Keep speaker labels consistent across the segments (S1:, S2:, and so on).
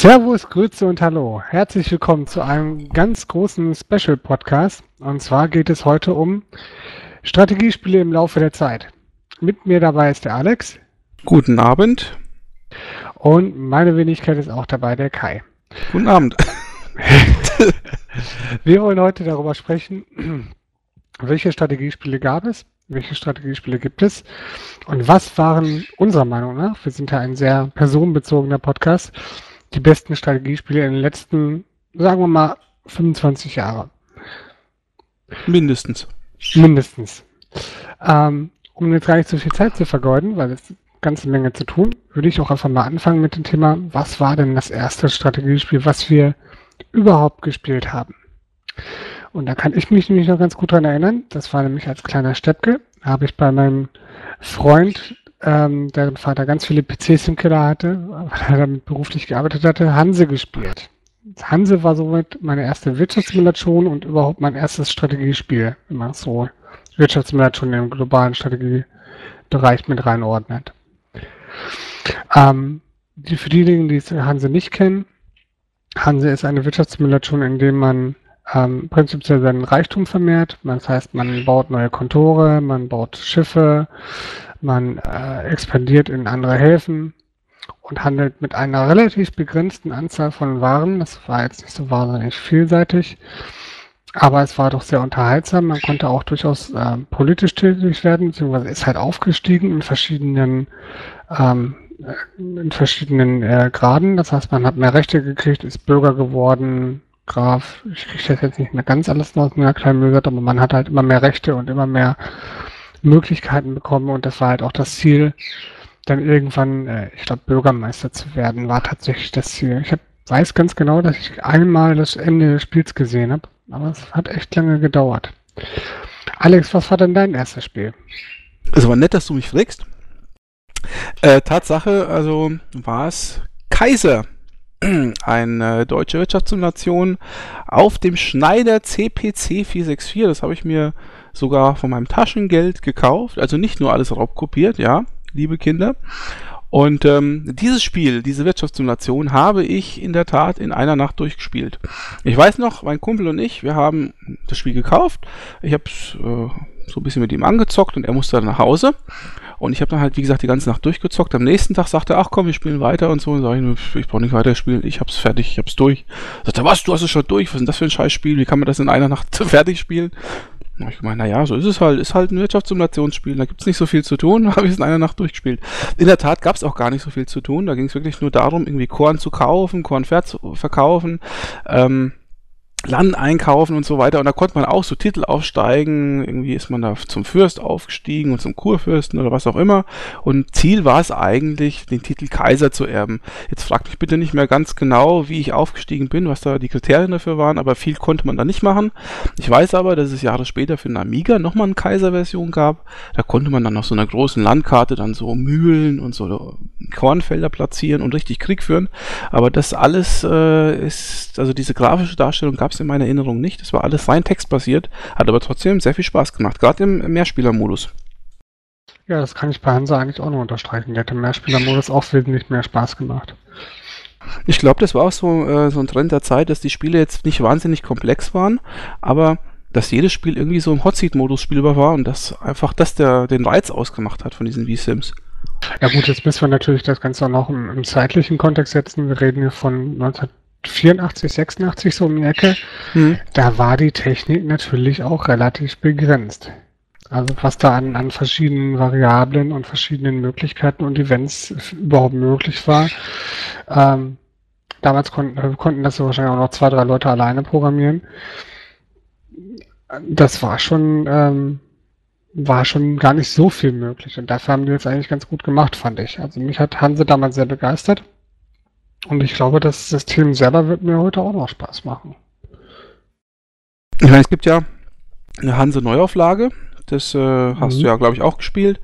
S1: Servus, Grüße und Hallo. Herzlich willkommen zu einem ganz großen Special Podcast. Und zwar geht es heute um Strategiespiele im Laufe der Zeit. Mit mir dabei ist der Alex.
S2: Guten Abend.
S1: Und meine Wenigkeit ist auch dabei, der Kai.
S2: Guten Abend.
S1: Wir wollen heute darüber sprechen, welche Strategiespiele gab es, welche Strategiespiele gibt es und was waren unserer Meinung nach, wir sind ja ein sehr personenbezogener Podcast, die besten Strategiespiele in den letzten, sagen wir mal, 25 Jahren.
S2: Mindestens.
S1: Mindestens. Ähm, um jetzt gar nicht so viel Zeit zu vergeuden, weil es eine ganze Menge zu tun, würde ich auch einfach mal anfangen mit dem Thema, was war denn das erste Strategiespiel, was wir überhaupt gespielt haben? Und da kann ich mich nämlich noch ganz gut dran erinnern. Das war nämlich als kleiner Steppke. Da habe ich bei meinem Freund, ähm, deren Vater ganz viele PCs im Keller hatte, weil er damit beruflich gearbeitet hatte, Hanse gespielt. Hanse war somit meine erste Wirtschaftssimulation und überhaupt mein erstes Strategiespiel, wenn man so Wirtschaftssimulation im globalen Strategiebereich mit reinordnet. Ähm, die, für diejenigen, die Hanse nicht kennen, Hanse ist eine Wirtschaftssimulation, in dem man ähm, prinzipiell seinen Reichtum vermehrt. Das heißt, man baut neue Kontore, man baut Schiffe, man äh, expandiert in andere Häfen und handelt mit einer relativ begrenzten Anzahl von Waren. Das war jetzt nicht so wahnsinnig vielseitig, aber es war doch sehr unterhaltsam. Man konnte auch durchaus äh, politisch tätig werden, beziehungsweise ist halt aufgestiegen in verschiedenen ähm, in verschiedenen äh, Graden. Das heißt, man hat mehr Rechte gekriegt, ist Bürger geworden, Graf, ich kriege das jetzt nicht mehr ganz alles aus einer kleinen Mögert, aber man hat halt immer mehr Rechte und immer mehr Möglichkeiten bekommen und das war halt auch das Ziel, dann irgendwann, äh, ich glaube, Bürgermeister zu werden, war tatsächlich das Ziel. Ich hab, weiß ganz genau, dass ich einmal das Ende des Spiels gesehen habe, aber es hat echt lange gedauert. Alex, was war denn dein erstes Spiel?
S2: Es war nett, dass du mich fragst. Äh, Tatsache, also war es Kaiser eine deutsche Wirtschaftssimulation auf dem Schneider CPC 464. Das habe ich mir sogar von meinem Taschengeld gekauft. Also nicht nur alles raubkopiert, ja, liebe Kinder. Und ähm, dieses Spiel, diese Wirtschaftssimulation, habe ich in der Tat in einer Nacht durchgespielt. Ich weiß noch, mein Kumpel und ich, wir haben das Spiel gekauft. Ich habe es äh, so ein bisschen mit ihm angezockt und er musste dann nach Hause. Und ich habe dann halt, wie gesagt, die ganze Nacht durchgezockt. Am nächsten Tag sagte er, ach komm, wir spielen weiter und so. Und sag ich, ich brauche nicht weiter spielen, ich hab's fertig, ich hab's durch. Sagt er, was, du hast es schon durch? Was ist denn das für ein Scheißspiel? Wie kann man das in einer Nacht fertig spielen? Und ich meine, naja, so ist es halt. Ist halt ein Wirtschaftssimulationsspiel. Da gibt's nicht so viel zu tun. Da habe ich es in einer Nacht durchgespielt. In der Tat gab's auch gar nicht so viel zu tun. Da ging es wirklich nur darum, irgendwie Korn zu kaufen, Korn verkaufen. Ähm, Land einkaufen und so weiter. Und da konnte man auch so Titel aufsteigen. Irgendwie ist man da zum Fürst aufgestiegen und zum Kurfürsten oder was auch immer. Und Ziel war es eigentlich, den Titel Kaiser zu erben. Jetzt fragt mich bitte nicht mehr ganz genau, wie ich aufgestiegen bin, was da die Kriterien dafür waren, aber viel konnte man da nicht machen. Ich weiß aber, dass es Jahre später für den Amiga nochmal eine Kaiser-Version gab. Da konnte man dann auf so einer großen Landkarte dann so Mühlen und so Kornfelder platzieren und richtig Krieg führen. Aber das alles äh, ist, also diese grafische Darstellung gab gab es in meiner Erinnerung nicht. Das war alles rein textbasiert, hat aber trotzdem sehr viel Spaß gemacht, gerade im Mehrspielermodus.
S1: Ja, das kann ich bei Hansa eigentlich auch noch unterstreichen. Der hat im Mehrspielermodus auch wesentlich mehr Spaß gemacht.
S2: Ich glaube, das war auch so, äh, so ein Trend der Zeit, dass die Spiele jetzt nicht wahnsinnig komplex waren, aber dass jedes Spiel irgendwie so im Hotseat-Modus spielbar war und dass einfach das der, den Reiz ausgemacht hat von diesen V-Sims.
S1: Ja gut, jetzt müssen wir natürlich das Ganze auch noch im, im zeitlichen Kontext setzen. Wir reden hier von 19 84, 86 so um die Ecke, hm. da war die Technik natürlich auch relativ begrenzt. Also was da an, an verschiedenen Variablen und verschiedenen Möglichkeiten und Events überhaupt möglich war. Ähm, damals konnten, konnten das wahrscheinlich auch noch zwei, drei Leute alleine programmieren. Das war schon, ähm, war schon gar nicht so viel möglich. Und dafür haben die jetzt eigentlich ganz gut gemacht, fand ich. Also mich hat Hanse damals sehr begeistert. Und ich glaube, das System selber wird mir heute auch noch Spaß machen.
S2: Ich meine, es gibt ja eine Hanse Neuauflage. Das äh, hast mhm. du ja, glaube ich, auch gespielt.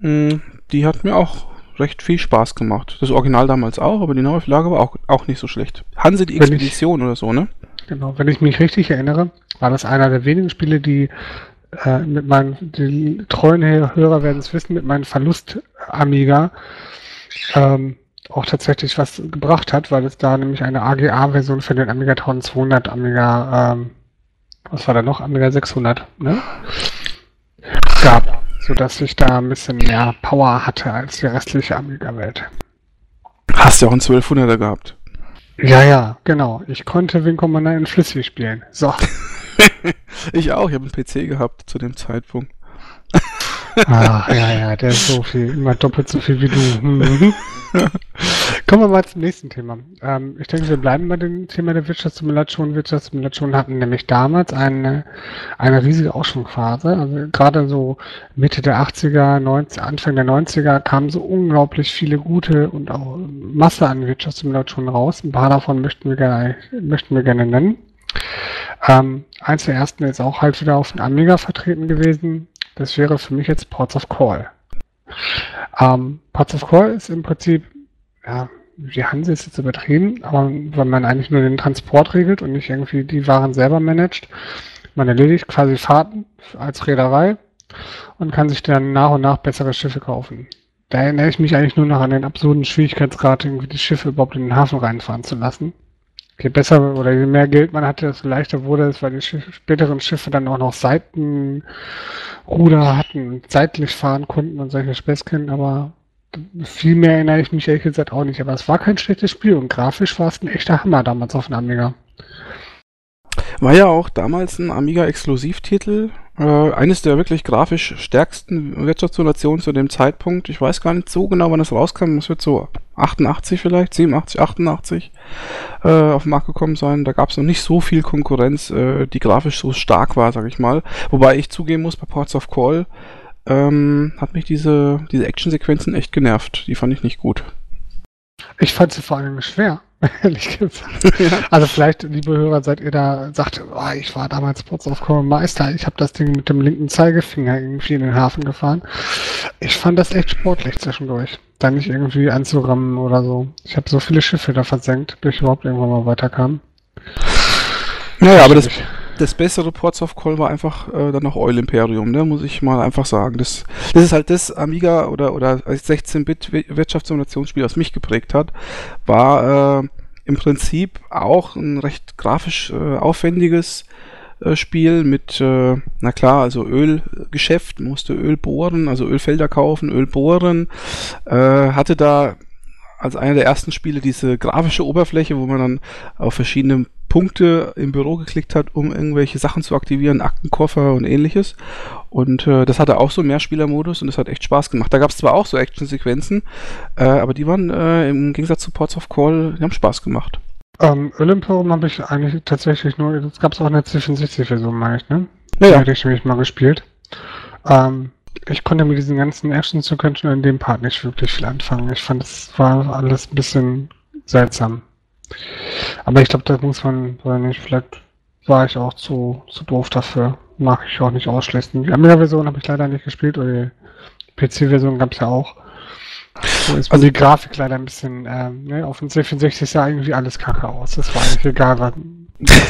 S2: Mm, die hat mir auch recht viel Spaß gemacht. Das Original damals auch, aber die Neuauflage war auch, auch nicht so schlecht. Hanse die Expedition ich, oder so, ne?
S1: Genau, wenn ich mich richtig erinnere, war das einer der wenigen Spiele, die äh, mit meinen, die treuen Hörer werden es wissen, mit meinem Verlust Amiga ähm, auch tatsächlich was gebracht hat, weil es da nämlich eine AGA-Version für den Amiga 1200, Amiga, ähm, was war da noch? Amiga 600, ne? Gab, sodass ich da ein bisschen mehr Power hatte als die restliche Amiga-Welt.
S2: Hast ja auch einen 1200er gehabt.
S1: Ja, ja, genau. Ich konnte Wing Commander in Flüssig spielen. So.
S2: ich auch, ich habe einen PC gehabt zu dem Zeitpunkt.
S1: Ach, ja, ja, der ist so viel, immer doppelt so viel wie du. Kommen wir mal zum nächsten Thema. Ähm, ich denke, wir bleiben bei dem Thema der Wirtschaftssimulation. Wirtschaftssimulationen hatten nämlich damals eine, eine riesige Ausschwungphase. Also gerade so Mitte der 80er, 90, Anfang der 90er kamen so unglaublich viele gute und auch Masse an Wirtschaftssimulationen raus. Ein paar davon möchten wir gerne, möchten wir gerne nennen. Ähm, eins der ersten ist auch halt wieder auf dem Amiga vertreten gewesen. Das wäre für mich jetzt Ports of Call. Ähm, Ports of Call ist im Prinzip, ja, die Hanse ist jetzt übertrieben, aber wenn man eigentlich nur den Transport regelt und nicht irgendwie die Waren selber managt, man erledigt quasi Fahrten als Reederei und kann sich dann nach und nach bessere Schiffe kaufen. Da erinnere ich mich eigentlich nur noch an den absurden Schwierigkeitsgrad, irgendwie die Schiffe überhaupt in den Hafen reinfahren zu lassen je besser oder je mehr Geld man hatte, desto leichter wurde es, weil die Schiff, späteren Schiffe dann auch noch Seitenruder hatten, seitlich fahren konnten und solche Späßchen, aber viel mehr erinnere ich mich ehrlich gesagt auch nicht. Aber es war kein schlechtes Spiel und grafisch war es ein echter Hammer damals auf dem Amiga.
S2: War ja auch damals ein Amiga-Exklusivtitel. Äh, eines der wirklich grafisch stärksten Wirtschaftssimulationen zu dem Zeitpunkt. Ich weiß gar nicht so genau, wann es rauskam. Es wird so 88 vielleicht, 87, 88 äh, auf den Markt gekommen sein. Da gab es noch nicht so viel Konkurrenz, äh, die grafisch so stark war, sag ich mal. Wobei ich zugeben muss, bei Ports of Call ähm, hat mich diese, diese Actionsequenzen echt genervt. Die fand ich nicht gut.
S1: Ich fand sie vor allem schwer. Ehrlich gesagt. Ja. Also vielleicht, liebe Hörer, seid ihr da, sagt, oh, ich war damals Sports of Core Meister, ich habe das Ding mit dem linken Zeigefinger irgendwie in den Hafen gefahren. Ich fand das echt sportlich zwischendurch. Da nicht irgendwie anzurammen oder so. Ich habe so viele Schiffe da versenkt, bis ich überhaupt irgendwann mal weiterkam.
S2: Naja, aber das, das bessere Ports of Call war einfach äh, dann noch Oil Imperium, ne, muss ich mal einfach sagen. Das, das ist halt das Amiga oder, oder 16-Bit Wirtschaftssimulationsspiel, was mich geprägt hat, war äh, im Prinzip auch ein recht grafisch äh, aufwendiges äh, Spiel mit, äh, na klar, also Ölgeschäft, musste Öl bohren, also Ölfelder kaufen, Öl bohren, äh, hatte da als einer der ersten Spiele diese grafische Oberfläche, wo man dann auf verschiedene Punkte im Büro geklickt hat, um irgendwelche Sachen zu aktivieren, Aktenkoffer und ähnliches. Und äh, das hatte auch so Mehrspielermodus und das hat echt Spaß gemacht. Da gab es zwar auch so Actionsequenzen, äh, aber die waren äh, im Gegensatz zu Ports of Call, die haben Spaß gemacht.
S1: Ähm, Olympium habe ich eigentlich tatsächlich nur, das gab es auch eine C64-Version, meine ich, ne?
S2: Ja, ja.
S1: hätte ich nämlich mal gespielt. Ähm, ich konnte mit diesen ganzen Action-Sequenzen in dem Part nicht wirklich viel anfangen. Ich fand, es war alles ein bisschen seltsam. Aber ich glaube, da muss man, weil nicht, vielleicht war ich auch zu, zu doof dafür. Mag ich auch nicht ausschließen. Die Amiga-Version habe ich leider nicht gespielt, oder die PC-Version gab es ja auch. So ist also die Grafik leider ein bisschen, ähm, ne, auf dem C64 sah irgendwie alles kacke aus. Das war eigentlich egal, was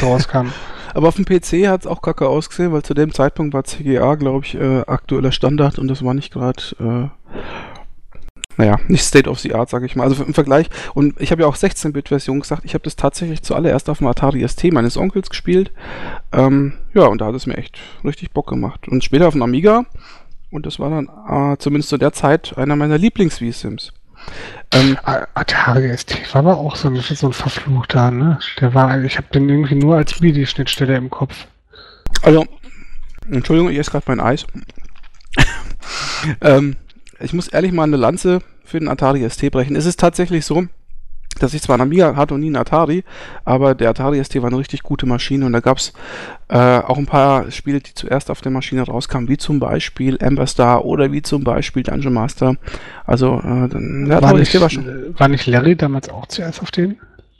S1: rauskam.
S2: Aber auf dem PC hat es auch kacke ausgesehen, weil zu dem Zeitpunkt war CGA, glaube ich, äh, aktueller Standard und das war nicht gerade äh, naja, nicht State of the Art, sage ich mal. Also im Vergleich, und ich habe ja auch 16-Bit-Version gesagt, ich habe das tatsächlich zuallererst auf dem Atari ST meines Onkels gespielt. Ähm, ja, und da hat es mir echt richtig Bock gemacht. Und später auf dem Amiga, und das war dann äh, zumindest zu der Zeit einer meiner Lieblings-V-Sims.
S1: Ähm, Atari ST war aber auch so ein, so ein verfluchter, ne? Der war, ich habe den irgendwie nur als MIDI-Schnittstelle im Kopf.
S2: Also, Entschuldigung, ich esse gerade mein Eis. ähm, ich muss ehrlich mal eine Lanze für den Atari ST brechen. Es ist tatsächlich so, dass ich zwar einen Amiga hatte und nie einen Atari, aber der Atari ST war eine richtig gute Maschine und da gab es äh, auch ein paar Spiele, die zuerst auf der Maschine rauskamen, wie zum Beispiel Amber Star oder wie zum Beispiel Dungeon Master. Also äh,
S1: der war, nicht, war, schon. war nicht Larry damals auch zuerst auf den?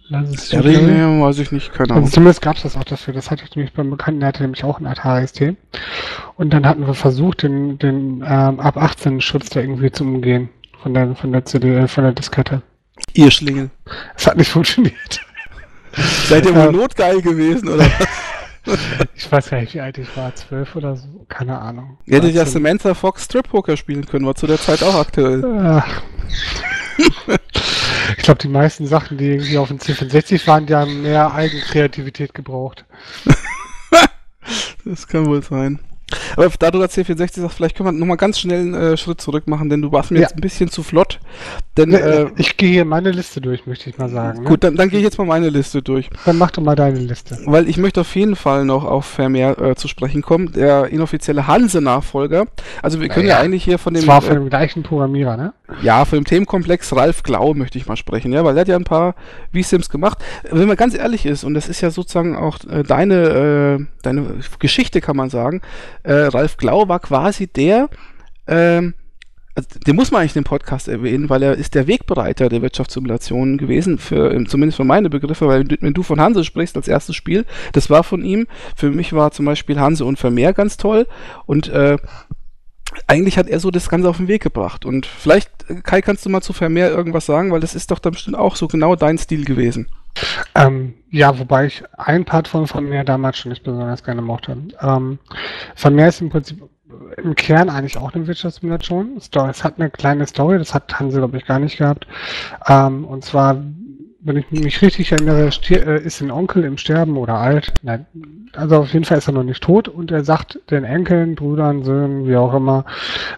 S2: Larry, nee, weiß ich nicht, keine
S1: Ahnung. Also zumindest gab es das auch dafür. Das hatte ich nämlich beim Bekannten, der hatte nämlich auch einen Atari ST. Und dann hatten wir versucht, den, den ähm, ab 18 Schutz da irgendwie zu umgehen. Von der, von der CD, äh, von der Diskette.
S2: Ihr Schlingel.
S1: Es hat nicht funktioniert.
S2: Seid ihr wohl notgeil gewesen, oder
S1: ich weiß gar nicht, wie alt ich war, zwölf oder so, keine Ahnung.
S2: Ihr hättet ja Samantha Fox Strip Poker spielen können, war zu der Zeit auch aktuell.
S1: glaube, die meisten Sachen, die irgendwie auf dem C64 waren, die haben mehr Eigenkreativität gebraucht.
S2: das kann wohl sein. Aber da du da C64 sagst, vielleicht können wir nochmal ganz schnell einen äh, Schritt zurück machen, denn du warst mir ja. jetzt ein bisschen zu flott. Denn,
S1: ne, äh, ich gehe hier meine Liste durch, möchte ich mal sagen.
S2: Ne? Gut, dann, dann gehe ich jetzt mal meine Liste durch.
S1: Dann mach doch mal deine Liste.
S2: Weil ich möchte auf jeden Fall noch auf Vermeer äh, zu sprechen kommen, der inoffizielle Hanse-Nachfolger. Also wir können naja, ja eigentlich hier von dem...
S1: Zwar von äh, dem gleichen Programmierer, ne?
S2: Ja, von dem Themenkomplex Ralf Glau möchte ich mal sprechen, ja, weil der hat ja ein paar V-Sims gemacht. Wenn man ganz ehrlich ist, und das ist ja sozusagen auch äh, deine, äh, deine Geschichte, kann man sagen, äh, Ralf Glau war quasi der, ähm, also den muss man eigentlich den Podcast erwähnen, weil er ist der Wegbereiter der Wirtschaftssimulationen gewesen, für, zumindest für meine Begriffe, weil wenn du von Hanse sprichst als erstes Spiel, das war von ihm. Für mich war zum Beispiel Hanse und Vermeer ganz toll und äh, eigentlich hat er so das Ganze auf den Weg gebracht. Und vielleicht, Kai, kannst du mal zu Vermeer irgendwas sagen, weil das ist doch dann bestimmt auch so genau dein Stil gewesen.
S1: Ähm, ja, wobei ich ein Part von Vermeer damals schon nicht besonders gerne mochte. Ähm, Vermeer ist im Prinzip im Kern eigentlich auch eine Wirtschaftssimulation. Es hat eine kleine Story, das hat Hanse, glaube ich, gar nicht gehabt. Ähm, und zwar wenn ich mich richtig erinnere, äh, ist ein Onkel im Sterben oder alt. Nein, also auf jeden Fall ist er noch nicht tot und er sagt den Enkeln, Brüdern, Söhnen, wie auch immer,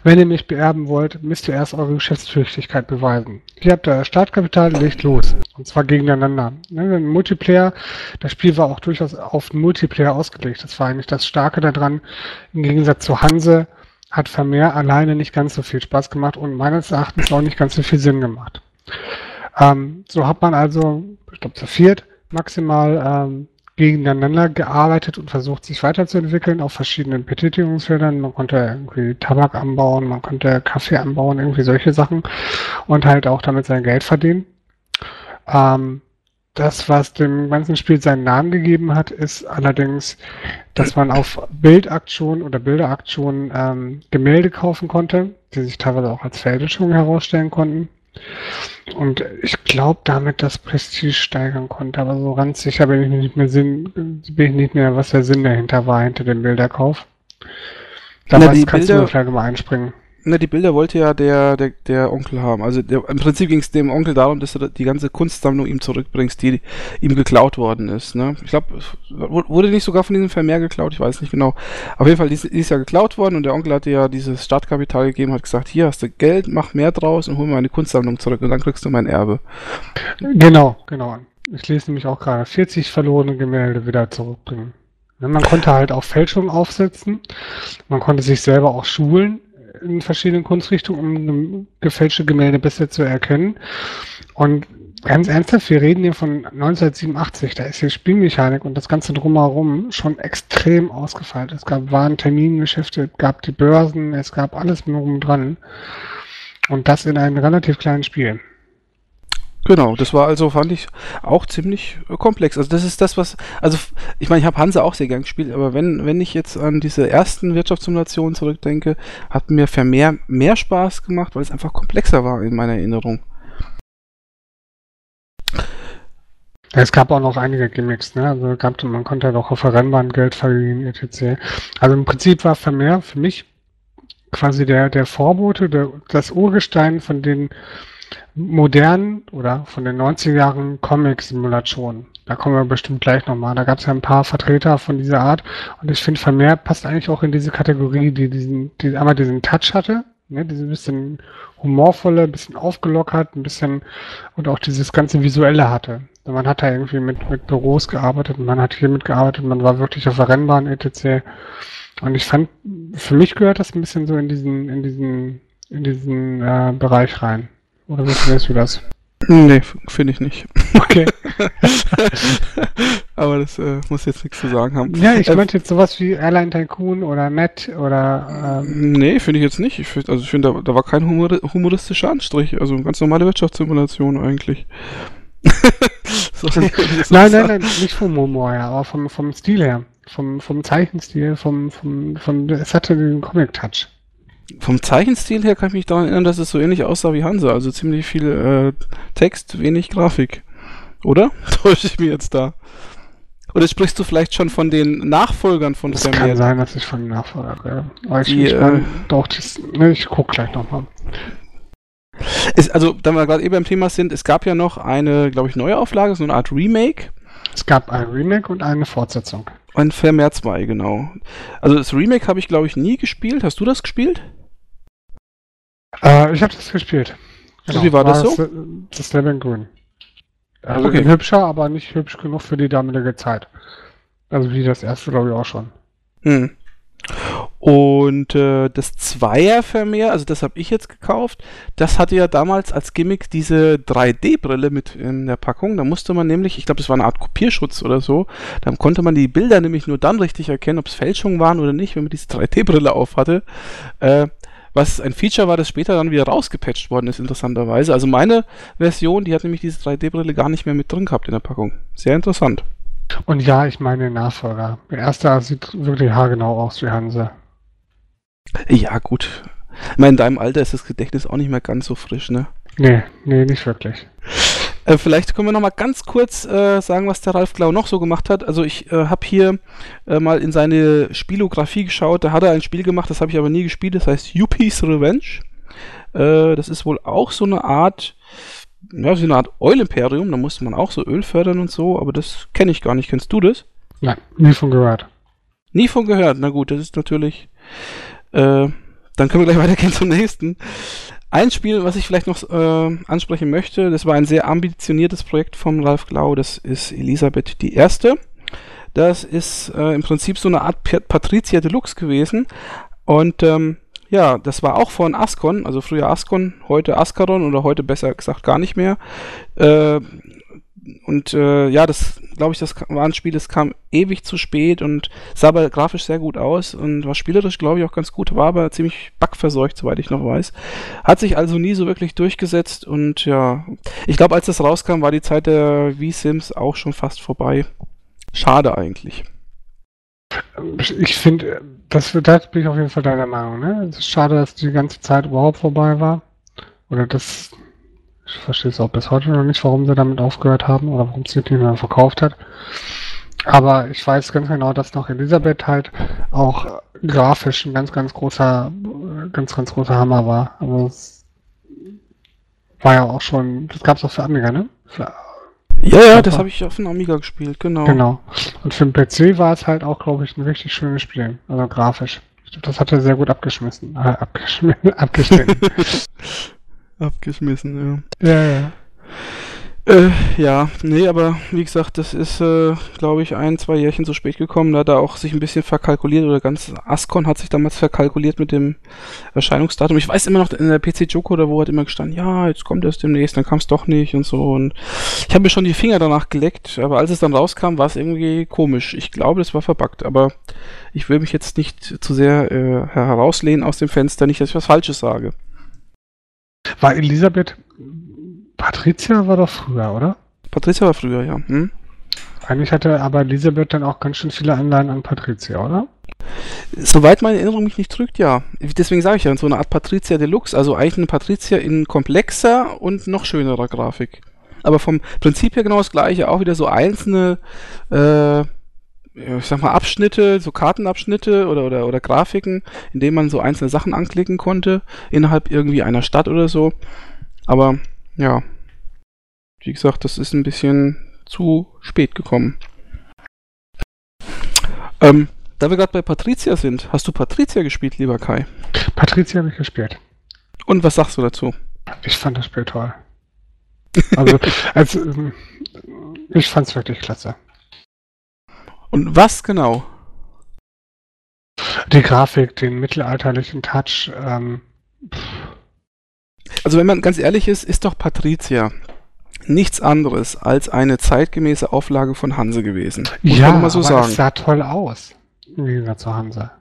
S1: wenn ihr mich beerben wollt, müsst ihr erst eure Geschäftstüchtigkeit beweisen. Hier habt ihr Startkapital, legt los. Und zwar gegeneinander. Ne, Multiplayer, das Spiel war auch durchaus auf Multiplayer ausgelegt. Das war eigentlich das Starke daran. Im Gegensatz zu Hanse hat Vermeer alleine nicht ganz so viel Spaß gemacht und meines Erachtens auch nicht ganz so viel Sinn gemacht. Ähm, so hat man also, ich glaube, zu viert maximal ähm, gegeneinander gearbeitet und versucht, sich weiterzuentwickeln auf verschiedenen Betätigungsfeldern. Man konnte irgendwie Tabak anbauen, man konnte Kaffee anbauen, irgendwie solche Sachen und halt auch damit sein Geld verdienen. Ähm, das, was dem ganzen Spiel seinen Namen gegeben hat, ist allerdings, dass man auf Bildaktionen oder Bilderaktionen ähm, Gemälde kaufen konnte, die sich teilweise auch als Fälschung herausstellen konnten. Und ich glaube damit das Prestige steigern konnte, aber so ganz sicher bin ich mir nicht mehr Sinn, bin ich nicht mehr, was der Sinn dahinter war, hinter dem Bilderkauf. Damals kannst Bilder, du vielleicht mal einspringen.
S2: Na, die Bilder wollte ja der, der, der Onkel haben. Also der, im Prinzip ging es dem Onkel darum, dass du die ganze Kunstsammlung ihm zurückbringst, die ihm geklaut worden ist. Ne? Ich glaube, wurde nicht sogar von diesem Vermehr geklaut, ich weiß nicht genau. Auf jeden Fall, die, ist ja geklaut worden und der Onkel hatte ja dieses Startkapital gegeben, hat gesagt, hier hast du Geld, mach mehr draus und hol mir meine Kunstsammlung zurück und dann kriegst du mein Erbe.
S1: Genau, genau. Ich lese nämlich auch gerade 40 verlorene Gemälde wieder zurückbringen. Man konnte halt auch Fälschungen aufsetzen. Man konnte sich selber auch schulen in verschiedenen Kunstrichtungen, um gefälschte Gemälde besser zu erkennen. Und ganz ernsthaft, wir reden hier von 1987, da ist die Spielmechanik und das Ganze drumherum schon extrem ausgefeilt. Es gab Waren, Termingeschäfte, es gab die Börsen, es gab alles drum dran. Und das in einem relativ kleinen Spiel.
S2: Genau, das war also, fand ich, auch ziemlich äh, komplex. Also das ist das, was, also ich meine, ich habe Hanse auch sehr gern gespielt, aber wenn, wenn ich jetzt an diese ersten Wirtschaftssimulationen zurückdenke, hat mir Vermeer mehr Spaß gemacht, weil es einfach komplexer war in meiner Erinnerung.
S1: Es gab auch noch einige Gimmicks, ne? Also gab, man konnte doch auf der Rennbahn Geld verdienen, etc. Also im Prinzip war Vermeer für mich quasi der, der Vorbote, der, das Urgestein von den modernen oder von den 90er Jahren Comic-Simulationen. Da kommen wir bestimmt gleich nochmal. Da gab es ja ein paar Vertreter von dieser Art. Und ich finde, Vermeer passt eigentlich auch in diese Kategorie, die diesen, die einmal diesen Touch hatte, ne, diese bisschen humorvolle, ein bisschen aufgelockert, ein bisschen und auch dieses ganze Visuelle hatte. Man hat da irgendwie mit, mit Büros gearbeitet, man hat hier mitgearbeitet, man war wirklich auf der Rennbahn etc. Und ich fand, für mich gehört das ein bisschen so in diesen, in diesen, in diesen äh, Bereich rein. Oder findest du das?
S2: Nee, finde ich nicht.
S1: Okay.
S2: Aber das äh, muss jetzt nichts zu sagen haben.
S1: Ja, ich äh, meinte jetzt sowas wie Airline Tycoon oder Matt oder.
S2: Ähm nee, finde ich jetzt nicht. Ich find, also ich finde, da, da, war kein humor humoristischer Anstrich. Also eine ganz normale Wirtschaftssimulation eigentlich.
S1: so, nein, nein, nein, nicht vom Humor her, aber vom, vom Stil her. Vom, vom Zeichenstil, vom, vom, vom, es hatte den Comic-Touch.
S2: Vom Zeichenstil her kann ich mich daran erinnern, dass es so ähnlich aussah wie Hansa. Also ziemlich viel äh, Text, wenig Grafik. Oder? Täusche ich mir jetzt da? Oder sprichst du vielleicht schon von den Nachfolgern von
S1: Es kann sein, dass ich von den Nachfolgern ich, die, ich, äh, doch, das, ne, ich guck gleich nochmal.
S2: Also, da wir gerade eben beim Thema sind, es gab ja noch eine, glaube ich, Neuauflage, so eine Art Remake.
S1: Es gab ein Remake und eine Fortsetzung.
S2: Ein Vermehr 2, genau. Also das Remake habe ich, glaube ich, nie gespielt. Hast du das gespielt?
S1: Äh, ich habe das gespielt.
S2: Genau. Wie war, das so?
S1: Das, das Level in Grün. Also okay. hübscher, aber nicht hübsch genug für die damalige Zeit. Also wie das erste, glaube ich, auch schon.
S2: Hm. Und äh, das Zweier-Vermehr, also das habe ich jetzt gekauft, das hatte ja damals als Gimmick diese 3D-Brille mit in der Packung. Da musste man nämlich, ich glaube, das war eine Art Kopierschutz oder so, dann konnte man die Bilder nämlich nur dann richtig erkennen, ob es Fälschungen waren oder nicht, wenn man diese 3D-Brille auf hatte. Äh, was ein Feature war, das später dann wieder rausgepatcht worden ist, interessanterweise. Also meine Version, die hat nämlich diese 3D-Brille gar nicht mehr mit drin gehabt in der Packung. Sehr interessant.
S1: Und ja, ich meine den Nachfolger. Der erste sieht wirklich haargenau aus wie Hanse.
S2: Ja, gut. Ich meine, in deinem Alter ist das Gedächtnis auch nicht mehr ganz so frisch, ne?
S1: Nee, nee, nicht wirklich.
S2: Äh, vielleicht können wir noch mal ganz kurz äh, sagen, was der Ralf Glau noch so gemacht hat. Also ich äh, habe hier äh, mal in seine Spielografie geschaut. Da hat er ein Spiel gemacht, das habe ich aber nie gespielt. Das heißt Yuppie's Revenge. Äh, das ist wohl auch so eine Art, ja, so eine Art Oil-Imperium. Da musste man auch so Öl fördern und so. Aber das kenne ich gar nicht. Kennst du das?
S1: Nein, nie von gehört.
S2: Nie von gehört. Na gut, das ist natürlich äh, dann können wir gleich weitergehen zum nächsten. Ein Spiel, was ich vielleicht noch äh, ansprechen möchte, das war ein sehr ambitioniertes Projekt von Ralf Glau, das ist Elisabeth die Erste. Das ist äh, im Prinzip so eine Art Patricia Deluxe gewesen. Und ähm, ja, das war auch von Ascon, also früher Ascon, heute Ascaron oder heute besser gesagt gar nicht mehr. Äh, und äh, ja, das glaube ich, das war ein Spiel, das kam ewig zu spät und sah aber grafisch sehr gut aus und war spielerisch, glaube ich, auch ganz gut, war aber ziemlich bugverseucht, soweit ich noch weiß. Hat sich also nie so wirklich durchgesetzt und ja, ich glaube, als das rauskam, war die Zeit der V-Sims auch schon fast vorbei. Schade eigentlich.
S1: Ich finde, das, das bin ich auf jeden Fall deiner Meinung. Ne? Es ist schade, dass die ganze Zeit überhaupt vorbei war. Oder das ich verstehe es auch bis heute noch nicht, warum sie damit aufgehört haben oder warum sie nicht mehr verkauft hat. Aber ich weiß ganz genau, dass noch Elisabeth halt auch grafisch ein ganz, ganz großer, ganz, ganz großer Hammer war. Also es war ja auch schon, das gab es auch für Amiga, ne? Für,
S2: ja, ja, das habe ich auf dem Amiga gespielt, genau.
S1: Genau. Und für den PC war es halt auch, glaube ich, ein richtig schönes Spiel. Also grafisch. Das hat er sehr gut abgeschmissen. Äh, abgeschmissen, abgeschnitten.
S2: abgeschmissen,
S1: ja. Ja, ja.
S2: Äh, ja, nee, aber wie gesagt, das ist, äh, glaube ich, ein, zwei Jährchen zu spät gekommen. Da hat er auch sich ein bisschen verkalkuliert oder ganz Ascon hat sich damals verkalkuliert mit dem Erscheinungsdatum. Ich weiß immer noch, in der PC Joko oder wo hat immer gestanden, ja, jetzt kommt es demnächst, dann kam es doch nicht und so. Und ich habe mir schon die Finger danach geleckt, aber als es dann rauskam, war es irgendwie komisch. Ich glaube, das war verbuggt, aber ich will mich jetzt nicht zu sehr äh, herauslehnen aus dem Fenster, nicht, dass ich was Falsches sage.
S1: War Elisabeth. Patricia war doch früher, oder?
S2: Patricia war früher, ja. Hm?
S1: Eigentlich hatte aber Elisabeth dann auch ganz schön viele Anleihen an Patricia, oder?
S2: Soweit meine Erinnerung mich nicht trügt, ja. Deswegen sage ich ja, so eine Art Patricia Deluxe, also eigentlich eine Patricia in komplexer und noch schönerer Grafik. Aber vom Prinzip her genau das gleiche, auch wieder so einzelne äh, ich sag mal, Abschnitte, so Kartenabschnitte oder, oder, oder Grafiken, in denen man so einzelne Sachen anklicken konnte, innerhalb irgendwie einer Stadt oder so. Aber ja, wie gesagt, das ist ein bisschen zu spät gekommen. Ähm, da wir gerade bei Patricia sind, hast du Patricia gespielt, lieber Kai?
S1: Patricia habe ich gespielt.
S2: Und was sagst du dazu?
S1: Ich fand das Spiel toll. Also, also ich fand es wirklich klasse.
S2: Und was genau?
S1: Die Grafik, den mittelalterlichen Touch. Ähm,
S2: also wenn man ganz ehrlich ist, ist doch Patricia nichts anderes als eine zeitgemäße Auflage von Hanse gewesen.
S1: Muss ja, man mal so aber sagen. es sah toll aus. Im Gegensatz zu Hanse.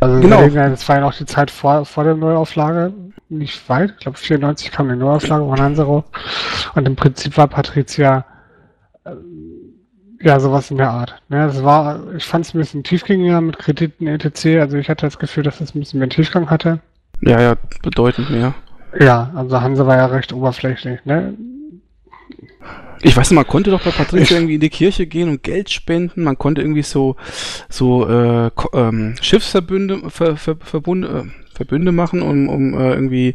S1: Also genau. das war ja noch die Zeit vor, vor der Neuauflage, nicht weit. Ich glaube 94 kam die Neuauflage von Hanse raus. Und im Prinzip war Patricia ja, sowas in der Art. Ja, es war, ich fand es ein bisschen tiefgängiger mit Krediten etc. Also ich hatte das Gefühl, dass es ein bisschen mehr Tiefgang hatte.
S2: Ja, ja, bedeutend mehr.
S1: Ja, also Hanse war ja recht oberflächlich, ne?
S2: Ich weiß nicht, man konnte doch bei Patricia irgendwie in die Kirche gehen und Geld spenden. Man konnte irgendwie so, so äh, ähm, Schiffsverbünde, ver, ver, Verbunde, äh, Verbünde machen, um, um äh, irgendwie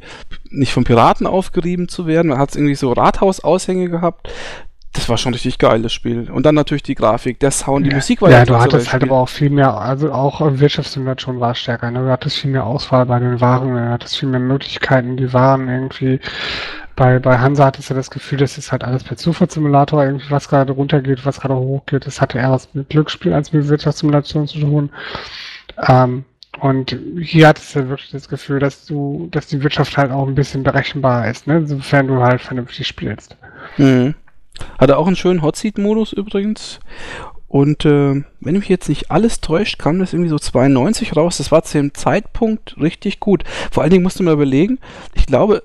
S2: nicht von Piraten aufgerieben zu werden. Man hat irgendwie so Rathausaushänge gehabt. Das war schon richtig geil, das Spiel. Und dann natürlich die Grafik, der Sound, die
S1: ja.
S2: Musik war
S1: ja. Ja, du hattest halt aber auch viel mehr, also auch Wirtschaftssimulation war stärker. Ne? Du hattest viel mehr Auswahl bei den Waren, du hattest viel mehr Möglichkeiten, die Waren irgendwie. Bei, bei Hansa hattest du das Gefühl, das ist halt alles per Zufallssimulator, irgendwie was gerade runtergeht, was gerade hochgeht. Das hatte eher was mit Glücksspiel als mit Wirtschaftssimulation zu tun. Ähm, und hier hattest du wirklich das Gefühl, dass du, dass die Wirtschaft halt auch ein bisschen berechenbar ist, ne? sofern du halt vernünftig spielst.
S2: Mhm. Hatte auch einen schönen Hotseat-Modus übrigens. Und äh, wenn mich jetzt nicht alles täuscht, kam das irgendwie so 92 raus. Das war zu dem Zeitpunkt richtig gut. Vor allen Dingen musst du mal überlegen, ich glaube,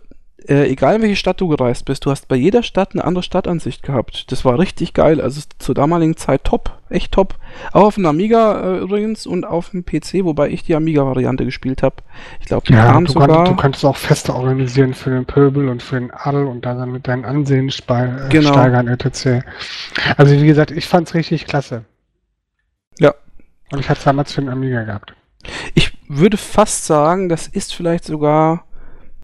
S2: äh, egal in welche Stadt du gereist bist, du hast bei jeder Stadt eine andere Stadtansicht gehabt. Das war richtig geil. Also zur damaligen Zeit top, echt top. Auch auf dem Amiga äh, übrigens und auf dem PC, wobei ich die Amiga-Variante gespielt habe. Ich glaube, die
S1: Ja,
S2: kam
S1: du,
S2: sogar.
S1: kannst, du kannst auch Feste organisieren für den Pöbel und für den Adel und da dann mit deinem Ansehen äh,
S2: Genau.
S1: steigern, etc. Also wie gesagt, ich fand's richtig klasse.
S2: Ja.
S1: Und ich hatte damals für den Amiga gehabt.
S2: Ich würde fast sagen, das ist vielleicht sogar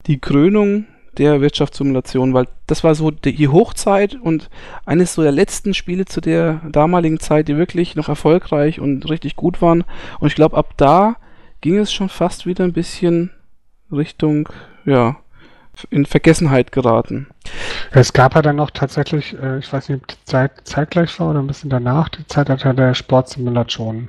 S2: die Krönung der Wirtschaftssimulation, weil das war so die Hochzeit und eines so der letzten Spiele zu der damaligen Zeit, die wirklich noch erfolgreich und richtig gut waren. Und ich glaube, ab da ging es schon fast wieder ein bisschen Richtung, ja, in Vergessenheit geraten.
S1: Es gab ja dann noch tatsächlich, äh, ich weiß nicht, ob die Zeit zeitgleich war oder ein bisschen danach, die Zeitalter der Sportsimulation.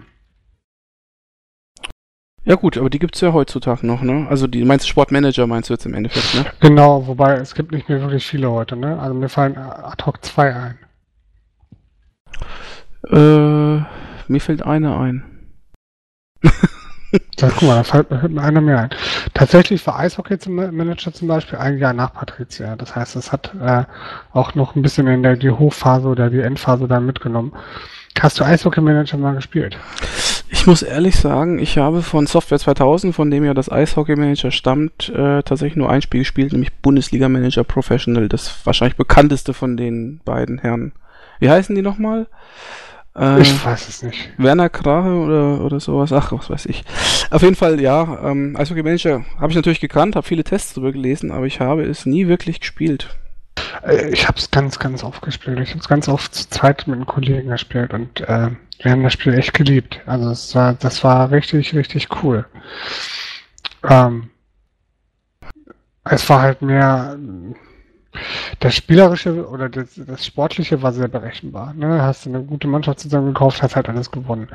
S2: Ja gut, aber die gibt's ja heutzutage noch, ne? Also die meinst du Sportmanager meinst du jetzt im Endeffekt, ne?
S1: Genau, wobei es gibt nicht mehr wirklich viele heute, ne? Also mir fallen ad hoc zwei ein.
S2: Äh, mir fällt einer ein.
S1: Das, guck mal, da fällt mir fällt mir einer mehr ein. Tatsächlich war Eishockey zum Manager zum Beispiel ein Jahr nach Patricia. Das heißt, es hat äh, auch noch ein bisschen in der die Hochphase oder die Endphase dann mitgenommen. Hast du Eishockey Manager mal gespielt?
S2: Ich muss ehrlich sagen, ich habe von Software 2000, von dem ja das Eishockey Manager stammt, äh, tatsächlich nur ein Spiel gespielt, nämlich Bundesliga Manager Professional, das wahrscheinlich bekannteste von den beiden Herren. Wie heißen die nochmal? Äh,
S1: Ich weiß es nicht.
S2: Werner Krahe oder, oder sowas, ach, was weiß ich. Auf jeden Fall, ja, ähm, Eishockey Manager habe ich natürlich gekannt, habe viele Tests drüber gelesen, aber ich habe es nie wirklich gespielt.
S1: Äh, Ich habe es ganz, ganz oft gespielt. Ich habe es ganz oft zu zweit mit einem Kollegen gespielt und äh, wir haben das Spiel echt geliebt. Also es war, das war richtig, richtig cool. Ähm, es war halt mehr das Spielerische oder das, das Sportliche war sehr berechenbar. Ne? Hast du eine gute Mannschaft zusammengekauft, hast halt alles gewonnen.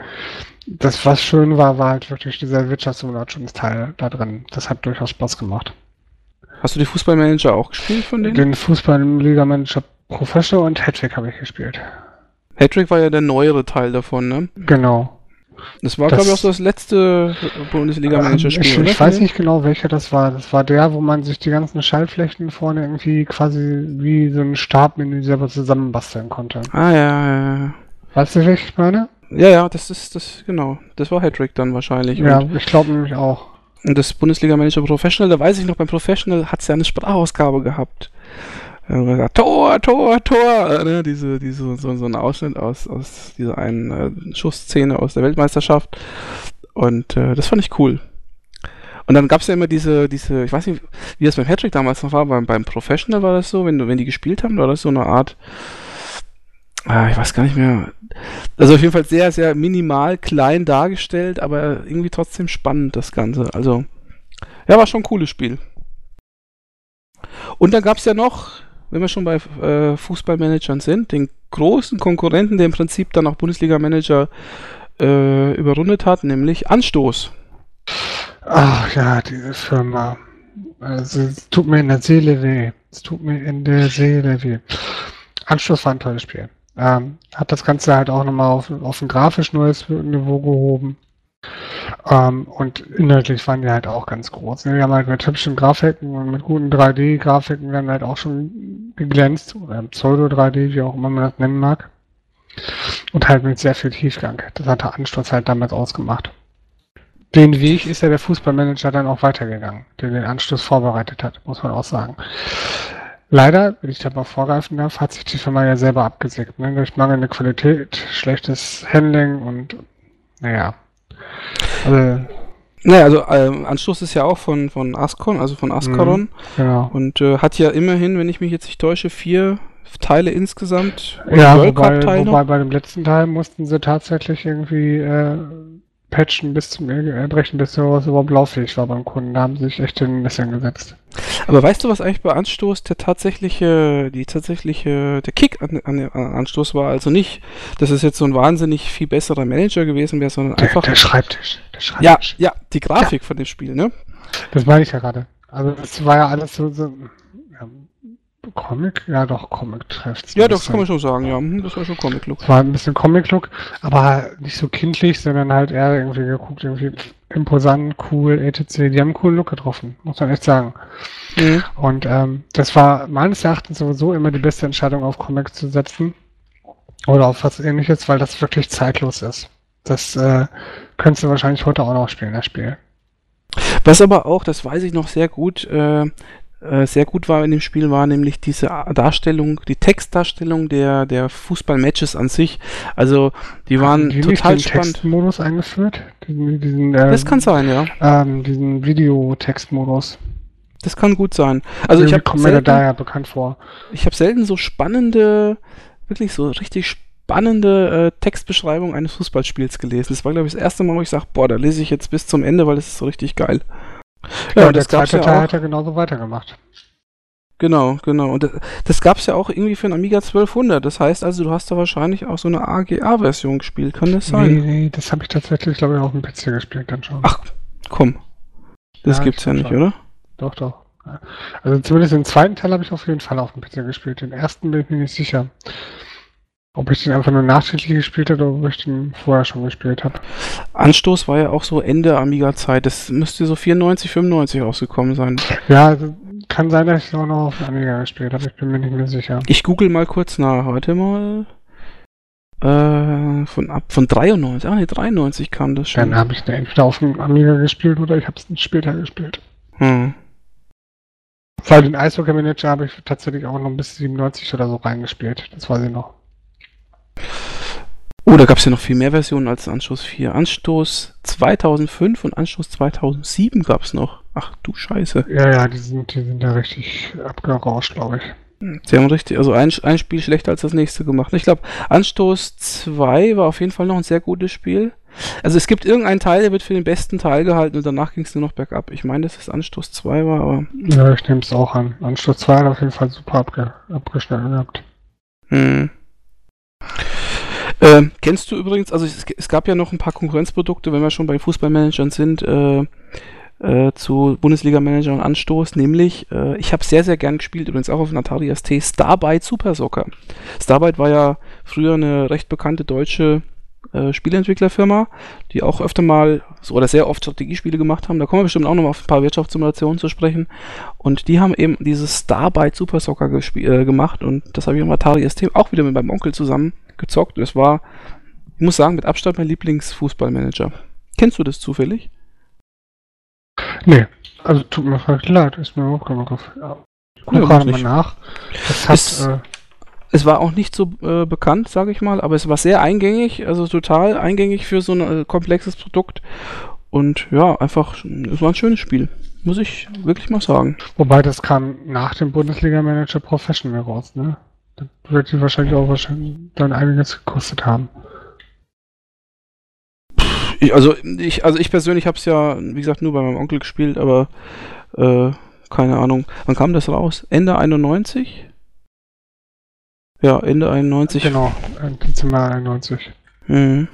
S1: Das, was schön war, war halt wirklich dieser Wirtschaftssimulationsteil da drin. Das hat durchaus Spaß gemacht.
S2: Hast du die Fußballmanager auch gespielt von denen?
S1: Den Fußball-Liga-Manager Professor und Hattrick habe ich gespielt.
S2: Hattrick war ja der neuere Teil davon, ne?
S1: Genau.
S2: Das war, glaube ich, auch so das letzte Bundesliga-Manager-Spiel,
S1: ich,
S2: oder?
S1: ich weiß nicht genau, welcher das war. Das war der, wo man sich die ganzen Schallflächen vorne irgendwie quasi wie so ein Startmenü selber zusammenbasteln konnte.
S2: Ah, ja, ja, ja.
S1: Weißt du, welches ich meine?
S2: Ja, ja, das ist, das, genau. Das war Hattrick dann wahrscheinlich.
S1: Ja,
S2: Und,
S1: ich glaube nämlich auch.
S2: und das Bundesliga-Manager Professional, da weiß ich noch, beim Professional hat es ja eine Sprachausgabe gehabt. Haben gesagt, Tor, Tor, Tor, äh, ne, diese, diese, so, so ein Ausschnitt aus, aus dieser einen äh, Schussszene aus der Weltmeisterschaft. Und äh, das fand ich cool. Und dann gab es ja immer diese, diese, ich weiß nicht, wie das beim Hattrick damals noch war, beim, beim Professional war das so, wenn, wenn die gespielt haben, war das so eine Art, ah, ich weiß gar nicht mehr, also auf jeden Fall sehr, sehr minimal klein dargestellt, aber irgendwie trotzdem spannend das Ganze. Also, ja, war schon ein cooles Spiel. Und dann gab es ja noch, wenn wir schon bei äh, Fußballmanagern sind, den großen Konkurrenten, der im Prinzip dann auch Bundesliga-Manager äh, überrundet hat, nämlich Anstoß.
S1: Ach ja, diese Firma. Also, es tut mir in der Seele weh. Es tut mir in der Seele weh. Anschluss war ein tolles Spiel. Ähm, hat das Ganze halt auch nochmal auf, auf ein grafisch neues Niveau gehoben. Ähm, und inhaltlich waren die halt auch ganz groß. ne? Die haben halt mit hübschen Grafiken und mit guten 3D-Grafiken werden halt auch schon geglänzt. Oder Pseudo-3D, wie auch immer man das nennen mag. Und halt mit sehr viel Tiefgang. Das hat der Anstoß halt damals ausgemacht. Den Weg ist ja der Fußballmanager dann auch weitergegangen, der den Anstoß vorbereitet hat, muss man auch sagen. Leider, wenn ich da mal vorgreifen darf, hat sich die Firma ja selber abgesägt, ne? durch mangelnde Qualität, schlechtes Handling und naja. Also,
S2: Naja, also ähm, Anstoß ist ja auch von, von Ascon, also von Ascaron.
S1: Mhm, genau.
S2: Und äh, hat ja immerhin, wenn ich mich jetzt nicht täusche, vier Teile insgesamt.
S1: Ja, wobei, wobei bei dem letzten Teil mussten sie tatsächlich irgendwie äh, patchen bis zum Erbrechen, bis sowas überhaupt lauffähig war beim Kunden. Da haben sie sich echt in den Messern gesetzt.
S2: Aber weißt du, was eigentlich bei Anstoß der tatsächliche, die tatsächliche, der Kick an, an, an Anstoß war? Also nicht, dass es jetzt so ein wahnsinnig viel besserer Manager gewesen wäre, sondern
S1: Der,
S2: einfach.
S1: der Schreibtisch. Der
S2: ja,
S1: Schreibtisch.
S2: ja, die Grafik von dem Spiel, ne?
S1: Das meine ich ja gerade. Also das war ja alles so, so ja, Comic? Ja doch, Comic trifft's.
S2: Ja,
S1: ein
S2: das kann man schon sagen, ja. Hm, Das war schon Comic-Look.
S1: War ein bisschen Comic-Look, aber nicht so kindlich, sondern halt eher irgendwie geguckt, irgendwie imposant, cool, etc. Die haben einen coolen Look getroffen, muss man echt sagen.
S2: Mhm.
S1: Und ähm, das war meines Erachtens sowieso immer die beste Entscheidung, auf Comics zu setzen. Oder auf was ähnliches, weil das wirklich zeitlos ist. Das äh, könntest du wahrscheinlich heute auch noch spielen, das Spiel.
S2: Was aber auch, das weiß ich noch sehr gut, äh, äh, sehr gut war in dem Spiel, war nämlich diese Darstellung, die Textdarstellung der, der Fußballmatches an sich. Also, die waren
S1: die nicht
S2: total
S1: den
S2: spannend.
S1: Textmodus eingeführt? Diesen, diesen, ähm,
S2: Das kann sein, ja.
S1: ähm, diesen Videotextmodus.
S2: Das kann gut sein. Also, ich habe
S1: da
S2: selten,
S1: daher bekannt vor.
S2: ich hab selten so spannende, wirklich so richtig spannende äh, Textbeschreibung eines Fußballspiels gelesen. Das war, glaube ich, das erste Mal, wo ich sage, boah, da lese ich jetzt bis zum Ende, weil das ist so richtig geil.
S1: Ja,
S2: und
S1: und der
S2: das gab's
S1: zweite
S2: ja
S1: Teil
S2: auch.
S1: hat er genauso weitergemacht.
S2: Genau, genau. Und das, gab es ja auch irgendwie für den Amiga 1200. Das heißt also, du hast da wahrscheinlich auch so eine AGA-Version gespielt. Kann das
S1: Nee,
S2: sein?
S1: nee, das habe ich tatsächlich, glaube ich, auf dem PC gespielt dann schon.
S2: Ach, komm. Das
S1: Ja,
S2: gibt's ja nicht,
S1: schon.
S2: oder?
S1: Doch, doch. Also zumindest den zweiten Teil habe ich auf jeden Fall auf dem PC gespielt. Den ersten bin ich mir nicht sicher. Ob ich den einfach nur nachträglich gespielt habe oder ob ich den vorher schon gespielt habe.
S2: Anstoß war ja auch so Ende Amiga-Zeit. Das müsste so 94, 95 rausgekommen sein.
S1: Ja, also kann sein, dass ich auch noch auf dem Amiga gespielt habe. Ich bin mir nicht mehr sicher.
S2: Ich google mal kurz nach. Warte mal. Äh, von ab von 93. Ah, ne, 93 kam das schon.
S1: Dann habe ich den entweder auf dem Amiga gespielt oder ich habe es später gespielt.
S2: Hm.
S1: Weil den Eishockey Manager habe ich tatsächlich auch noch bis 97 oder so reingespielt. Das weiß ich noch.
S2: Oh, da gab es ja noch viel mehr Versionen als Anstoß 4. Anstoß 2005 und Anstoß 2007 gab es noch. Ach du Scheiße.
S1: Ja, ja, die sind, die sind da richtig abgerauscht, glaube ich.
S2: Sie haben richtig, also ein, ein Spiel schlechter als das nächste gemacht. Ich glaube, Anstoß 2 war auf jeden Fall noch ein sehr gutes Spiel. Also es gibt irgendeinen Teil, der wird für den besten Teil gehalten und danach ging es nur noch bergab. Ich meine, dass es Anstoß 2 war, aber.
S1: Ja, ich nehme es auch an. Anstoß 2 hat auf jeden Fall super abge abgeschnitten gehabt.
S2: Hm. Ähm, kennst du übrigens, also es, es gab ja noch ein paar Konkurrenzprodukte, wenn wir schon bei Fußballmanagern sind, äh, äh, zu Bundesliga-Manager und Anstoß, nämlich, äh, ich habe sehr, sehr gern gespielt, übrigens auch auf dem Atari ST, Starbite Super Soccer. Starbite war ja früher eine recht bekannte deutsche äh, Spieleentwicklerfirma, die auch öfter mal so, oder sehr oft Strategiespiele gemacht haben. Da kommen wir bestimmt auch noch mal auf ein paar Wirtschaftssimulationen zu sprechen. Und die haben eben dieses Starbite Super Soccer äh, gemacht und das habe ich am Atari ST auch wieder mit meinem Onkel zusammen gezockt. Das war, ich muss sagen, mit Abstand mein Lieblingsfußballmanager. Kennst du das zufällig?
S1: Nee, also tut mir leid, ist mir auch Begriff. Ja. Ich guck
S2: Ja,
S1: gerade mal nach. Das hat,
S2: Ist-
S1: äh,
S2: Es war auch nicht so äh, bekannt, sage ich mal, aber es war sehr eingängig, also total eingängig für so ein äh, komplexes Produkt. Und ja, einfach, es war ein schönes Spiel. Muss ich wirklich mal sagen.
S1: wobei das kam nach dem Bundesliga-Manager Professional raus, ne? Das wird die wahrscheinlich auch wahrscheinlich dann einiges gekostet haben.
S2: Ich, also, ich, also ich persönlich habe es ja, wie gesagt, nur bei meinem Onkel gespielt, aber äh, keine Ahnung. Wann kam das raus? Ende 91? Ja, Ende 91.
S1: Genau, äh, Dezember 91.
S2: Mhm.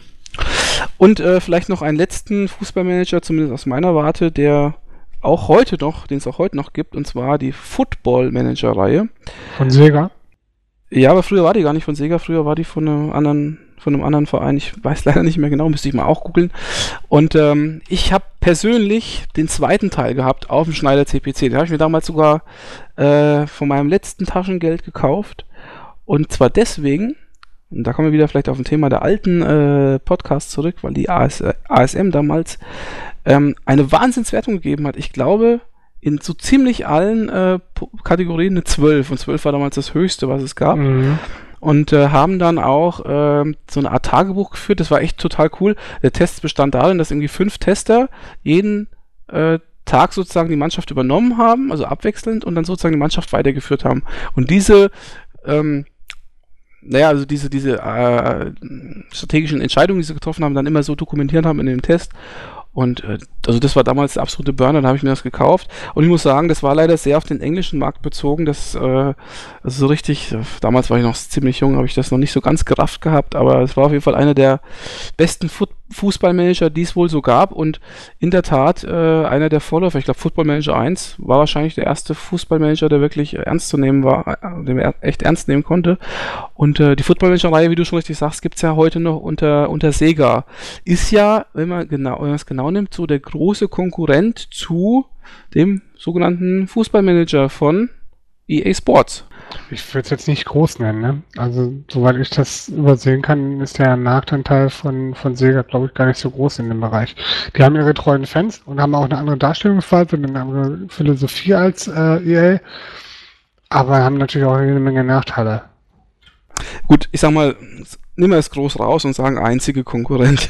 S2: Und äh, vielleicht noch einen letzten Fußballmanager, zumindest aus meiner Warte, der auch heute noch, den es auch heute noch gibt, und zwar die Football Manager Reihe.
S1: Von Sega.
S2: Ja, aber früher war die gar nicht von Sega, früher war die von einem anderen, von einem anderen Verein. Ich weiß leider nicht mehr genau, müsste ich mal auch googeln. Und ähm, ich habe persönlich den zweiten Teil gehabt auf dem Schneider CPC. Den habe ich mir damals sogar äh, von meinem letzten Taschengeld gekauft. Und zwar deswegen, und da kommen wir wieder vielleicht auf ein Thema der alten äh, Podcasts zurück, weil die AS, äh, ASM damals ähm, eine Wahnsinnswertung gegeben hat. Ich glaube, in so ziemlich allen äh, Kategorien eine 12. Und 12 war damals das höchste, was es gab.
S1: Mhm.
S2: und äh, haben dann auch äh, so eine Art Tagebuch geführt. Das war echt total cool. Der Test bestand darin, dass irgendwie fünf Tester jeden äh, Tag sozusagen die Mannschaft übernommen haben, also abwechselnd und dann sozusagen die Mannschaft weitergeführt haben. Und diese ähm, naja, also diese, diese äh, strategischen Entscheidungen, die sie getroffen haben, dann immer so dokumentiert haben in dem Test. Und äh, also das war damals der absolute Burner, da habe ich mir das gekauft. Und ich muss sagen, das war leider sehr auf den englischen Markt bezogen. Das äh, also so richtig, äh, damals war ich noch ziemlich jung, habe ich das noch nicht so ganz gerafft gehabt, aber es war auf jeden Fall einer der besten Fu Fußballmanager, die es wohl so gab. Und in der Tat, äh, einer der Vorläufer, ich glaube Football Manager 1, war wahrscheinlich der erste Fußballmanager, der wirklich ernst zu nehmen war, äh, den man echt ernst nehmen konnte. Und äh, die Football Manager-Reihe, wie du schon richtig sagst, gibt's ja heute noch unter, unter Sega. Ist ja, wenn man genau, wenn man es genau nimmt, so der große Konkurrent zu dem sogenannten Fußballmanager von EA Sports.
S1: Ich würde es jetzt nicht groß nennen, ne? Also, soweit ich das übersehen kann, ist der Marktanteil von, von Sega, glaube ich, gar nicht so groß in dem Bereich. Die haben ihre treuen Fans und haben auch eine andere Darstellungsweise und eine andere Philosophie als äh, EA, aber haben natürlich auch jede Menge Nachteile.
S2: Gut, ich sag mal, nehmen wir es groß raus und sagen einzige Konkurrent.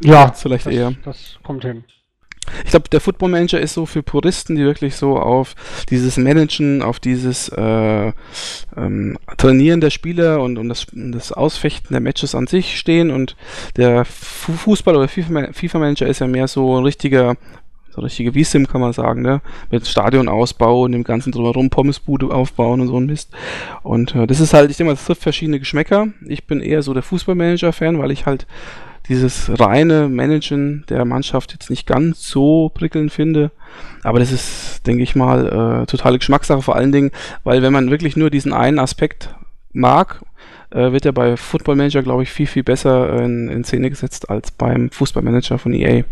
S1: ja,
S2: vielleicht das, eher.
S1: Das kommt hin.
S2: Ich glaube, der Football Manager ist so für Puristen, die wirklich so auf dieses Managen, auf dieses äh, ähm, Trainieren der Spieler und, und das, das, Ausfechten der Matches an sich stehen. Und der Fußball oder FIFA, FIFA Manager ist ja mehr so ein richtiger so richtige V-Sim kann man sagen, ne? Mit Stadionausbau und dem ganzen drumherum Pommesbude aufbauen und so ein Mist. Und äh, das ist halt, ich denke mal, das trifft verschiedene Geschmäcker. Ich bin eher so der Fußballmanager-Fan, weil ich halt dieses reine Managen der Mannschaft jetzt nicht ganz so prickelnd finde. Aber das ist, denke ich mal, äh, totale Geschmackssache, vor allen Dingen, weil wenn man wirklich nur diesen einen Aspekt mag, äh, wird er bei Football Manager, glaube ich, viel, viel besser in, in Szene gesetzt als beim Fußballmanager von EA.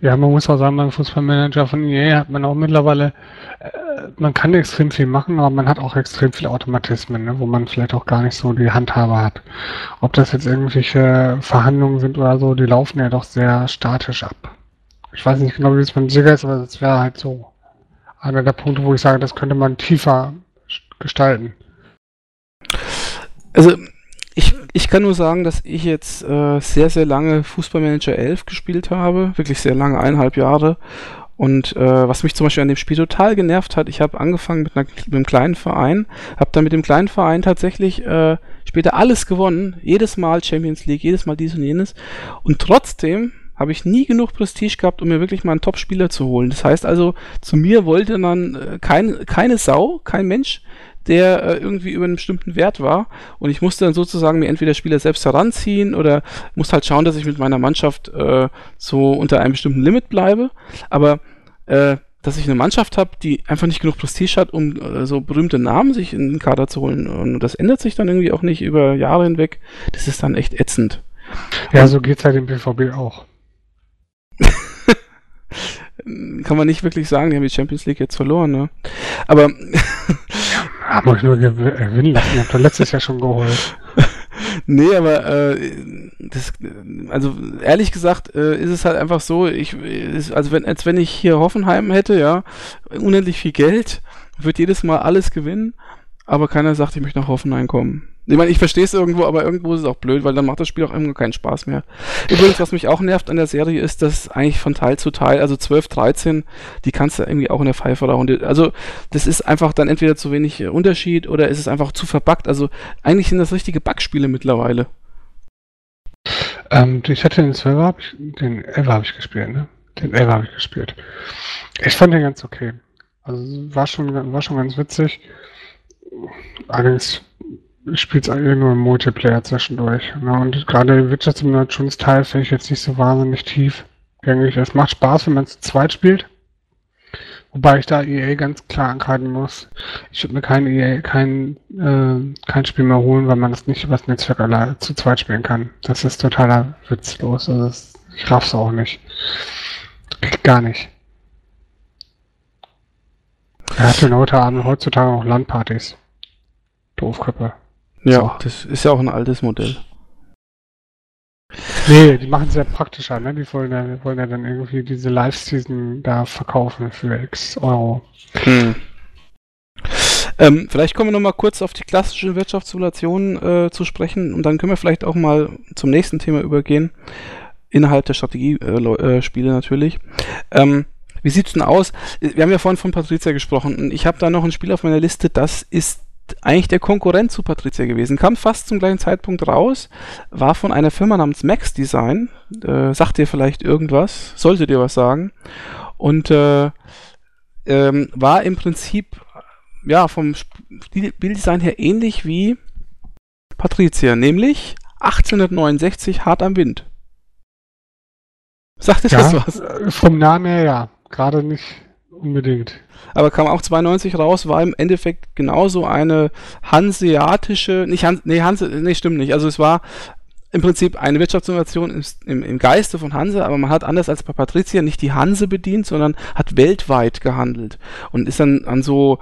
S1: Ja, man muss auch sagen, beim Fußballmanager von EA hat man auch mittlerweile, äh, man kann extrem viel machen, aber man hat auch extrem viele Automatismen, ne, wo man vielleicht auch gar nicht so die Handhabe hat. Ob das jetzt irgendwelche Verhandlungen sind oder so, die laufen ja doch sehr statisch ab. Ich weiß nicht genau, wie es beim Sieger ist, aber das wäre halt so einer der Punkte, wo ich sage, das könnte man tiefer gestalten.
S2: Also ich, ich kann nur sagen, dass ich jetzt äh, sehr, sehr lange Fußballmanager 11 gespielt habe. Wirklich sehr lange, eineinhalb Jahre. Und äh, was mich zum Beispiel an dem Spiel total genervt hat, ich habe angefangen mit, einer, mit einem kleinen Verein, habe dann mit dem kleinen Verein tatsächlich äh, später alles gewonnen. Jedes Mal Champions League, jedes Mal dies und jenes. Und trotzdem habe ich nie genug Prestige gehabt, um mir wirklich mal einen Top-Spieler zu holen. Das heißt also, zu mir wollte dann äh, kein, keine Sau, kein Mensch der äh, irgendwie über einen bestimmten Wert war. Und ich musste dann sozusagen mir entweder Spieler selbst heranziehen oder musste halt schauen, dass ich mit meiner Mannschaft äh, so unter einem bestimmten Limit bleibe. Aber äh, dass ich eine Mannschaft habe, die einfach nicht genug Prestige hat, um äh, so berühmte Namen sich in den Kader zu holen. Und das ändert sich dann irgendwie auch nicht über Jahre hinweg. Das ist dann echt ätzend.
S1: Ja, so geht es halt im BVB auch.
S2: Kann man nicht wirklich sagen, die haben die Champions League jetzt verloren, ne? Aber
S1: Haben euch nur gewinnen lassen. Ihr habt doch letztes Jahr schon geholt.
S2: nee, aber äh, das, also ehrlich gesagt äh, ist es halt einfach so, ich, ist, also wenn, als wenn ich hier Hoffenheim hätte, ja, unendlich viel Geld, wird jedes Mal alles gewinnen, aber keiner sagt, ich möchte nach Hoffenheim kommen. Ich meine, ich verstehe es irgendwo, aber irgendwo ist es auch blöd, weil dann macht das Spiel auch irgendwo keinen Spaß mehr. Übrigens, was mich auch nervt an der Serie ist, dass eigentlich von Teil zu Teil, also 12, 13, die kannst du irgendwie auch in der Pfeife rauchen. Also, das ist einfach dann entweder zu wenig äh, Unterschied oder ist es einfach zu verbuggt. Also, eigentlich sind das richtige Bugspiele mittlerweile.
S1: Ähm, ich hatte den 12 hab ich, den 11 habe ich gespielt, ne? Den 11 habe ich gespielt. Ich fand den ganz okay. Also, war schon, war schon ganz witzig. Allerdings eigentlich nur im Multiplayer zwischendurch. Ne? Und gerade Wirtschaftssimulationsteil finde ich jetzt nicht so wahnsinnig tiefgängig. Es macht Spaß, wenn man zu zweit spielt. Wobei ich da EA ganz klar ankreiden muss. Ich würde mir kein EA, kein, äh, kein Spiel mehr holen, weil man das nicht über das Netzwerk allein zu zweit spielen kann. Das ist totaler witzlos. Also das, ich raff's auch nicht. Gar nicht. Er hat ja heute heutzutage auch Landpartys. Doofköppe.
S2: Ja, so. das ist ja auch ein altes Modell.
S1: Nee, die machen es ja praktischer, ne? Die wollen ja, wollen ja dann irgendwie diese Live-Season da verkaufen für X Euro. Hm.
S2: Ähm, vielleicht kommen wir noch mal kurz auf die klassische Wirtschaftssimulation äh, zu sprechen und dann können wir vielleicht auch mal zum nächsten Thema übergehen. Innerhalb der Strategiespiele äh, natürlich. Ähm, wie sieht's denn aus? Wir haben ja vorhin von Patricia gesprochen. Ich habe da noch ein Spiel auf meiner Liste, das ist eigentlich der Konkurrent zu Patricia gewesen. Kam fast zum gleichen Zeitpunkt raus, war von einer Firma namens Max Design. Äh, sagt dir vielleicht irgendwas? Sollte dir was sagen. Und äh, ähm, war im Prinzip ja vom Bilddesign her ähnlich wie Patricia, nämlich 1869 hart am Wind.
S1: Sagt dir ja, das was? Äh, vom Namen her ja, gerade nicht unbedingt.
S2: Aber kam auch 92 raus, war im Endeffekt genauso eine hanseatische, nicht Hans, nee, Hanse, nee, stimmt nicht. Also es war im Prinzip eine Wirtschaftsinnovation im, im, Geiste von Hanse, aber man hat anders als bei Patricia nicht die Hanse bedient, sondern hat weltweit gehandelt und ist dann an so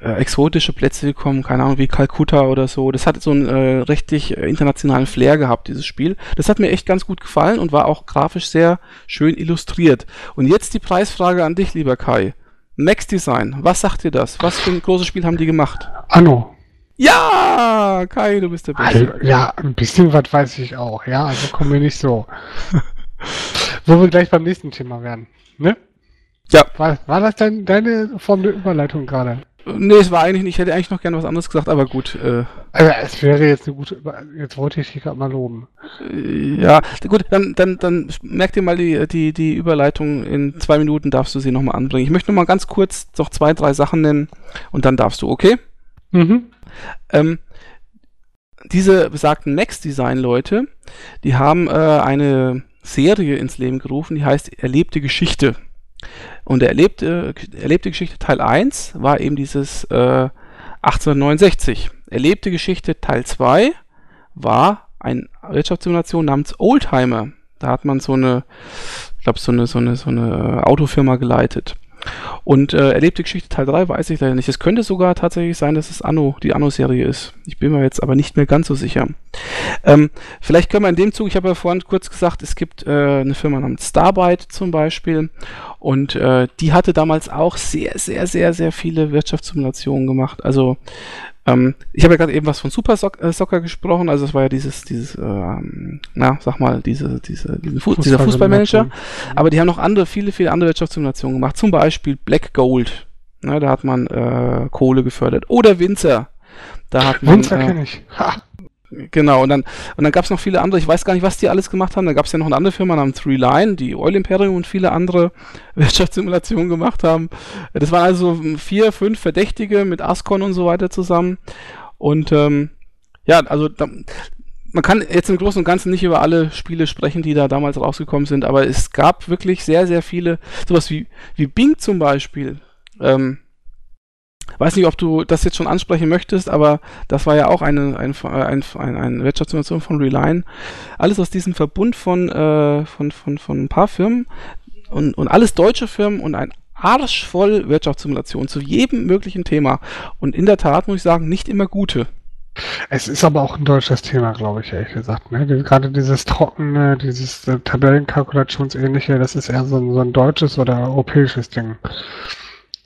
S2: äh, exotische Plätze gekommen, keine Ahnung, wie Kalkutta oder so. Das hat so einen äh, rechtlich äh, internationalen Flair gehabt, dieses Spiel. Das hat mir echt ganz gut gefallen und war auch grafisch sehr schön illustriert. Und jetzt die Preisfrage an dich, lieber Kai. Max Design, was sagt dir das? Was für ein großes Spiel haben die gemacht?
S1: Anno.
S2: Ja, Kai, du bist der
S1: Beste. Also, ja, ein bisschen was weiß ich auch. Ja, also kommen wir nicht so. Wo wir gleich beim nächsten Thema werden. Ne?
S2: Ja.
S1: War, war das dein, deine Form der Überleitung gerade?
S2: Nee, es war eigentlich nicht. Ich hätte eigentlich noch gerne was anderes gesagt, aber gut. Äh,
S1: also es wäre jetzt eine gute. Jetzt wollte ich dich gerade mal loben.
S2: Äh, ja, gut, dann, dann, dann merk dir mal die, die, die Überleitung. In zwei Minuten darfst du sie nochmal anbringen. Ich möchte noch mal ganz kurz noch zwei, drei Sachen nennen und dann darfst du, okay? Mhm. Ähm, diese besagten Max-Design-Leute, die haben äh, eine Serie ins Leben gerufen, die heißt Erlebte Geschichte. Und erlebte, erlebte Geschichte Teil 1 war eben dieses äh, 1869. Erlebte Geschichte Teil 2 war eine Wirtschaftssimulation namens Oldtimer. Da hat man so eine, ich glaube, so eine, so eine, so eine Autofirma geleitet. Und äh, erlebte Geschichte Teil 3 weiß ich leider nicht. Es könnte sogar tatsächlich sein, dass es Anno, die Anno-Serie ist. Ich bin mir jetzt aber nicht mehr ganz so sicher. Ähm, vielleicht können wir in dem Zug, ich habe ja vorhin kurz gesagt, es gibt äh, eine Firma namens Starbyte zum Beispiel. Und äh, die hatte damals auch sehr, sehr, sehr, sehr viele Wirtschaftssimulationen gemacht. Also ähm, ich habe ja gerade eben was von Super äh, Soccer gesprochen, also es war ja dieses, dieses, ähm, na, sag mal, diese, diese, diese Fu dieser Fußballmanager. Aber die haben noch andere, viele, viele andere Wirtschaftssimulationen gemacht. Zum Beispiel Black Gold. Ne, da hat man äh, Kohle gefördert. Oder Winzer. Da hat man.
S1: Winzer äh, kenne ich. Ha.
S2: Genau, und dann, und dann gab es noch viele andere, ich weiß gar nicht, was die alles gemacht haben. Da gab es ja noch eine andere Firma namens Three Line, die Oil Imperium und viele andere Wirtschaftssimulationen gemacht haben. Das waren also vier, fünf Verdächtige mit Ascon und so weiter zusammen. Und ähm, ja, also da, man kann jetzt im Großen und Ganzen nicht über alle Spiele sprechen, die da damals rausgekommen sind, aber es gab wirklich sehr, sehr viele, sowas wie, wie Bing zum Beispiel. Ähm, weiß nicht, ob du das jetzt schon ansprechen möchtest, aber das war ja auch eine, ein, ein, ein, eine Wirtschaftssituation von Reline. Alles aus diesem Verbund von, äh, von, von, von ein paar Firmen und, und alles deutsche Firmen und ein Arsch voll Wirtschaftssimulation zu jedem möglichen Thema. Und in der Tat muss ich sagen, nicht immer gute.
S1: Es ist aber auch ein deutsches Thema, glaube ich, ehrlich gesagt. Ne? Gerade dieses trockene, dieses äh, Tabellenkalkulationsähnliche, das ist eher so so ein deutsches oder europäisches Ding.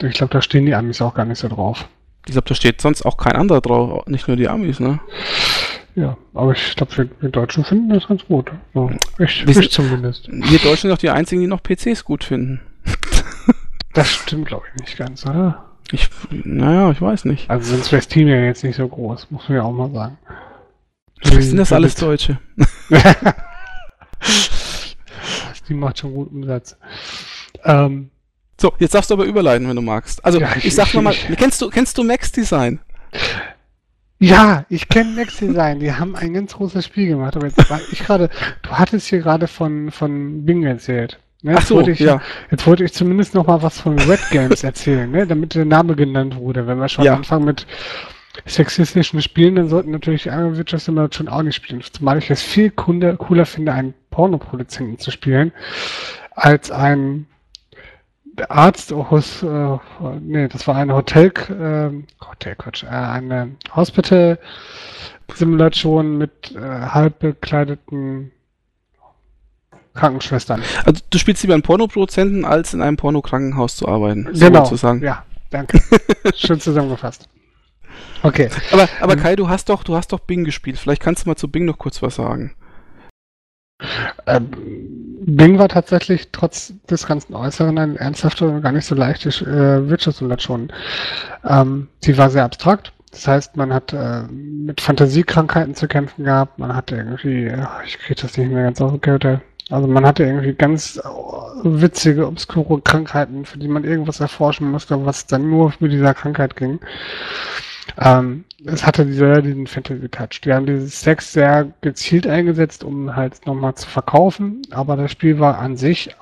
S1: Ich glaube, da stehen die Amis auch gar nicht so drauf.
S2: Ich glaube, da steht sonst auch kein anderer drauf, nicht nur die Amis, ne?
S1: Ja, aber ich glaube, wir, wir, Deutschen finden das ganz gut. So, ich,
S2: wir ich zumindest. Wir Deutschen sind doch die einzigen, die noch PCs gut finden.
S1: das stimmt, glaube ich, nicht ganz, oder?
S2: Ich, naja, ich weiß nicht.
S1: Also sonst wäre Steam ja jetzt nicht so groß, muss man ja auch mal sagen.
S2: Was sind das alles Deutsche?
S1: Steam macht schon guten Umsatz. Ähm,
S2: so, jetzt darfst du aber überleiten, wenn du magst. Also, ja, ich, ich sag nochmal, kennst du, kennst du Max Design?
S1: Ja, ich kenne Max Design. Die haben ein ganz großes Spiel gemacht. Aber jetzt war ich gerade, du hattest hier gerade von, von Bing erzählt.
S2: Ne? Ach so,
S1: ich,
S2: ja.
S1: Jetzt wollte ich zumindest noch mal was von Red Games erzählen, ne? damit der Name genannt wurde. Wenn wir schon ja. anfangen mit sexistischen Spielen, dann sollten natürlich die anderen Wirtschaftssimulationen auch nicht spielen. Zumal ich es viel cooler, cooler finde, einen Pornoproduzenten zu spielen, als einen Arzt, Hos, äh, nee, das war eine Hotel, äh, Hotel, Quatsch, äh, eine Hospital-Simulation mit äh, halb bekleideten Krankenschwestern.
S2: Also du spielst lieber einen Pornoproduzenten, als in einem Pornokrankenhaus zu arbeiten.
S1: So genau. Zu sagen. Ja, danke. Schön zusammengefasst.
S2: Okay. Aber, aber hm. Kai, du hast doch, du hast doch Bing gespielt. Vielleicht kannst du mal zu Bing noch kurz was sagen.
S1: Ähm, Bing war tatsächlich trotz des ganzen Äußeren ein ernsthafter und gar nicht so leichte äh, Wirtschaftssimulation. Ähm, sie war sehr abstrakt. Das heißt, man hat äh, mit Fantasiekrankheiten zu kämpfen gehabt. Man hatte irgendwie, ich kriege das nicht mehr ganz auf den also man hatte irgendwie ganz witzige, obskure Krankheiten, für die man irgendwas erforschen musste, was dann nur mit dieser Krankheit ging. Ähm, es hatte diese, diesen Fantasy-Touch. Die haben dieses Sex sehr gezielt eingesetzt, um halt nochmal zu verkaufen, aber das Spiel war an sich,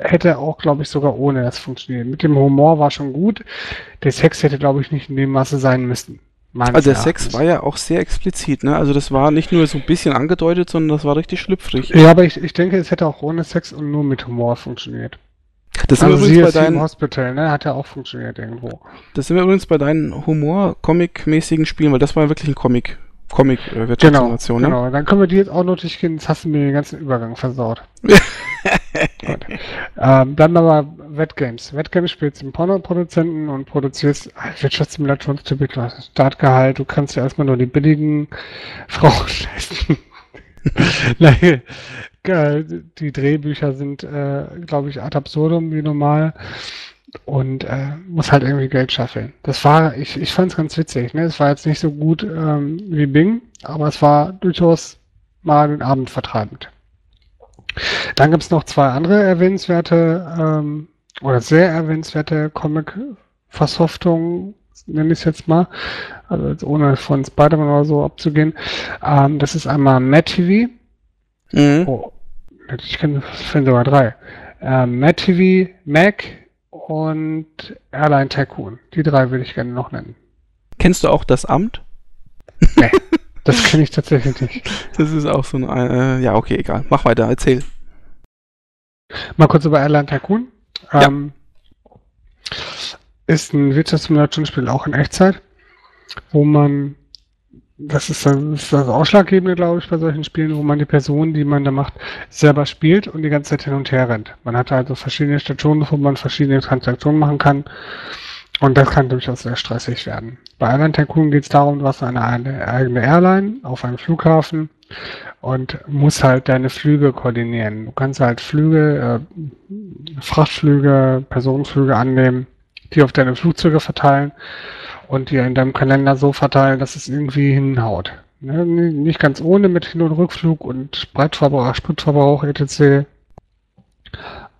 S1: hätte auch, glaube ich, sogar ohne das funktioniert. Mit dem Humor war schon gut. Der Sex hätte, glaube ich, nicht in dem Maße sein müssen.
S2: Also der Sex war ja auch sehr explizit, ne? Also das war nicht nur so ein bisschen angedeutet, sondern das war richtig schlüpfrig.
S1: Ja, aber ich, ich denke, es hätte auch ohne Sex und nur mit Humor funktioniert.
S2: Das sind also wir übrigens bei deinen
S1: Hospital, ne? Hat ja auch funktioniert irgendwo.
S2: Das sind wir übrigens bei deinen Humor-Comic-mäßigen Spielen, weil das war ja wirklich ein Comic. Comic
S1: äh, genau, ne? genau. Dann können wir die jetzt auch noch durchgehen. Jetzt hast du mir den ganzen Übergang versaut. ähm, dann aber Wettgames. Wettgames spielst im Porno-Produzenten und produzierst Wirtschaftssimulationstypical Startgehalt. Du kannst ja erstmal nur die billigen Frauen leisten. Nein, die Drehbücher sind, äh, glaube ich, ad absurdum wie normal und äh, muss halt irgendwie Geld schaffeln. Das war, ich, ich fand es ganz witzig. Ne? Es war jetzt nicht so gut ähm, wie Bing, aber es war durchaus mal den Abend vertreibend. Dann gibt es noch zwei andere erwähnenswerte ähm, oder sehr erwähnenswerte Comic-Versoftungen, nenne ich es jetzt mal, also jetzt ohne von Spider-Man oder so abzugehen. Ähm, das ist einmal Matt TV. Mhm. Oh, ich kenne sogar drei. Ähm, Matt TV, Mac, und Airline Tycoon. Die drei würde ich gerne noch nennen.
S2: Kennst du auch das Amt?
S1: Nee, das kenne ich tatsächlich nicht.
S2: Das ist auch so ein, äh, ja, okay, egal. Mach weiter, erzähl.
S1: Mal kurz über Airline Tycoon. Ja. Ähm, ist ein Wirtschaftssimulationsspiel auch in Echtzeit, wo man das ist, das das Ausschlaggebende, glaube ich, bei solchen Spielen, wo man die Person, die man da macht, selber spielt und die ganze Zeit hin und her rennt. Man hat also verschiedene Stationen, wo man verschiedene Transaktionen machen kann. Und das kann durchaus sehr stressig werden. Bei anderen Tycoon geht es darum, du hast eine, eine eigene Airline auf einem Flughafen und musst halt deine Flüge koordinieren. Du kannst halt Flüge, äh, Frachtflüge, Personenflüge annehmen, die auf deine Flugzeuge verteilen und dir in deinem Kalender so verteilen, dass es irgendwie hinhaut. Ne? Nicht ganz ohne mit Hin- und Rückflug und Spritverbrauch, Spritverbrauch etc.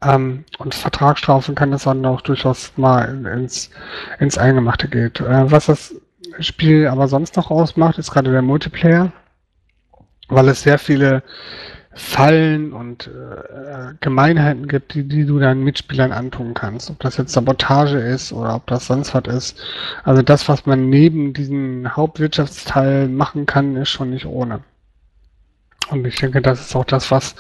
S1: Ähm, und Vertragsstrafen kann das dann auch durchaus mal ins, ins Eingemachte geht. Äh, was das Spiel aber sonst noch ausmacht, ist gerade der Multiplayer, weil es sehr viele Fallen und äh, Gemeinheiten gibt, die, die du deinen Mitspielern antun kannst. Ob das jetzt Sabotage ist oder ob das sonst was ist. Also das, was man neben diesem Hauptwirtschaftsteil machen kann, ist schon nicht ohne. Und ich denke, das ist auch das, was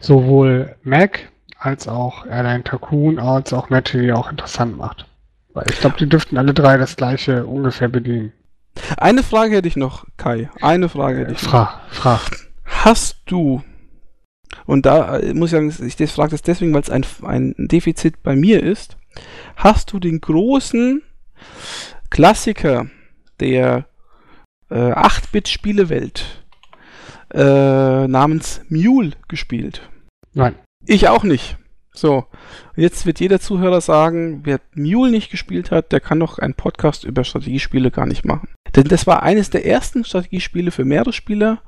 S1: sowohl Mac als auch Airline Tycoon als auch Matty auch interessant macht. Weil ich glaube, die dürften alle drei das gleiche ungefähr bedienen.
S2: Eine Frage hätte ich noch, Kai. Eine Frage hätte ich
S1: noch. Frag, frag.
S2: Hast du und da äh, muss ich sagen, ich frage das deswegen, weil es ein, ein Defizit bei mir ist. Hast du den großen Klassiker der äh, 8-Bit-Spielewelt äh, namens Mule gespielt?
S1: Nein.
S2: Ich auch nicht. So, jetzt wird jeder Zuhörer sagen, wer Mule nicht gespielt hat, der kann doch einen Podcast über Strategiespiele gar nicht machen. Denn das war eines der ersten Strategiespiele für mehrere Spieler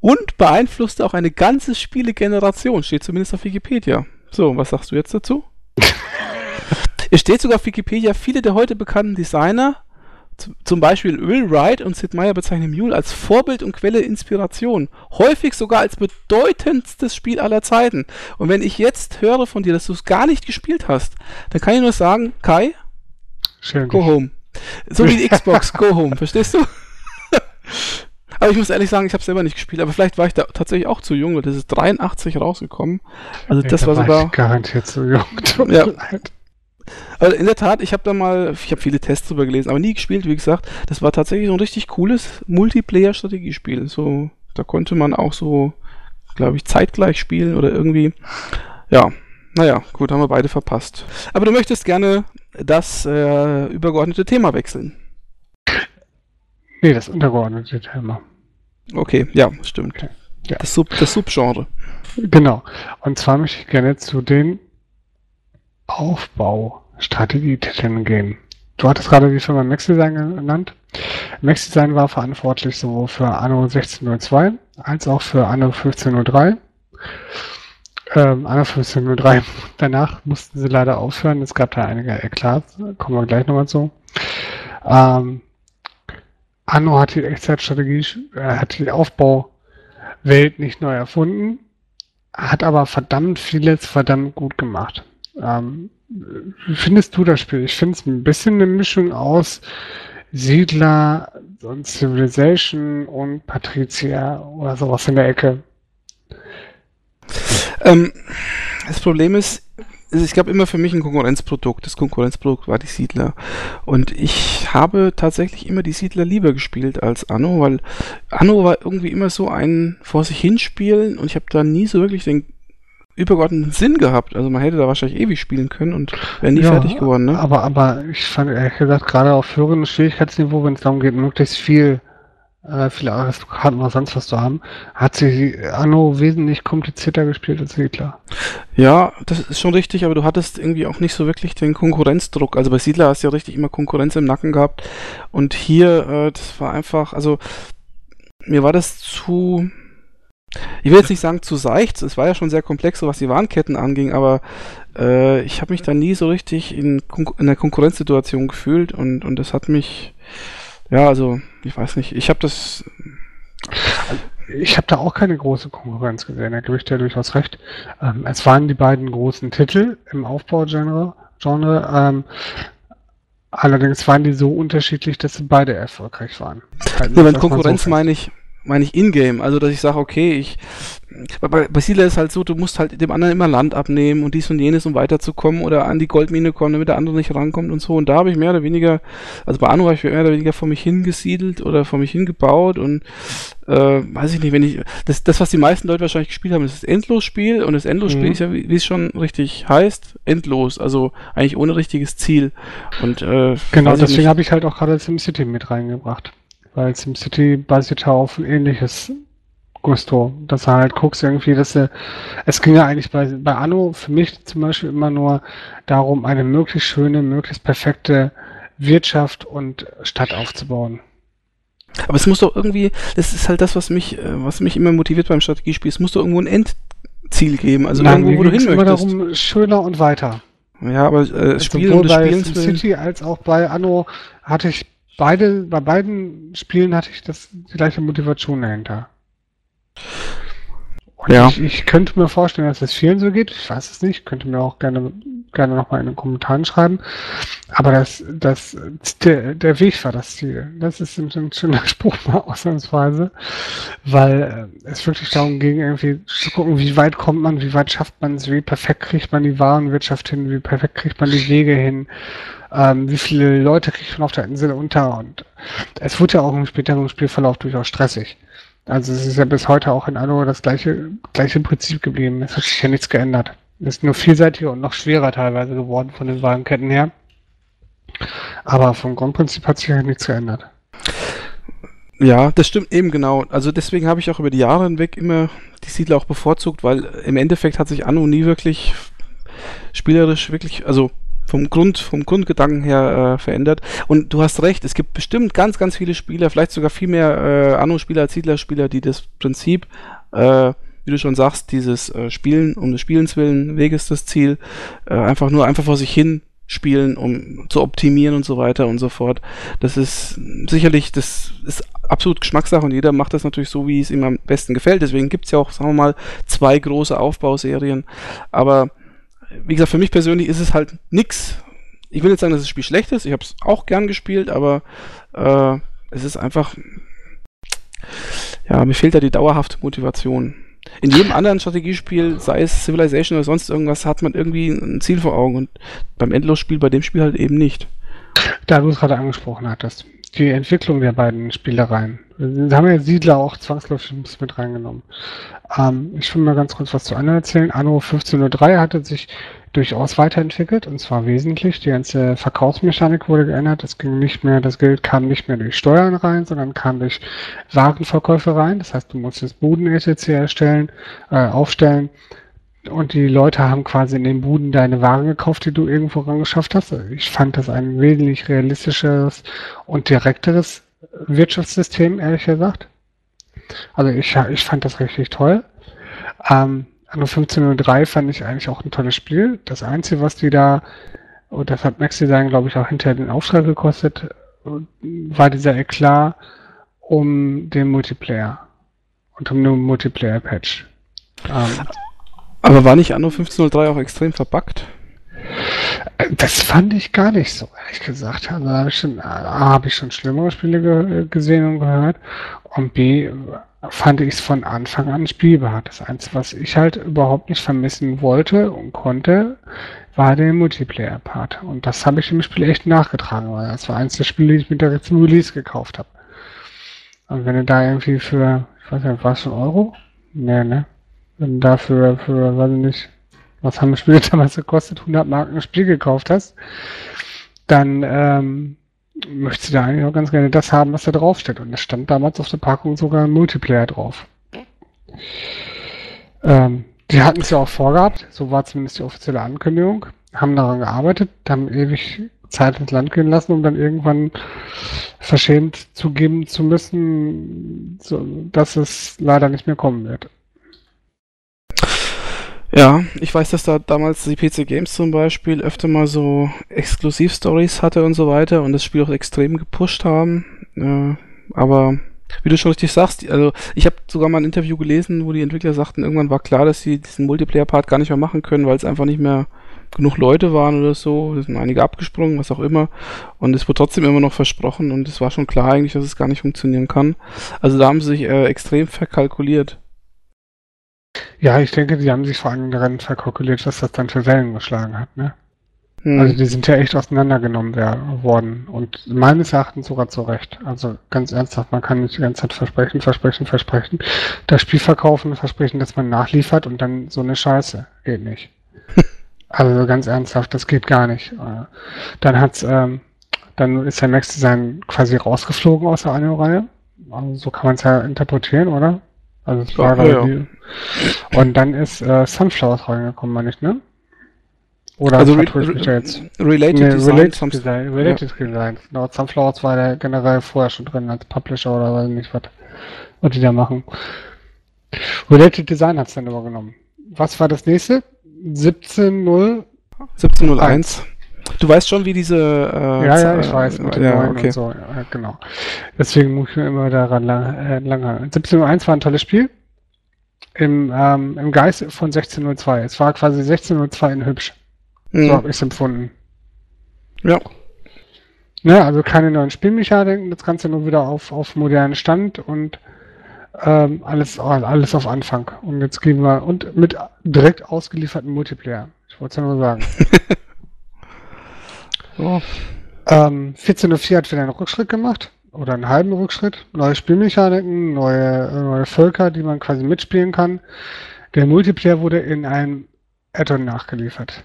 S2: und beeinflusste auch eine ganze Spielegeneration, steht zumindest auf Wikipedia. So, was sagst du jetzt dazu? es steht sogar auf Wikipedia, viele der heute bekannten Designer, zum Beispiel Will Wright und Sid Meier bezeichnen Mule als Vorbild und Quelle Inspiration. Häufig sogar als bedeutendstes Spiel aller Zeiten. Und wenn ich jetzt höre von dir, dass du es gar nicht gespielt hast, dann kann ich nur sagen, Kai,
S1: Schön
S2: go home. So wie die Xbox, go home, verstehst du? Aber ich muss ehrlich sagen, ich habe selber nicht gespielt. Aber vielleicht war ich da tatsächlich auch zu jung, weil das ist 83 rausgekommen. Also das war sogar.
S1: Ich garantiert zu jung.
S2: Tut ja. Leid. Also in der Tat, ich habe da mal, ich habe viele Tests drüber gelesen, aber nie gespielt, wie gesagt. Das war tatsächlich so ein richtig cooles Multiplayer-Strategiespiel. So, da konnte man auch so, glaube ich, zeitgleich spielen oder irgendwie. Ja, naja, gut, haben wir beide verpasst. Aber du möchtest gerne das äh, übergeordnete Thema wechseln.
S1: Nee, das untergeordnete Thema.
S2: Okay, ja, stimmt. Okay. Ja. Das, Sub, das Subgenre.
S1: Genau. Und zwar möchte ich gerne zu den Aufbaustrategietiteln gehen. Du hattest gerade die Firma MaxDesign genannt. MaxDesign war verantwortlich sowohl für Anno 1602 als auch für Anno 1503. Ähm, Anno 1503. Danach mussten sie leider aufhören. Es gab da einige Eklats. Kommen wir gleich nochmal zu. Ähm, Anno hat die Echtzeitstrategie, äh, hat die Aufbauwelt nicht neu erfunden, hat aber verdammt vieles verdammt gut gemacht. Ähm, wie findest du das Spiel? Ich finde es ein bisschen eine Mischung aus Siedler und Civilization und Patricia oder sowas in der Ecke.
S2: Ähm, das Problem ist, es gab immer für mich ein Konkurrenzprodukt. Das Konkurrenzprodukt war die Siedler. Und ich habe tatsächlich immer die Siedler lieber gespielt als Anno, weil Anno war irgendwie immer so ein vor sich hinspielen und ich habe da nie so wirklich den übergeordneten Sinn gehabt. Also man hätte da wahrscheinlich ewig spielen können und wäre nie ja, fertig geworden. Ne?
S1: Aber, aber ich fand ehrlich gesagt, gerade auf höheren Schwierigkeitsniveau, wenn es darum geht, möglichst viel äh, viele Aristokraten oder sonst was zu haben, hat sie Anno wesentlich komplizierter gespielt als Siedler.
S2: Ja, das ist schon richtig, aber du hattest irgendwie auch nicht so wirklich den Konkurrenzdruck. Also bei Siedler hast du ja richtig immer Konkurrenz im Nacken gehabt. Und hier, äh, das war einfach, also mir war das zu, ich will jetzt nicht sagen zu seicht, es war ja schon sehr komplex, so was die Warnketten anging, aber äh, ich habe mich da nie so richtig in, Kon in der Konkurrenzsituation gefühlt und, und das hat mich, ja, also, ich weiß nicht. Ich habe das.
S1: Ich habe da auch keine große Konkurrenz gesehen, da gebe ich dir durchaus recht. Ähm, es waren die beiden großen Titel im Aufbaugenre. Genre, ähm, allerdings waren die so unterschiedlich, dass sie beide erfolgreich waren.
S2: Halt ja, mit Konkurrenz so meine ich, meine ich in-game. Also, dass ich sage, okay, ich. Bei, bei Siedler ist halt so, du musst halt dem anderen immer Land abnehmen und dies und jenes, um weiterzukommen oder an die Goldmine kommen, damit der andere nicht rankommt und so. Und da habe ich mehr oder weniger, also bei Anno habe ich mehr oder weniger vor mich hingesiedelt oder vor mich hingebaut und äh, weiß ich nicht, wenn ich. Das, das, was die meisten Leute wahrscheinlich gespielt haben, ist das Endlosspiel und das Endlosspiel mhm. ist ja, wie, wie, es schon richtig heißt, endlos. Also eigentlich ohne richtiges Ziel. Und äh,
S1: genau, deswegen habe ich halt auch gerade SimCity mit reingebracht. Weil SimCity basiert ja auf ein ähnliches Gusto. Dass du halt guckst irgendwie, dass du, es ging ja eigentlich bei, bei Anno für mich zum Beispiel immer nur darum, eine möglichst schöne, möglichst perfekte Wirtschaft und Stadt aufzubauen.
S2: Aber es muss doch irgendwie, das ist halt das, was mich, äh, was mich immer motiviert beim Strategiespiel. Es muss doch irgendwo ein Endziel geben, also
S1: Nein, irgendwo, wo du hin möchtest. immer darum, schöner und weiter.
S2: Ja, aber äh, also
S1: Spielen Sowohl bei SimCity als auch bei Anno hatte ich beide, bei beiden Spielen hatte ich das die gleiche Motivation dahinter. Und ja. ich, ich, könnte mir vorstellen, dass es vielen so geht. Ich weiß es nicht. Könnte mir auch gerne, gerne nochmal in den Kommentaren schreiben. Aber das, das, der, der Weg war das Ziel. Das ist ein schöner Spruch mal ausnahmsweise. Weil äh, es wirklich darum ging, irgendwie zu gucken, wie weit kommt man, wie weit schafft man es, wie perfekt kriegt man die Warenwirtschaft hin, wie perfekt kriegt man die Wege hin ähm, wie viele Leute kriegt man auf der Insel unter und es wurde ja auch im späteren Spielverlauf durchaus stressig. Also es ist ja bis heute auch in Anno das gleiche, gleiche Prinzip geblieben. Es hat sich ja nichts geändert. Es ist nur vielseitiger und noch schwerer teilweise geworden von den Warenketten her. Aber vom Grundprinzip hat sich ja nichts geändert.
S2: Ja, das stimmt eben genau. Also deswegen habe ich auch über die Jahre hinweg immer die Siedler auch bevorzugt, weil im Endeffekt hat sich Anno nie wirklich spielerisch wirklich, also vom Grund, vom Grundgedanken her äh, verändert. Und du hast recht, es gibt bestimmt ganz, ganz viele Spieler, vielleicht sogar viel mehr äh, Anno-Spieler als Siedler-Spieler, die das Prinzip, äh, wie du schon sagst, dieses äh, Spielen um des Spielens willen, Weg ist das Ziel, äh, einfach nur einfach vor sich hin spielen, um zu optimieren und so weiter und so fort. Das ist sicherlich, das ist absolut Geschmackssache und jeder macht das natürlich so, wie es ihm am besten gefällt. Deswegen gibt es ja auch, sagen wir mal, zwei große Aufbauserien. Aber wie gesagt, für mich persönlich ist es halt nix. Ich will jetzt sagen, dass das Spiel schlecht ist. Ich habe es auch gern gespielt, aber äh, es ist einfach. Ja, mir fehlt da die dauerhafte Motivation. In jedem anderen Strategiespiel, sei es Civilization oder sonst irgendwas, hat man irgendwie ein Ziel vor Augen und beim Endlosspiel, bei dem Spiel halt eben nicht.
S1: Da du es gerade angesprochen hattest. Die Entwicklung der beiden Spielereien. Da haben ja Siedler auch zwangsläufig mit reingenommen. Ähm, ich will mal ganz kurz was zu Anno erzählen. Anno 1503 hatte sich durchaus weiterentwickelt und zwar wesentlich. Die ganze Verkaufsmechanik wurde geändert. Es ging nicht mehr, das Geld kam nicht mehr durch Steuern rein, sondern kam durch Warenverkäufe rein. Das heißt, du musstest Buden etc. erstellen, äh, aufstellen und die Leute haben quasi in den Buden deine Waren gekauft, die du irgendwo rangeschafft hast. Ich fand das ein wesentlich realistischeres und direkteres Wirtschaftssystem, ehrlich gesagt. Also ich, ich fand das richtig toll. Ähm, Anno 1503 fand ich eigentlich auch ein tolles Spiel. Das Einzige, was die da, und das hat Max Design, glaube ich, auch hinterher den Auftrag gekostet, war dieser Eklat um den Multiplayer und um den Multiplayer-Patch.
S2: Ähm, aber war nicht Anno 1503 auch extrem verbuggt?
S1: Das fand ich gar nicht so, ehrlich gesagt. Also habe ich schon, habe ich schon schlimmere Spiele ge gesehen und gehört. Und B fand ich es von Anfang an spielbar. Das Einzige, was ich halt überhaupt nicht vermissen wollte und konnte, war der Multiplayer-Part. Und das habe ich im Spiel echt nachgetragen, weil das war eins der Spiele, die ich mit der zum Release gekauft habe. Und wenn du da irgendwie für, ich weiß nicht, war es schon Euro? Nee, ne? Du dafür, für, weiß ich nicht, was haben Spiele damals gekostet, 100 Marken ein Spiel gekauft hast, dann ähm, möchtest du da eigentlich auch ganz gerne das haben, was da draufsteht. Und es stand damals auf der Packung sogar ein Multiplayer drauf. Ähm, die hatten es ja auch vorgehabt, so war zumindest die offizielle Ankündigung, haben daran gearbeitet, haben ewig Zeit ins Land gehen lassen, um dann irgendwann verschämt zugeben zu müssen, so, dass es leider nicht mehr kommen wird.
S2: Ja, ich weiß, dass da damals die PC Games zum Beispiel öfter mal so Exklusiv-Stories hatte und so weiter und das Spiel auch extrem gepusht haben. Äh, aber wie du schon richtig sagst, also ich habe sogar mal ein Interview gelesen, wo die Entwickler sagten, irgendwann war klar, dass sie diesen Multiplayer-Part gar nicht mehr machen können, weil es einfach nicht mehr genug Leute waren oder so. Es sind einige abgesprungen, was auch immer. Und es wurde trotzdem immer noch versprochen und es war schon klar eigentlich, dass es gar nicht funktionieren kann. Also da haben sie sich äh, extrem verkalkuliert.
S1: Ja, ich denke, die haben sich vor allem daran verkalkuliert, dass das dann für Wellen geschlagen hat, ne? Hm. Also die sind ja echt auseinandergenommen worden und meines Erachtens sogar zu Recht. Also ganz ernsthaft, man kann nicht die ganze Zeit versprechen, versprechen, versprechen, das Spiel verkaufen, versprechen, dass man nachliefert und dann so eine Scheiße. Geht nicht. also ganz ernsthaft, das geht gar nicht. Äh, dann hat's, ähm, dann ist der Max Design quasi rausgeflogen aus der Anno-Reihe. Also so kann man es ja interpretieren, oder? Also es war ja, ja. Und dann ist äh, Sunflowers reingekommen, meine ich, ne? Oder
S2: also re re? Related nee,
S1: Design. Related Design. Related ja. Design. Genau, Sunflowers war der generell vorher schon drin als Publisher oder weiß nicht was, was die da machen. Related Design hat es dann übergenommen. Was war das nächste? 17.0
S2: 17.01. Du weißt schon, wie diese. Äh,
S1: ja, ja, ich weiß,
S2: mit den ja, okay. und so.
S1: Ja, genau. Deswegen muss ich mir immer daran lang, äh, lang halten. 17.01 war ein tolles Spiel. Im, ähm, Im Geist von 16.02. Es war quasi 16.02 in hübsch. Mhm. So habe ich es empfunden.
S2: Ja.
S1: Ja, also keine neuen Spielmechaniken, das Ganze nur wieder auf, auf modernen Stand und ähm, alles, alles auf Anfang. Und jetzt gehen wir und mit direkt ausgelieferten Multiplayer. Ich wollte es ja nur sagen. So. Ähm, 14.04 hat wieder einen Rückschritt gemacht. Oder einen halben Rückschritt. Neue Spielmechaniken, neue, neue Völker, die man quasi mitspielen kann. Der Multiplayer wurde in einem Add-on nachgeliefert.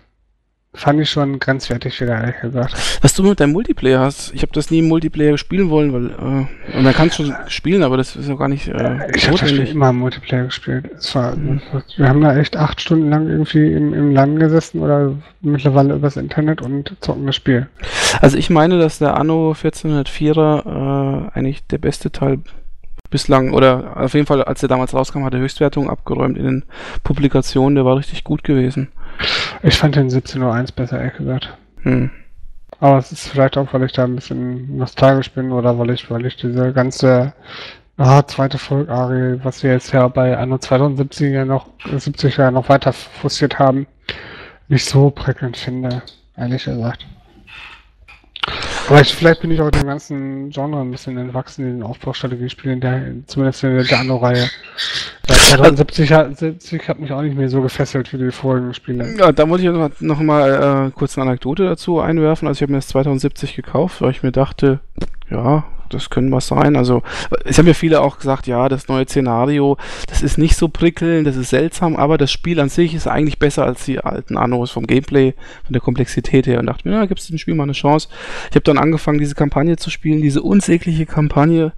S1: Fand ich schon grenzwertig wieder, ehrlich gesagt.
S2: Was du mit deinem Multiplayer hast, ich habe das nie im Multiplayer spielen wollen, weil äh, man kann es schon spielen, aber das ist ja gar nicht. Äh,
S1: ich habe das immer im Multiplayer gespielt. Es war, mhm. wir haben da echt acht Stunden lang irgendwie im, im Land gesessen oder mittlerweile übers Internet und zocken das Spiel.
S2: Also ich meine, dass der Anno 1404er äh, eigentlich der beste Teil bislang, oder auf jeden Fall, als er damals rauskam, hat er Höchstwertungen abgeräumt in den Publikationen, der war richtig gut gewesen.
S1: Ich fand den 17.01 besser, ehrlich gesagt. Hm. Aber es ist vielleicht auch, weil ich da ein bisschen nostalgisch bin oder weil ich, weil ich diese ganze ah, zweite Folge was wir jetzt ja bei Anno 2070 ja noch 70 ja noch weiter forciert haben, nicht so prickelnd finde, ehrlich gesagt. Ich, vielleicht bin ich auch dem ganzen Genre ein bisschen entwachsen, in den Aufbaustrategiespielen, der, zumindest in der Anno-Reihe. 2070 hat, 70 hat mich auch nicht mehr so gefesselt wie die vorigen Spiele.
S2: Ja, da muss ich noch, noch mal äh, kurz eine Anekdote dazu einwerfen. Also ich habe mir das 2070 gekauft, weil ich mir dachte, ja, das können was sein. Also, es haben ja viele auch gesagt, ja, das neue Szenario, das ist nicht so prickelnd, das ist seltsam, aber das Spiel an sich ist eigentlich besser als die alten Annos vom Gameplay, von der Komplexität her und dachte mir, ja, gibt es dem Spiel mal eine Chance. Ich habe dann angefangen, diese Kampagne zu spielen, diese unsägliche Kampagne,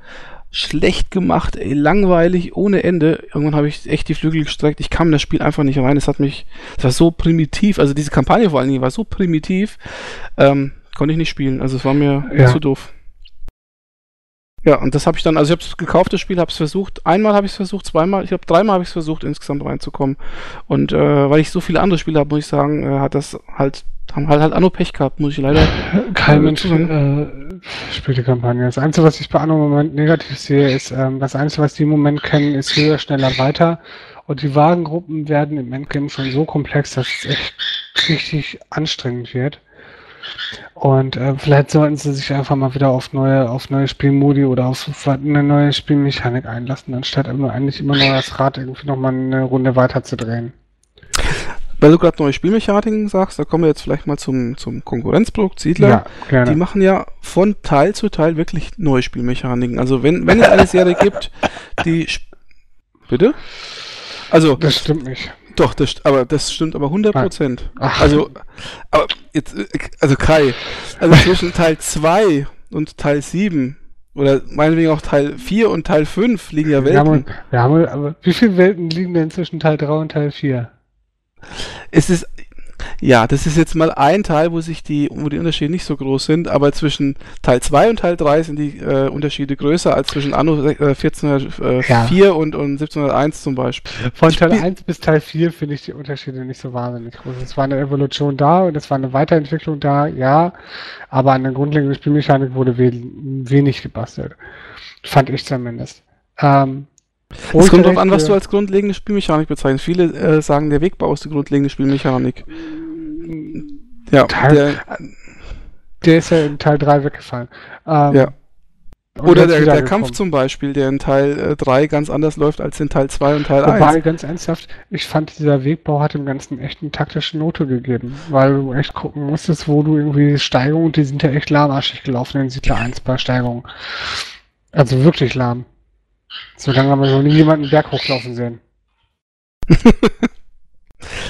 S2: schlecht gemacht, ey, langweilig, ohne Ende. Irgendwann habe ich echt die Flügel gestreckt. Ich kam in das Spiel einfach nicht rein. Es hat mich, es war so primitiv. Also diese Kampagne vor allen Dingen war so primitiv, ähm, konnte ich nicht spielen. Also es war mir
S1: Ja.
S2: zu doof. Ja, und das habe ich dann, also ich habe es gekauft, das Spiel, habe es versucht. Einmal habe ich es versucht, zweimal, ich glaube dreimal habe ich es versucht, insgesamt reinzukommen. Und äh, weil ich so viele andere Spiele habe, muss ich sagen, äh, hat das halt, haben halt halt Anno Pech gehabt, muss ich leider.
S1: Kein
S2: Ja,
S1: Mensch äh, spielt die Kampagne. Das Einzige, was ich bei Anno im Moment negativ sehe, ist, ähm, das Einzige, was die im Moment kennen, ist höher, schneller, weiter. Und die Wagengruppen werden im Endgame schon so komplex, dass es echt richtig anstrengend wird. Und äh, vielleicht sollten sie sich einfach mal wieder auf neue, auf neue Spielmodi oder auf eine neue Spielmechanik einlassen, anstatt immer eigentlich immer nur das Rad irgendwie nochmal eine Runde weiter zu drehen.
S2: Weil du gerade neue Spielmechaniken sagst, da kommen wir jetzt vielleicht mal zum, zum Konkurrenzprodukt Siedler.
S1: Ja, gerne.
S2: Die machen ja von Teil zu Teil wirklich neue Spielmechaniken. Also wenn, wenn es eine Serie gibt, die... Bitte? Also,
S1: das stimmt nicht.
S2: Doch, das, aber das stimmt aber 100 Prozent.
S1: Ach.
S2: Also, aber jetzt, äh, also Kai, also zwischen Teil 2 und Teil 7 oder meinetwegen auch Teil 4 und Teil 5 liegen ja
S1: Wir haben,
S2: Welten.
S1: wir haben, aber wie viele Welten liegen denn zwischen Teil 3 und Teil 4?
S2: Es ist, ja, das ist jetzt mal ein Teil, wo sich die, wo die Unterschiede nicht so groß sind, aber zwischen Teil 2 und Teil 3 sind die äh, Unterschiede größer als zwischen Anno äh, 1404
S1: Ja.
S2: und, und 1701 zum Beispiel.
S1: Von Teil
S2: Spiel-
S1: 1 bis Teil 4 finde ich die Unterschiede nicht so wahnsinnig groß. Es war eine Evolution da und es war eine Weiterentwicklung da, ja, aber an der grundlegenden Spielmechanik wurde we wenig gebastelt. Fand ich zumindest. Ähm,
S2: Es kommt darauf an, was du als grundlegende Spielmechanik bezeichnest. Viele äh, sagen, der Wegbau ist die grundlegende Spielmechanik. Ja,
S1: Teil-
S2: der,
S1: Der ist ja in Teil 3 weggefallen. Ähm,
S2: Ja. oder der, der. Kampf zum Beispiel, der in Teil äh, 3 ganz anders läuft als in Teil 2 und Teil
S1: Wobei,
S2: 1.
S1: ganz ernsthaft, ich fand, dieser Wegbau hat dem Ganzen echt eine taktische Note gegeben, weil du echt gucken musstest, wo du irgendwie Steigungen, die sind ja echt lahmarschig gelaufen in Siedler 1 bei Steigungen. Also wirklich lahm. So lange haben wir noch nie jemanden Berg hochlaufen sehen.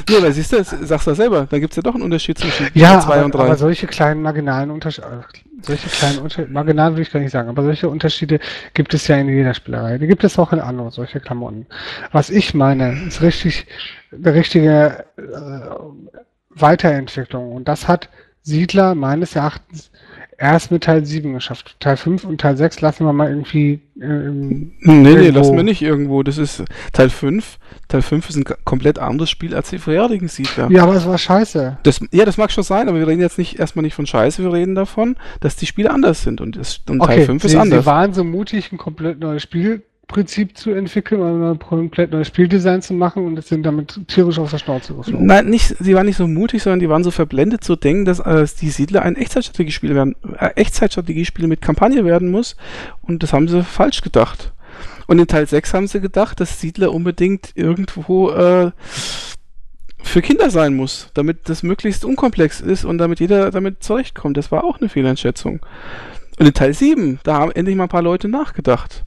S2: Ja, da siehst du, das sagst du selber, da gibt es ja doch einen Unterschied zwischen
S1: Ja,
S2: 2
S1: aber,
S2: und 3.
S1: aber solche kleinen marginalen Unterschiede, solche kleinen Unterschiede, marginal will ich gar nicht sagen, aber solche Unterschiede gibt es ja in jeder Spielerei. Die gibt es auch in Anno, solche Klamotten. Was ich meine, ist richtig, eine richtige äh, Weiterentwicklung. Und das hat Siedler meines Erachtens erst mit Teil 7 geschafft. Teil 5 und Teil 6 lassen wir mal irgendwie äh, im
S2: Nee, nee,
S1: irgendwo-
S2: lassen wir nicht irgendwo. Das ist Teil 5. Teil 5 ist ein komplett anderes Spiel als die vorherigen Siedler.
S1: Ja, aber es war scheiße.
S2: Das, ja, das mag schon sein, aber wir reden jetzt nicht erstmal nicht von Scheiße, wir reden davon, dass die Spiele anders sind und, es, und Teil
S1: Okay,
S2: 5 ist
S1: sie,
S2: anders.
S1: sie waren so mutig, ein komplett neues Spielprinzip zu entwickeln oder ein komplett neues Spieldesign zu machen und sind damit tierisch auf der Schnauze geflogen.
S2: Nein, nicht, sie waren nicht so mutig, sondern die waren so verblendet zu denken, dass äh, die Siedler ein Echtzeitstrategiespiel werden, äh, Echtzeitstrategiespiel mit Kampagne werden muss. Und das haben sie falsch gedacht. Und in Teil 6 haben sie gedacht, dass Siedler unbedingt irgendwo äh, für Kinder sein muss, damit das möglichst unkomplex ist und damit jeder damit zurechtkommt. Das war auch eine Fehleinschätzung. Und in Teil 7, da haben endlich mal ein paar Leute nachgedacht.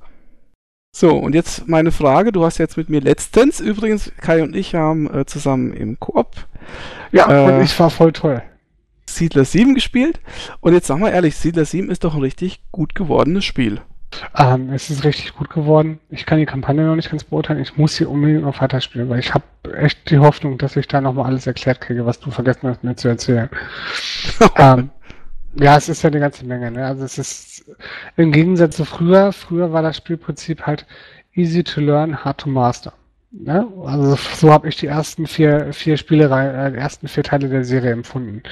S2: So, und jetzt meine Frage. Du hast jetzt mit mir letztens, übrigens, Kai und ich haben äh, zusammen im Koop
S1: Ja,
S2: Äh,
S1: und ich war voll toll.
S2: Siedler 7 gespielt. Und jetzt sag mal ehrlich, Siedler 7 ist doch ein richtig gut gewordenes Spiel.
S1: Ähm, es ist richtig gut geworden. Ich kann die Kampagne noch nicht ganz beurteilen. Ich muss sie unbedingt noch weiterspielen, weil ich habe echt die Hoffnung, dass ich da nochmal alles erklärt kriege, was du vergessen hast, mir zu erzählen. ähm, ja, es ist ja eine ganze Menge. Ne? Also es ist im Gegensatz zu früher. Früher war das Spielprinzip halt easy to learn, hard to master. Ne? Also so habe ich die ersten vier, vier Spielerei, äh, ersten vier Teile der Serie empfunden.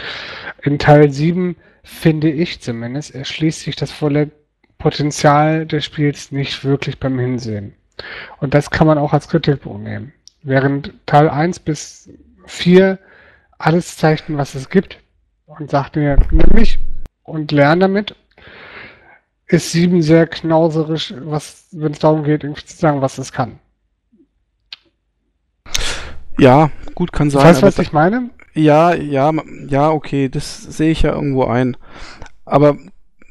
S1: In Teil 7 finde ich zumindest, erschließt sich das volle Potenzial des Spiels nicht wirklich beim Hinsehen. Und das kann man auch als Kritikpunkt nehmen. Während Teil 1 bis 4 alles zeichnen, was es gibt und sagt mir, nimm mich und lern damit, ist 7 sehr knauserisch, was, wenn es darum geht, irgendwie zu sagen, was es kann.
S2: Ja, gut, kann sein.
S1: weißt du, was ich meine?
S2: Ja, ja, ja, okay, das sehe ich ja irgendwo ein. Aber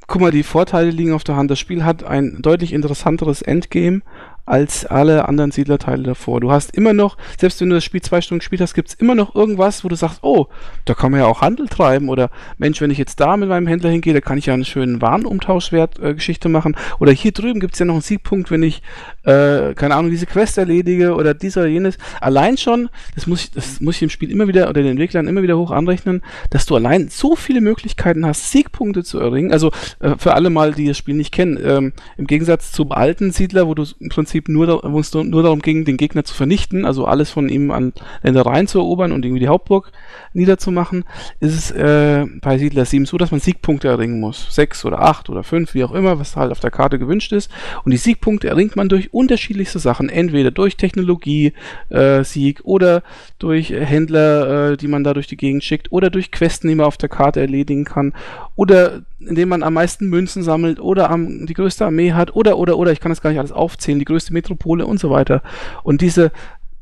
S2: guck mal, die Vorteile liegen auf der Hand. Das Spiel hat ein deutlich interessanteres Endgame als alle anderen Siedlerteile davor. Du hast immer noch, selbst wenn du das Spiel zwei Stunden gespielt hast, gibt es immer noch irgendwas, wo du sagst, oh, da kann man ja auch Handel treiben oder Mensch, wenn ich jetzt da mit meinem Händler hingehe, da kann ich ja einen schönen Warenumtauschwert-Geschichte äh, machen. Oder hier drüben gibt es ja noch einen Siegpunkt, wenn ich, äh, keine Ahnung, diese Quest erledige oder dies oder jenes. Allein schon, das muss ich, das muss ich im Spiel immer wieder oder den Entwicklern immer wieder hoch anrechnen, dass du allein so viele Möglichkeiten hast, Siegpunkte zu erringen. Also äh, für alle mal, die das Spiel nicht kennen, ähm, im Gegensatz zum alten Siedler, wo du im Prinzip Prinzip nur, wo es nur darum ging, den Gegner zu vernichten, also alles von ihm an Ländereien zu erobern und irgendwie die Hauptburg niederzumachen, ist es äh, bei Siedler 7 so, dass man Siegpunkte erringen muss. Sechs oder acht oder fünf, wie auch immer, was halt auf der Karte gewünscht ist. Und die Siegpunkte erringt man durch unterschiedlichste Sachen. Entweder durch Technologie äh, Sieg oder durch Händler, äh, die man da durch die Gegend schickt oder durch Questen, die man auf der Karte erledigen kann oder indem man am meisten Münzen sammelt oder am, die größte Armee hat oder, oder, oder, ich kann das gar nicht alles aufzählen, die größte Metropole und so weiter. Und diese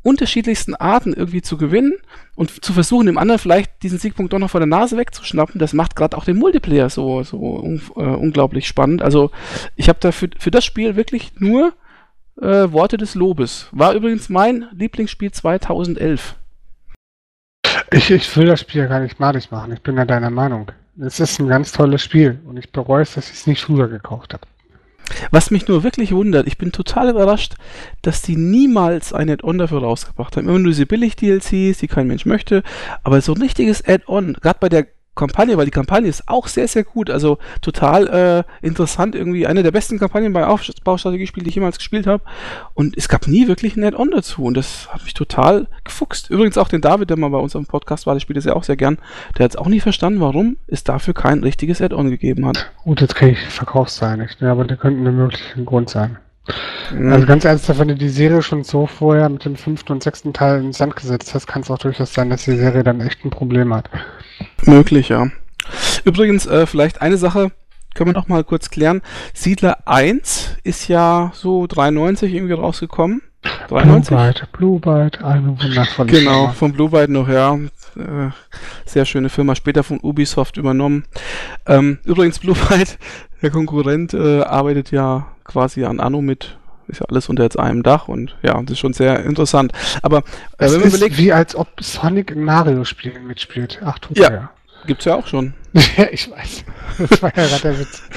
S2: unterschiedlichsten Arten irgendwie zu gewinnen und zu versuchen, dem anderen vielleicht diesen Siegpunkt doch noch vor der Nase wegzuschnappen, das macht gerade auch den Multiplayer so, so un äh, unglaublich spannend. Also ich habe da für, für das Spiel wirklich nur äh, Worte des Lobes. War übrigens mein Lieblingsspiel 2011.
S1: Ich, ich will das Spiel ja gar nicht malig machen. Ich bin ja deiner Meinung. Es ist ein ganz tolles Spiel und ich bereue es, dass ich es nicht früher gekauft habe.
S2: Was mich nur wirklich wundert, ich bin total überrascht, dass die niemals ein Add-on dafür rausgebracht haben. Immer nur diese Billig-DLCs, die kein Mensch möchte, aber so ein richtiges Add-on, gerade bei der Kampagne, weil die Kampagne ist auch sehr, sehr gut. Also total äh, interessant, irgendwie eine der besten Kampagnen bei Aufbaustrategiespielen, die ich jemals gespielt habe. Und es gab nie wirklich ein Add-on dazu. Und das hat mich total gefuchst. Übrigens auch den David, der mal bei uns am Podcast war, der spielt es ja auch sehr gern. Der hat es auch nie verstanden, warum es dafür kein richtiges Add-on gegeben hat.
S1: Gut, jetzt kriege ich Verkaufszahlen nicht, ne? aber der könnte eine mögliche Grund sein. Mhm. Also ganz ernsthaft, wenn du die Serie schon so vorher mit dem fünften und sechsten Teil ins Sand gesetzt hast, kann es auch durchaus sein, dass die Serie dann echt ein Problem hat.
S2: Möglich, ja. Übrigens, äh, vielleicht eine Sache können wir noch mal kurz klären. Siedler 1 ist ja so 93 irgendwie rausgekommen.
S1: 93? Blue Byte, Blue Byte, eine
S2: wundervolle Genau, Firma. von Blue Byte noch, ja. Äh, sehr schöne Firma, später von Ubisoft übernommen. Ähm, übrigens, Blue Byte, der Konkurrent, äh, arbeitet ja quasi an Anno mit ist ja alles unter jetzt einem Dach und ja, das ist schon sehr interessant. Aber
S1: äh, wenn man überlegt. Wie als ob Sonic in Mario-Spielen mitspielt. Ach du
S2: Ja, ja. gibt's ja auch schon.
S1: ja, ich weiß. Das war ja gerade der Witz.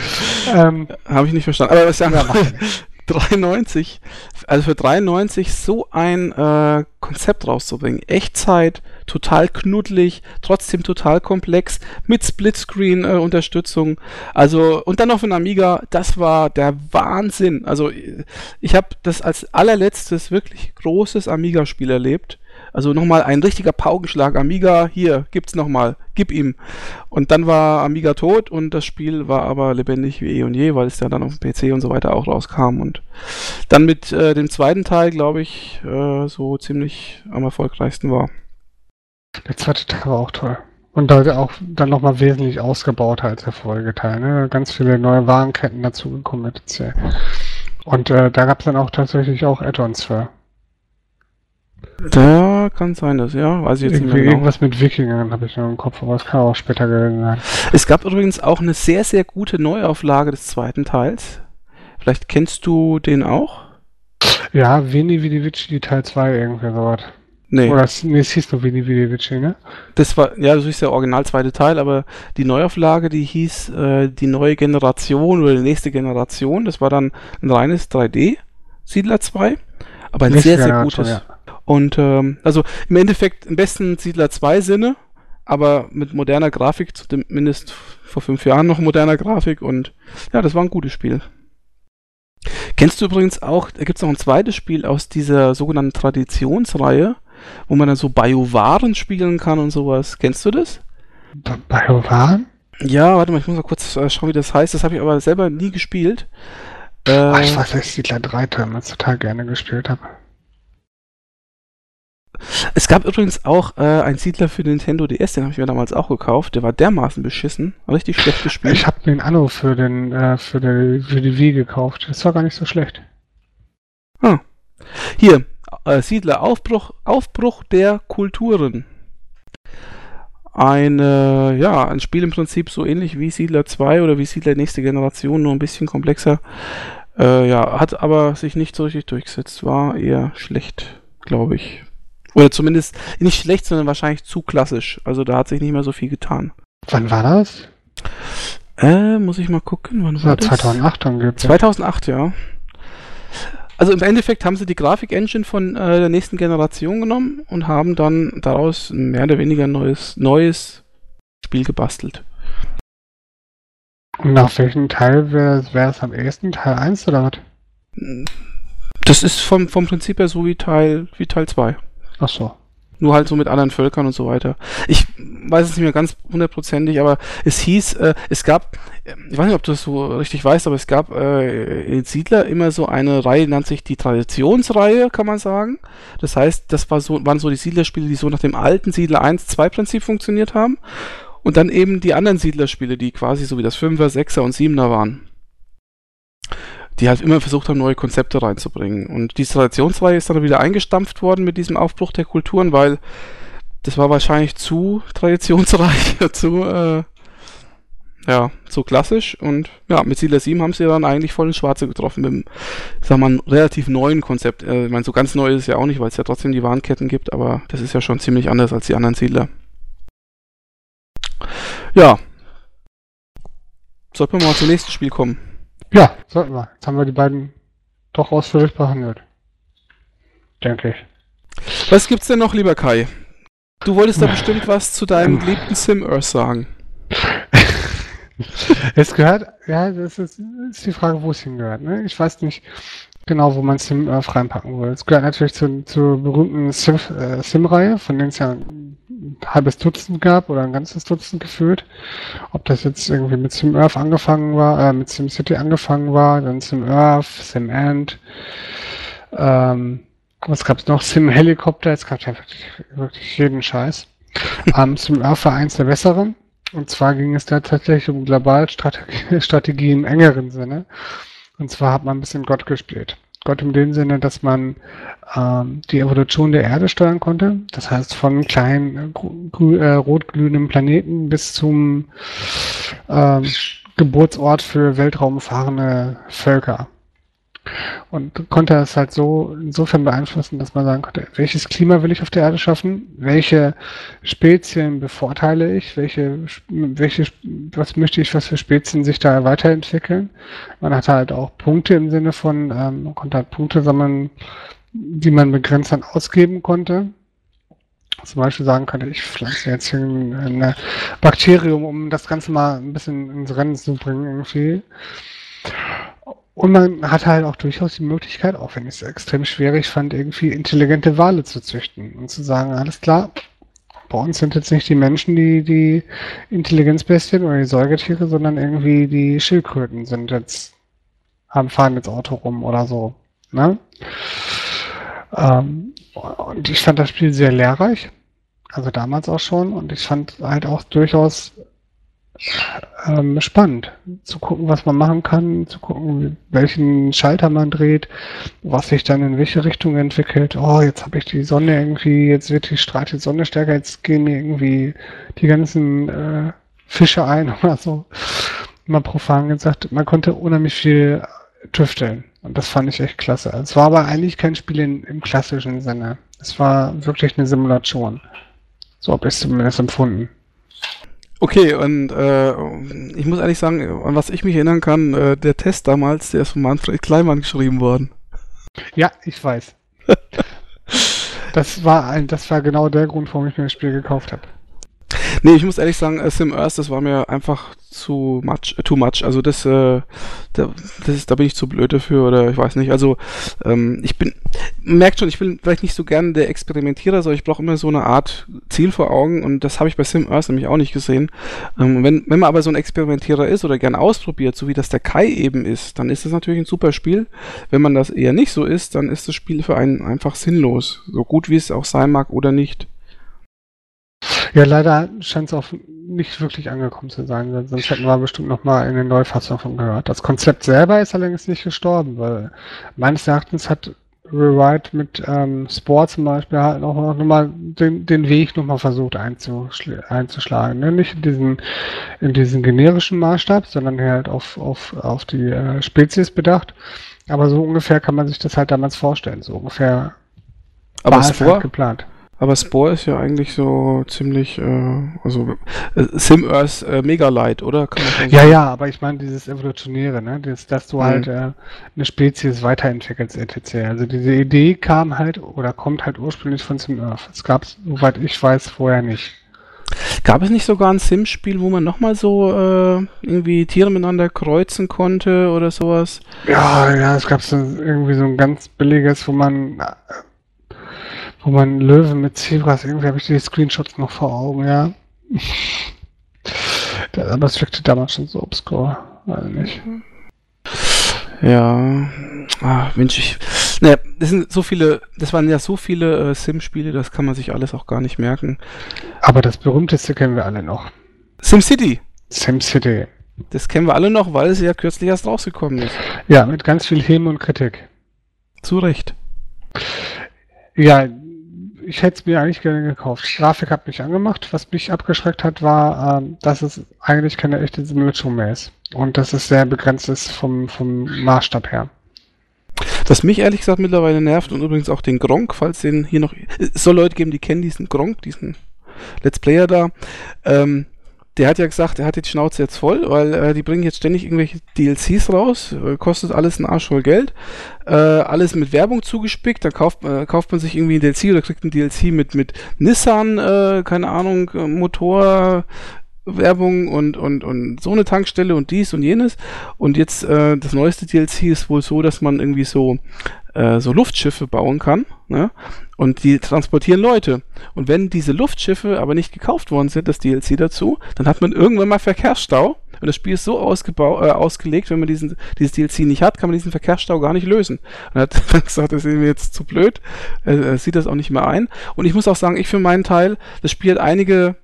S2: Ähm, Habe ich nicht verstanden. Aber was ja, ja 93, also für 93 so ein äh, Konzept rauszubringen. Echtzeit, total knuddelig, trotzdem total komplex, mit Splitscreen-Unterstützung. Äh, also, und dann noch von Amiga, das war der Wahnsinn. Also, ich habe das als allerletztes wirklich großes Amiga-Spiel erlebt. Also nochmal ein richtiger Paukenschlag. Amiga, hier, gibt's nochmal, gib ihm. Und dann war Amiga tot und das Spiel war aber lebendig wie eh und je, weil es ja dann auf dem PC und so weiter auch rauskam. Und dann mit äh, dem zweiten Teil, glaube ich, äh, so ziemlich am erfolgreichsten war.
S1: Der zweite Teil war auch toll. Und da auch dann nochmal wesentlich ausgebauter als der vorige Teil. Ne? Ganz viele neue Warenketten dazugekommen mit C. Und äh, da gab es dann auch tatsächlich auch Add-ons für.
S2: Da kann sein, das, ja, weiß ich jetzt
S1: nicht mehr genau. Irgendwas mit Wikingern habe ich noch im Kopf, aber es kann auch später gewesen sein.
S2: Es gab übrigens auch eine sehr, sehr gute Neuauflage des zweiten Teils. Vielleicht kennst du den auch?
S1: Ja, Veni Vidi Vici Teil 2, irgendwie sowas. Nee. Oder nee, es hieß nur Vini Vidi Vici, ne?
S2: Das war, ja, das ist der original zweite Teil, aber die Neuauflage, die hieß äh, die neue Generation oder die nächste Generation. Das war dann ein reines 3D Siedler 2, aber ein Nächste sehr, sehr gutes. Ja. Und ähm, also im Endeffekt im besten Siedler 2 Sinne, aber mit moderner Grafik, zumindest vor fünf Jahren noch moderner Grafik und ja, das war ein gutes Spiel. Kennst du übrigens auch, da gibt es noch ein zweites Spiel aus dieser sogenannten Traditionsreihe, wo man dann so Biowaren spielen kann und sowas. Kennst du das?
S1: Biowaren?
S2: Ja, warte mal, ich muss mal kurz äh, schauen, wie das heißt. Das habe ich aber selber nie gespielt.
S1: Äh, Ach, ich weiß, dass ich Siedler 3 damals total gerne gespielt habe.
S2: Es gab übrigens auch äh, einen Siedler für Nintendo DS, den habe ich mir damals auch gekauft. Der war dermaßen beschissen, richtig schlecht gespielt.
S1: Ich habe den Anno für den äh, für, die, für die Wii gekauft. Das war gar nicht so schlecht.
S2: Ah. Hier, äh, Siedler Aufbruch, Aufbruch der Kulturen. eine, ja, ein Spiel im Prinzip so ähnlich wie Siedler 2 oder wie Siedler nächste Generation, nur ein bisschen komplexer. Äh, ja, hat aber sich nicht so richtig durchgesetzt. War eher schlecht, glaube ich. Oder zumindest nicht schlecht, sondern wahrscheinlich zu klassisch. Also da hat sich nicht mehr so viel getan.
S1: Wann war das?
S2: Äh, muss ich mal gucken. Wann war
S1: das? 2008
S2: angeblich. 2008, ja. Also im Endeffekt haben sie die Grafik-Engine von äh, der nächsten Generation genommen und haben dann daraus mehr oder weniger ein neues, neues Spiel gebastelt.
S1: Und nach welchem Teil wäre es am ehesten? Teil 1 oder was?
S2: Das ist vom, vom Prinzip her so wie Teil, wie Teil 2.
S1: Ach so.
S2: Nur halt so mit anderen Völkern und so weiter. Ich weiß es nicht mehr ganz hundertprozentig, aber es hieß, äh, es gab, ich weiß nicht, ob du das so richtig weißt, aber es gab äh, in Siedler immer so eine Reihe, nennt sich die Traditionsreihe, kann man sagen. Das heißt, das war so, waren so die Siedlerspiele, die so nach dem alten Siedler 1-2 Prinzip funktioniert haben. Und dann eben die anderen Siedlerspiele, die quasi so wie das 5er, 6er und 7er waren die halt immer versucht haben, neue Konzepte reinzubringen. Und die Traditionsreihe ist dann wieder eingestampft worden mit diesem Aufbruch der Kulturen, weil das war wahrscheinlich zu traditionsreich, zu, äh, ja, zu klassisch. Und ja, mit Siedler 7 haben sie dann eigentlich voll ins Schwarze getroffen mit einem, sagen wir mal, relativ neuen Konzept. Äh, ich meine, so ganz neu ist es ja auch nicht, weil es ja trotzdem die Warnketten gibt, aber das ist ja schon ziemlich anders als die anderen Siedler. Ja. Sollten wir mal zum nächsten Spiel kommen.
S1: Ja, sollten wir. Jetzt haben wir die beiden doch ausführlich behandelt. Denke ich.
S2: Was gibt's denn noch, lieber Kai? Du wolltest da bestimmt was zu deinem geliebten Sim-Earth sagen.
S1: es gehört, ja, das ist, ist, die Frage, wo es hingehört. Ne? Ich weiß nicht genau, wo man Sim-Earth reinpacken will. Es gehört natürlich zu, zur berühmten äh, Sim-Reihe, von denen es ja ein halbes Dutzend gab oder ein ganzes Dutzend gefühlt. Ob das jetzt irgendwie mit Sim Earth angefangen war, äh, mit Sim City angefangen war, dann Sim Earth, Sim Ant, ähm, was gab's noch? Sim Helikopter, es gab ja wirklich, wirklich jeden Scheiß. ähm, Sim Earth war eins der besseren. Und zwar ging es da tatsächlich um Globalstrategie Strategie im engeren Sinne. Und zwar hat man ein bisschen Gott gespielt. Gott in dem Sinne, dass man ähm, die Evolution der Erde steuern konnte. Das heißt, von kleinen äh, rotglühenden Planeten bis zum ähm, Geburtsort für weltraumfahrende Völker. Und konnte es halt so insofern beeinflussen, dass man sagen konnte, welches Klima will ich auf der Erde schaffen? Welche Spezien bevorteile ich? Welche, welche, was möchte ich, was für Spezien sich da weiterentwickeln? Man hatte halt auch Punkte im Sinne von, ähm, man konnte halt Punkte sammeln, die man begrenzt dann ausgeben konnte. Zum Beispiel sagen könnte, ich pflanze jetzt hier ein Bakterium, um das Ganze mal ein bisschen ins Rennen zu bringen irgendwie. Und man hat halt auch durchaus die Möglichkeit, auch wenn ich es extrem schwierig fand, irgendwie intelligente Wale zu züchten und zu sagen, alles klar, bei uns sind jetzt nicht die Menschen die, die Intelligenzbestien oder die Säugetiere, sondern irgendwie die Schildkröten sind jetzt, haben fahren jetzt Auto rum oder so. Ne? Ähm, und ich fand das Spiel sehr lehrreich. Also damals auch schon. Und ich fand halt auch durchaus ähm, spannend zu gucken, was man machen kann, zu gucken, welchen Schalter man dreht, was sich dann in welche Richtung entwickelt. Oh, jetzt habe ich die Sonne irgendwie, jetzt wird die strahlt die Sonne stärker, jetzt gehen mir irgendwie die ganzen äh, Fische ein oder so. Mal profan gesagt, man konnte unheimlich viel tüfteln. Und das fand ich echt klasse. Es war aber eigentlich kein Spiel in, im klassischen Sinne. Es war wirklich eine Simulation. So habe ich es zumindest empfunden.
S2: Okay, und äh, ich muss ehrlich sagen, an was ich mich erinnern kann, äh, der Test damals, der ist von Manfred Kleimann geschrieben worden.
S1: Ja, ich weiß. das war ein, das war genau der Grund, warum ich mir das Spiel gekauft habe.
S2: Nee, ich muss ehrlich sagen, äh, Sim Earth, das war mir einfach zu much, äh, too much. Also das, äh, da, das ist, da bin ich zu blöd dafür oder ich weiß nicht. Also ähm, ich bin, merkt schon, ich bin vielleicht nicht so gern der Experimentierer, sondern ich brauche immer so eine Art Ziel vor Augen und das habe ich bei Sim Earth nämlich auch nicht gesehen. Ähm, wenn, wenn man aber so ein Experimentierer ist oder gern ausprobiert, so wie das der Kai eben ist, dann ist das natürlich ein super Spiel. Wenn man das eher nicht so ist, dann ist das Spiel für einen einfach sinnlos. So gut wie es auch sein mag oder nicht.
S1: Ja, leider scheint es auch nicht wirklich angekommen zu sein, sonst hätten wir bestimmt nochmal in den Neufassung von gehört. Das Konzept selber ist allerdings nicht gestorben, weil meines Erachtens hat Rewrite mit ähm, Spore zum Beispiel halt auch noch mal den, den Weg nochmal versucht einzuschl einzuschlagen. Ne? Nicht in diesen, in diesen generischen Maßstab, sondern halt auf, auf, auf die äh, Spezies bedacht. Aber so ungefähr kann man sich das halt damals vorstellen. So ungefähr
S2: Aber
S1: war es
S2: Spore,
S1: halt geplant.
S2: Aber Spore ist ja eigentlich so ziemlich, äh, also äh, Sim-Earth äh, Mega Light, oder?
S1: Ja, ja, aber ich meine dieses Evolutionäre, ne? Das, dass du
S2: Mhm.
S1: halt äh, eine Spezies weiterentwickelst, etc. Also diese Idee kam halt oder kommt halt ursprünglich von SimEarth. Es gab es, soweit ich weiß, vorher nicht.
S2: Gab es nicht sogar ein Sim-Spiel, wo man nochmal so äh, irgendwie Tiere miteinander kreuzen konnte oder sowas?
S1: Ja, ja, es gab so irgendwie so ein ganz billiges, wo man wo man Löwen mit Zebras, irgendwie habe ich die Screenshots noch vor Augen, ja. Da- Aber es wirkte damals schon so obskur, weiß nicht.
S2: Ja, ah, Mensch, ich. Ne, das sind so viele, das waren ja so viele äh, Sim-Spiele, das kann man sich alles auch gar nicht merken.
S1: Aber das berühmteste kennen wir alle noch.
S2: SimCity,
S1: SimCity.
S2: das kennen wir alle noch, weil es ja kürzlich erst rausgekommen ist.
S1: Ja, mit ganz viel Häme und Kritik.
S2: Zu Recht.
S1: Ja, ich hätte es mir eigentlich gerne gekauft. Grafik hat mich angemacht. Was mich abgeschreckt hat, war, ähm, dass es eigentlich keine echte Simulation mehr ist. Und dass es sehr begrenzt ist vom, vom Maßstab her.
S2: Was mich ehrlich gesagt mittlerweile nervt und übrigens auch den Gronk, falls den hier noch. Es soll Leute geben, die kennen diesen Gronk, diesen Let's Player da. Ähm, der hat ja gesagt, er hat die Schnauze jetzt voll, weil äh, die bringen jetzt ständig irgendwelche DLCs raus, äh, kostet alles ein Arsch voll Geld, äh, alles mit Werbung zugespickt, dann kauft, äh, kauft man sich irgendwie ein DLC oder kriegt ein DLC mit, mit Nissan, äh, keine Ahnung, äh, Motor, Werbung und, und, und so eine Tankstelle und dies und jenes. Und jetzt äh, das neueste DLC ist wohl so, dass man irgendwie so, äh, so Luftschiffe bauen kann. Ne? Und die transportieren Leute. Und wenn diese Luftschiffe aber nicht gekauft worden sind, das DLC dazu, dann hat man irgendwann mal Verkehrsstau. Und das Spiel ist so ausgebau äh, ausgelegt, wenn man diesen, dieses DLC nicht hat, kann man diesen Verkehrsstau gar nicht lösen. Und hat gesagt, das ist mir jetzt zu blöd. Er sieht das auch nicht mehr ein. Und ich muss auch sagen, ich für meinen Teil, das Spiel hat einige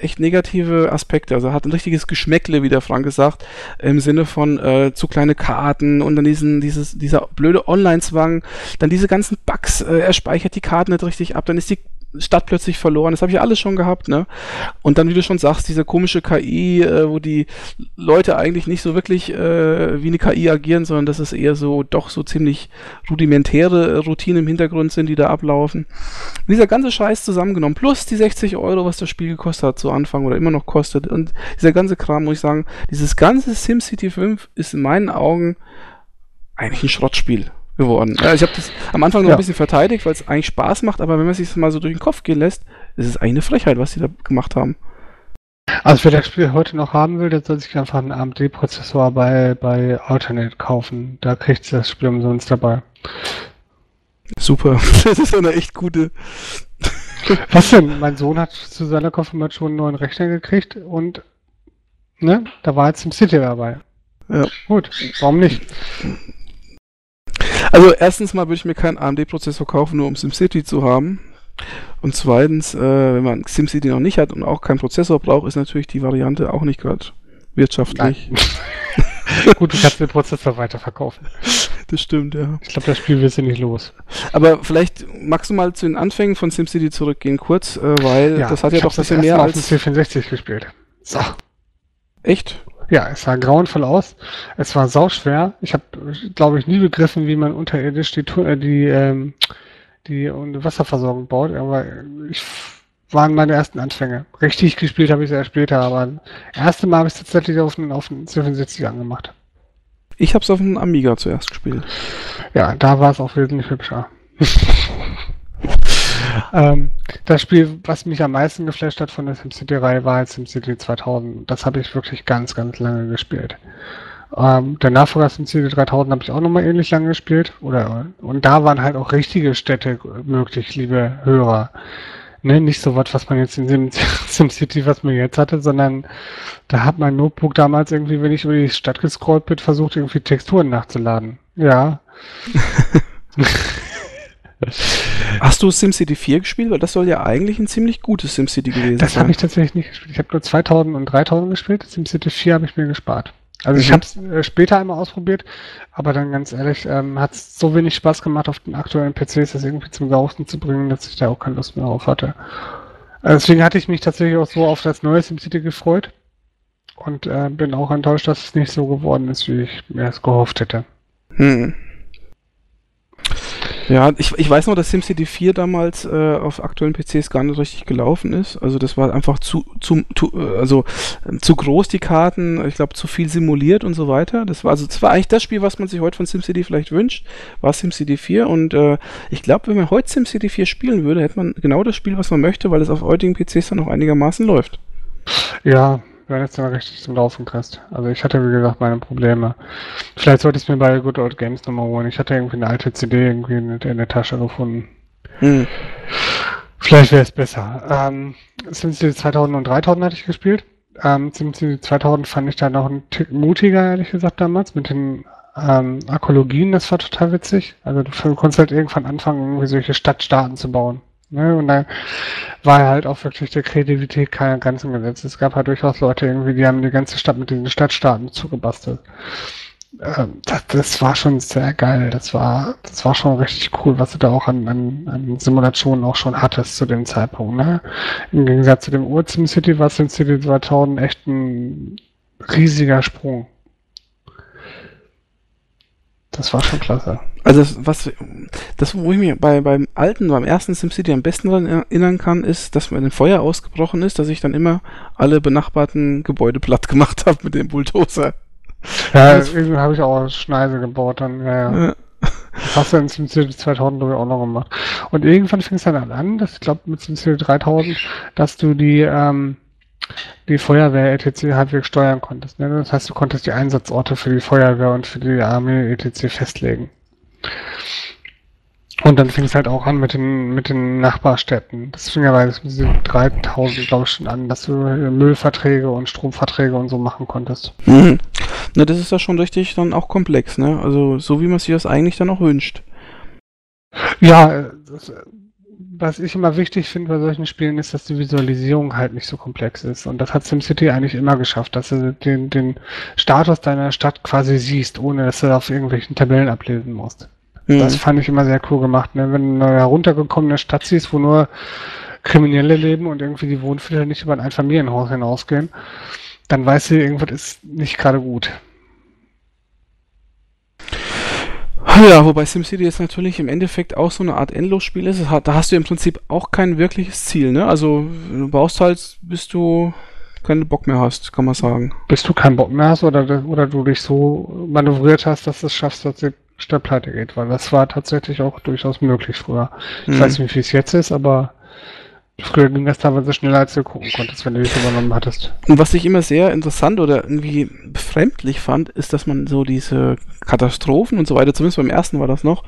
S2: echt negative Aspekte. Also hat ein richtiges Geschmäckle, wie der Frank gesagt, im Sinne von äh, zu kleine Karten und dann diesen, dieses, dieser blöde Online-Zwang, dann diese ganzen Bugs, äh, er speichert die Karten nicht richtig ab, dann ist die Stadt plötzlich verloren. Das habe ich ja alles schon gehabt, ne? Und dann, wie du schon sagst, diese komische KI, äh, wo die Leute eigentlich nicht so wirklich äh, wie eine KI agieren, sondern dass es eher so doch so ziemlich rudimentäre äh, Routinen im Hintergrund sind, die da ablaufen. Und dieser ganze Scheiß zusammengenommen, plus die 60 Euro, was das Spiel gekostet hat zu Anfang oder immer noch kostet, und dieser ganze Kram, muss ich sagen, dieses ganze SimCity 5 ist in meinen Augen eigentlich ein Schrottspiel geworden. Ja, ich habe das am Anfang noch
S1: Ja.
S2: ein bisschen verteidigt, weil es eigentlich Spaß macht, aber wenn man sich das mal so durch den Kopf gehen lässt, ist es eigentlich eine Frechheit, was die da gemacht haben.
S1: Also wer das Spiel heute noch haben will, der soll sich einfach einen AMD-Prozessor bei, bei Alternate kaufen. Da kriegt das Spiel umsonst dabei.
S2: Super. Das ist eine echt gute.
S1: Was denn? Mein Sohn hat zu seiner Konfirmation einen neuen Rechner gekriegt und ne, da war jetzt SimCity dabei.
S2: Ja.
S1: Gut, warum nicht?
S2: Also erstens mal würde ich mir keinen AMD-Prozessor kaufen, nur um SimCity zu haben. Und zweitens, äh, wenn man SimCity noch nicht hat und auch keinen Prozessor braucht, ist natürlich die Variante auch nicht gerade wirtschaftlich.
S1: Gut, du kannst den Prozessor weiterverkaufen.
S2: Das stimmt, ja.
S1: Ich glaube, das Spiel wirst du nicht los.
S2: Aber vielleicht magst du mal zu den Anfängen von SimCity zurückgehen, kurz, äh, weil das hat ja
S1: ich
S2: doch ein bisschen mehr als.
S1: auf dem C64 gespielt. So.
S2: Echt?
S1: Ja, es sah grauenvoll aus. Es war sauschwer. Ich habe, glaube ich, nie begriffen, wie man unterirdisch die, äh, die, ähm, die Wasserversorgung baut. Aber ich waren meine ersten Anfänge. Richtig gespielt habe ich es erst später, aber das erste Mal habe ich es tatsächlich auf den, auf den C64 angemacht.
S2: Ich hab's auf dem Amiga zuerst gespielt.
S1: Ja, da war es auch wesentlich hübscher. Ähm, das Spiel, was mich am meisten geflasht hat von der SimCity-Reihe, war halt SimCity 2000. Das habe ich wirklich ganz, ganz lange gespielt. Ähm, der Nachfolger SimCity 3000 habe ich auch nochmal ähnlich lange gespielt. Oder, und da waren halt auch richtige Städte möglich, liebe Hörer. Ne, nicht so was, was man jetzt in Sim, SimCity, was man jetzt hatte, sondern da hat mein Notebook damals irgendwie, wenn ich über die Stadt gescrollt bin, versucht, irgendwie Texturen nachzuladen. Ja,
S2: Hast du SimCity 4 gespielt? Weil das soll ja eigentlich ein ziemlich gutes SimCity gewesen
S1: Das
S2: sein.
S1: habe ich tatsächlich nicht gespielt. Ich habe nur 2000 und 3000 gespielt. SimCity 4 habe ich mir gespart. Also ich habe es äh, später einmal ausprobiert, aber dann ganz ehrlich, ähm, hat es so wenig Spaß gemacht, auf den aktuellen PCs das irgendwie zum Saufen zu bringen, dass ich da auch keine Lust mehr auf hatte. Also deswegen hatte ich mich tatsächlich auch so auf das neue SimCity gefreut und äh, bin auch enttäuscht, dass es nicht so geworden ist, wie ich mir es gehofft hätte. Hm.
S2: Ja, ich, ich weiß noch, dass SimCity 4 damals äh, auf aktuellen PCs gar nicht richtig gelaufen ist. Also das war einfach zu, zu, zu also äh, zu groß die Karten, ich glaube zu viel simuliert und so weiter. Das war also das war eigentlich das Spiel, was man sich heute von SimCity vielleicht wünscht, war SimCity 4 und äh, ich glaube, wenn man heute SimCity 4 spielen würde, hätte man genau das Spiel, was man möchte, weil es auf heutigen PCs dann auch einigermaßen läuft.
S1: Ja, wenn es dann richtig zum Laufen kriegst. Also ich hatte, wie gesagt, meine Probleme. Vielleicht sollte ich es mir bei Good Old Games nochmal holen. Ich hatte irgendwie eine alte CD irgendwie in, in der Tasche gefunden. Hm. Vielleicht wäre es besser. Ähm, SimCity 2000 und 3000 hatte ich gespielt. Ähm, SimCity 2000 fand ich da noch einen Tick mutiger, ehrlich gesagt, damals, mit den ähm, Arkologien, das war total witzig. Also du konntest halt irgendwann anfangen, irgendwie solche Stadtstaaten zu bauen. Ne? Und dann war halt auch wirklich der Kreativität keine Grenzen gesetzt. Es gab halt durchaus Leute irgendwie, die haben die ganze Stadt mit diesen Stadtstaaten zugebastelt. Ähm, das, das, war schon sehr geil. Das war, das war schon richtig cool, was du da auch an, an, an Simulationen auch schon hattest zu dem Zeitpunkt. Ne? Im Gegensatz zu dem Ur-Sim City war SimCity 2000 echt ein riesiger Sprung. Das war schon klasse.
S2: Also das, was, das, wo ich mich bei, beim alten, beim ersten SimCity am besten daran erinnern kann, ist, dass wenn ein Feuer ausgebrochen ist, dass ich dann immer alle benachbarten Gebäude platt gemacht habe mit dem Bulldozer.
S1: Ja, irgendwie habe ich auch Schneise gebaut dann, ja, ja. ja. Das hast du in SimCity 2000 auch noch gemacht. Und irgendwann fing es dann an, das ich glaube mit SimCity 3000, dass du die, ähm, die Feuerwehr etc. halbwegs steuern konntest. Ne? Das heißt, du konntest die Einsatzorte für die Feuerwehr und für die Armee etc. festlegen. Und dann fing es halt auch an mit den, mit den Nachbarstädten. Das fing ja bei 3000, glaube ich, schon an, dass du Müllverträge und Stromverträge und so machen konntest.
S2: Mhm. Na, das ist ja schon richtig dann auch komplex, ne? Also, so wie man sich das eigentlich dann auch wünscht.
S1: Ja, das, was ich immer wichtig finde bei solchen Spielen ist, dass die Visualisierung halt nicht so komplex ist. Und das hat SimCity eigentlich immer geschafft, dass du den, den Status deiner Stadt quasi siehst, ohne dass du auf irgendwelchen Tabellen ablesen musst. Mhm. Das fand ich immer sehr cool gemacht. Ne? Wenn du eine heruntergekommene Stadt siehst, wo nur Kriminelle leben und irgendwie die Wohnviertel nicht über ein Einfamilienhaus hinausgehen, dann weißt du, irgendwas ist nicht gerade gut.
S2: Ja, wobei SimCity jetzt natürlich im Endeffekt auch so eine Art Endlosspiel ist. Da hast du im Prinzip auch kein wirkliches Ziel, ne? Also du baust halt, bis du keinen Bock mehr hast, kann man sagen.
S1: Bis du keinen Bock mehr hast oder, oder du dich so manövriert hast, dass du es schaffst, dass die Stadt pleite geht, weil das war tatsächlich auch durchaus möglich früher. Ich mhm. weiß nicht, wie es jetzt ist, aber Früher ging das teilweise schneller, als du gucken konntest, wenn du dich übernommen hattest.
S2: Und was ich immer sehr interessant oder irgendwie befremdlich fand, ist, dass man so diese Katastrophen und so weiter, zumindest beim ersten war das noch,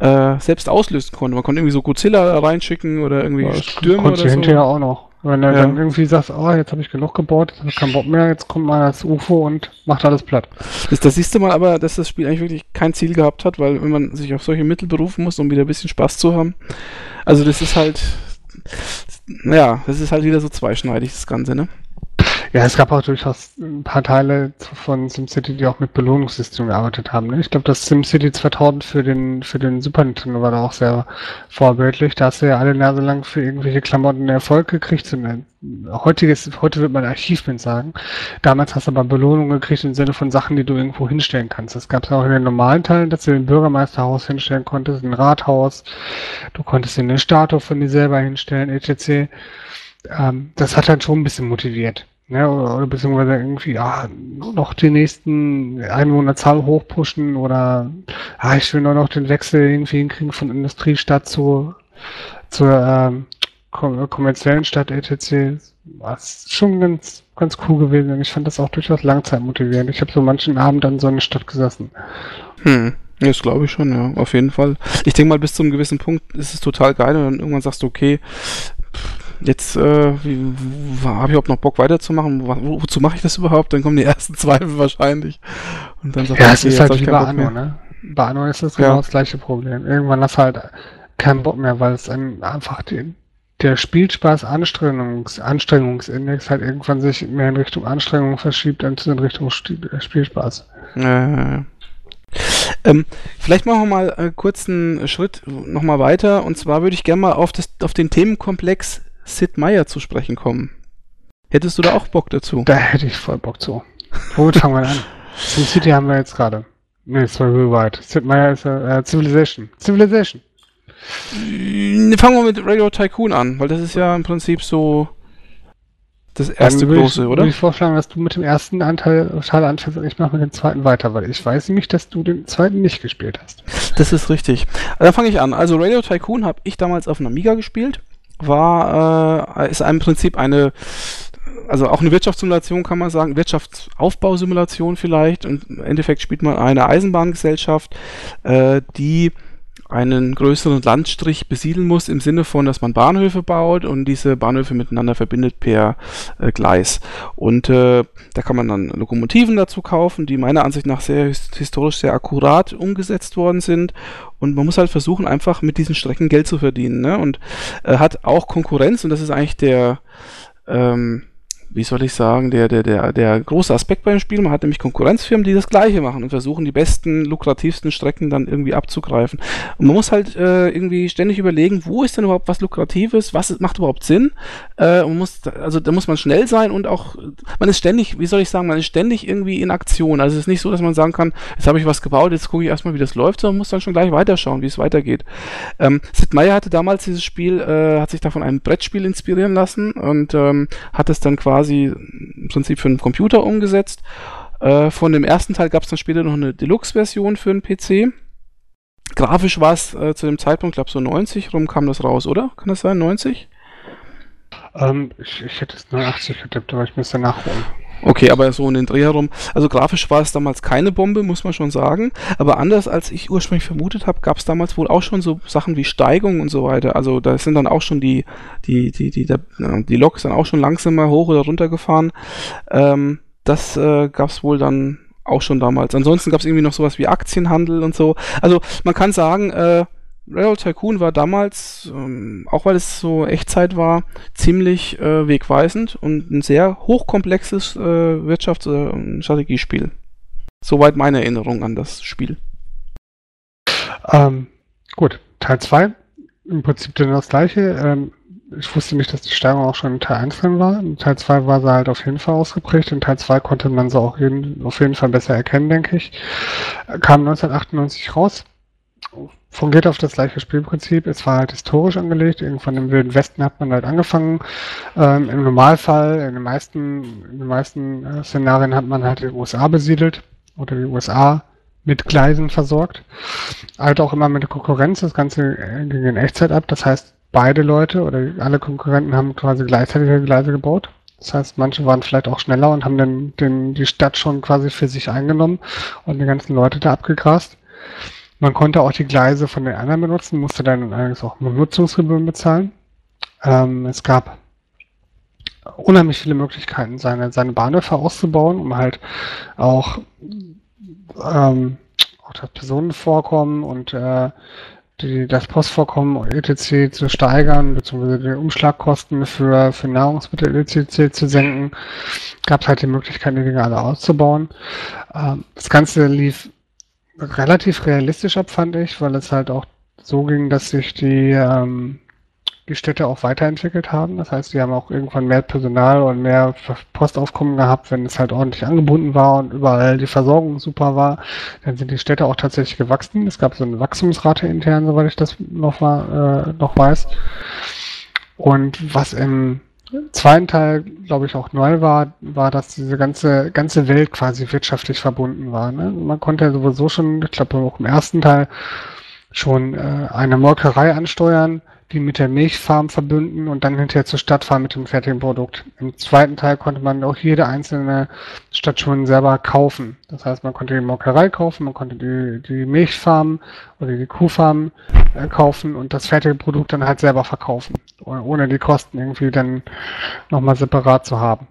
S2: äh, selbst auslösen konnte. Man konnte irgendwie so Godzilla reinschicken oder irgendwie ja,
S1: Stürme oder so. hinterher auch noch. Wenn du ja. dann irgendwie sagst, oh, jetzt habe ich genug gebaut, jetzt habe ich keinen Bock mehr, jetzt kommt mal das UFO und macht alles platt.
S2: Das, das siehst du mal aber, dass das Spiel eigentlich wirklich kein Ziel gehabt hat, weil wenn man sich auf solche Mittel berufen muss, um wieder ein bisschen Spaß zu haben. Also das ist halt, ja, das ist halt wieder so zweischneidig, das Ganze, ne?
S1: Ja, es gab auch durchaus ein paar Teile von SimCity, die auch mit Belohnungssystemen gearbeitet haben. Ne? Ich glaube, das SimCity 2000 für den, für den Super Nintendo war da auch sehr vorbildlich. Da hast du ja alle Nase lang für irgendwelche Klamotten Erfolg gekriegt. Heutiges, heute wird man Achievement sagen. Damals hast du aber Belohnungen gekriegt im Sinne von Sachen, die du irgendwo hinstellen kannst. Das gab es auch in den normalen Teilen, dass du den Bürgermeisterhaus hinstellen konntest, ein Rathaus. Du konntest in eine Statue von dir selber hinstellen, etc. Ähm, das hat dann schon ein bisschen motiviert. Ne, oder, oder beziehungsweise irgendwie, ja, noch die nächsten Einwohnerzahl hochpushen oder ja, ich will nur noch den Wechsel irgendwie hinkriegen von Industriestadt zu, zur ähm, kommerziellen Stadt etc. Das ist schon ganz, ganz cool gewesen. Ich fand das auch durchaus langzeitmotivierend. Ich habe so manchen Abend an so einer Stadt gesessen.
S2: Hm. Das glaube ich schon, ja, auf jeden Fall. Ich denke mal, bis zu einem gewissen Punkt ist es total geil und dann irgendwann sagst du, okay, jetzt äh, habe ich überhaupt noch Bock weiterzumachen? Wo, wozu mache ich das überhaupt? Dann kommen die ersten Zweifel wahrscheinlich.
S1: Und dann sagt ja, es ist halt wie bei Anno, ne? Bei Anno ist das genau ja. das gleiche Problem. Irgendwann hast du halt keinen Bock mehr, weil es einfach die, der Spielspaß-Anstrengungs Anstrengungsindex halt irgendwann sich mehr in Richtung Anstrengung verschiebt als in Richtung äh, Spielspaß.
S2: Äh, ähm, vielleicht machen wir mal äh, kurz einen Schritt nochmal weiter. Und zwar würde ich gerne mal auf, das, auf den Themenkomplex Sid Meier zu sprechen kommen. Hättest du da auch Bock dazu?
S1: Da hätte ich voll Bock zu. Womit fangen wir an? SimCity haben wir jetzt gerade. Nee, sorry, Rewrite. Sid Meier ist äh, Civilization. Civilization.
S2: Fangen wir mit Radio Tycoon an, weil das ist ja im Prinzip so das erste große,
S1: ich,
S2: oder?
S1: Würde ich vorschlagen, dass du mit dem ersten Anteil Teil anfängst und ich mache mit dem zweiten weiter, weil ich weiß nämlich, dass du den zweiten nicht gespielt hast.
S2: Das ist richtig. Dann fange ich an. Also Radio Tycoon habe ich damals auf einem Amiga gespielt. War, äh, ist im Prinzip eine, also auch eine Wirtschaftssimulation kann man sagen, Wirtschaftsaufbausimulation vielleicht. Und im Endeffekt spielt man eine Eisenbahngesellschaft, äh, die einen größeren Landstrich besiedeln muss, im Sinne von, dass man Bahnhöfe baut und diese Bahnhöfe miteinander verbindet per äh, Gleis. Und äh, da kann man dann Lokomotiven dazu kaufen, die meiner Ansicht nach sehr his- historisch sehr akkurat umgesetzt worden sind. Und man muss halt versuchen, einfach mit diesen Strecken Geld zu verdienen. Ne? Und äh, hat auch Konkurrenz und das ist eigentlich der ähm, wie soll ich sagen, der, der, der, der große Aspekt beim Spiel. Man hat nämlich Konkurrenzfirmen, die das Gleiche machen und versuchen, die besten, lukrativsten Strecken dann irgendwie abzugreifen. Und man muss halt äh, irgendwie ständig überlegen, wo ist denn überhaupt was Lukratives, was macht überhaupt Sinn. Äh, man muss, also da muss man schnell sein und auch, man ist ständig, wie soll ich sagen, man ist ständig irgendwie in Aktion. Also es ist nicht so, dass man sagen kann, jetzt habe ich was gebaut, jetzt gucke ich erstmal, wie das läuft, sondern man muss dann schon gleich weiterschauen, wie es weitergeht. Ähm, Sid Meier hatte damals dieses Spiel, äh, hat sich da von einem Brettspiel inspirieren lassen und ähm, hat es dann quasi im Prinzip für einen Computer umgesetzt. Äh, von dem ersten Teil gab es dann später noch eine Deluxe-Version für einen PC. Grafisch war es äh, zu dem Zeitpunkt, glaube so 90 rum kam das raus, oder? Kann das sein, 90?
S1: Ähm, ich, ich hätte es 89 getippt, aber ich müsste nachholen.
S2: Okay, aber so in den Dreh herum. Also grafisch war es damals keine Bombe, muss man schon sagen. Aber anders als ich ursprünglich vermutet habe, gab es damals wohl auch schon so Sachen wie Steigung und so weiter. Also da sind dann auch schon die, die, die, die, der, die Loks dann auch schon langsamer hoch oder runter gefahren. Ähm, das äh, gab es wohl dann auch schon damals. Ansonsten gab es irgendwie noch sowas wie Aktienhandel und so. Also man kann sagen, äh, Railroad Tycoon war damals, ähm, auch weil es so Echtzeit war, ziemlich äh, wegweisend und ein sehr hochkomplexes äh, Wirtschafts- und Strategiespiel. Soweit meine Erinnerung an das Spiel.
S1: Ähm, gut, Teil 2. Im Prinzip dann das gleiche. Ähm, ich wusste nicht, dass die Steigerung auch schon in Teil 1 drin war. In Teil 2 war sie halt auf jeden Fall ausgeprägt. In Teil 2 konnte man sie auch jeden, auf jeden Fall besser erkennen, denke ich. Äh, Kam 1998 raus. Fungiert auf das gleiche Spielprinzip. Es war halt historisch angelegt. Irgendwann im Wilden Westen hat man halt angefangen. Ähm, Im Normalfall, in den meisten, in den meisten äh, Szenarien hat man halt die USA besiedelt oder die USA mit Gleisen versorgt. Halt auch immer mit Konkurrenz. Das Ganze äh, ging in Echtzeit ab. Das heißt, beide Leute oder alle Konkurrenten haben quasi gleichzeitig Gleise gebaut. Das heißt, manche waren vielleicht auch schneller und haben dann den, die Stadt schon quasi für sich eingenommen und die ganzen Leute da abgegrast. Man konnte auch die Gleise von den anderen benutzen, musste dann allerdings auch Nutzungsgebühren bezahlen. Ähm, es gab unheimlich viele Möglichkeiten, seine, seine Bahnhöfe auszubauen, um halt auch, ähm, auch das Personenvorkommen und äh, die, das Postvorkommen etc. zu steigern, beziehungsweise die Umschlagkosten für, für Nahrungsmittel etc. zu senken, gab es halt die Möglichkeit, die Dinge alle auszubauen. Ähm, das Ganze lief relativ realistisch ab, fand ich, weil es halt auch so ging, dass sich die, ähm, die Städte auch weiterentwickelt haben. Das heißt, die haben auch irgendwann mehr Personal und mehr Postaufkommen gehabt, wenn es halt ordentlich angebunden war und überall die Versorgung super war. Dann sind die Städte auch tatsächlich gewachsen. Es gab so eine Wachstumsrate intern, soweit ich das noch, war, äh, noch weiß. Und was im zweiten Teil, glaube ich, auch neu war, war, dass diese ganze, ganze Welt quasi wirtschaftlich verbunden war. Ne? Man konnte ja sowieso schon, ich glaube auch im ersten Teil, schon äh, eine Molkerei ansteuern, die mit der Milchfarm verbünden und dann hinterher zur Stadt fahren mit dem fertigen Produkt. Im zweiten Teil konnte man auch jede einzelne Station selber kaufen. Das heißt, man konnte die Molkerei kaufen, man konnte die, die Milchfarm oder die Kuhfarm äh, kaufen und das fertige Produkt dann halt selber verkaufen, ohne die Kosten irgendwie dann nochmal separat zu haben.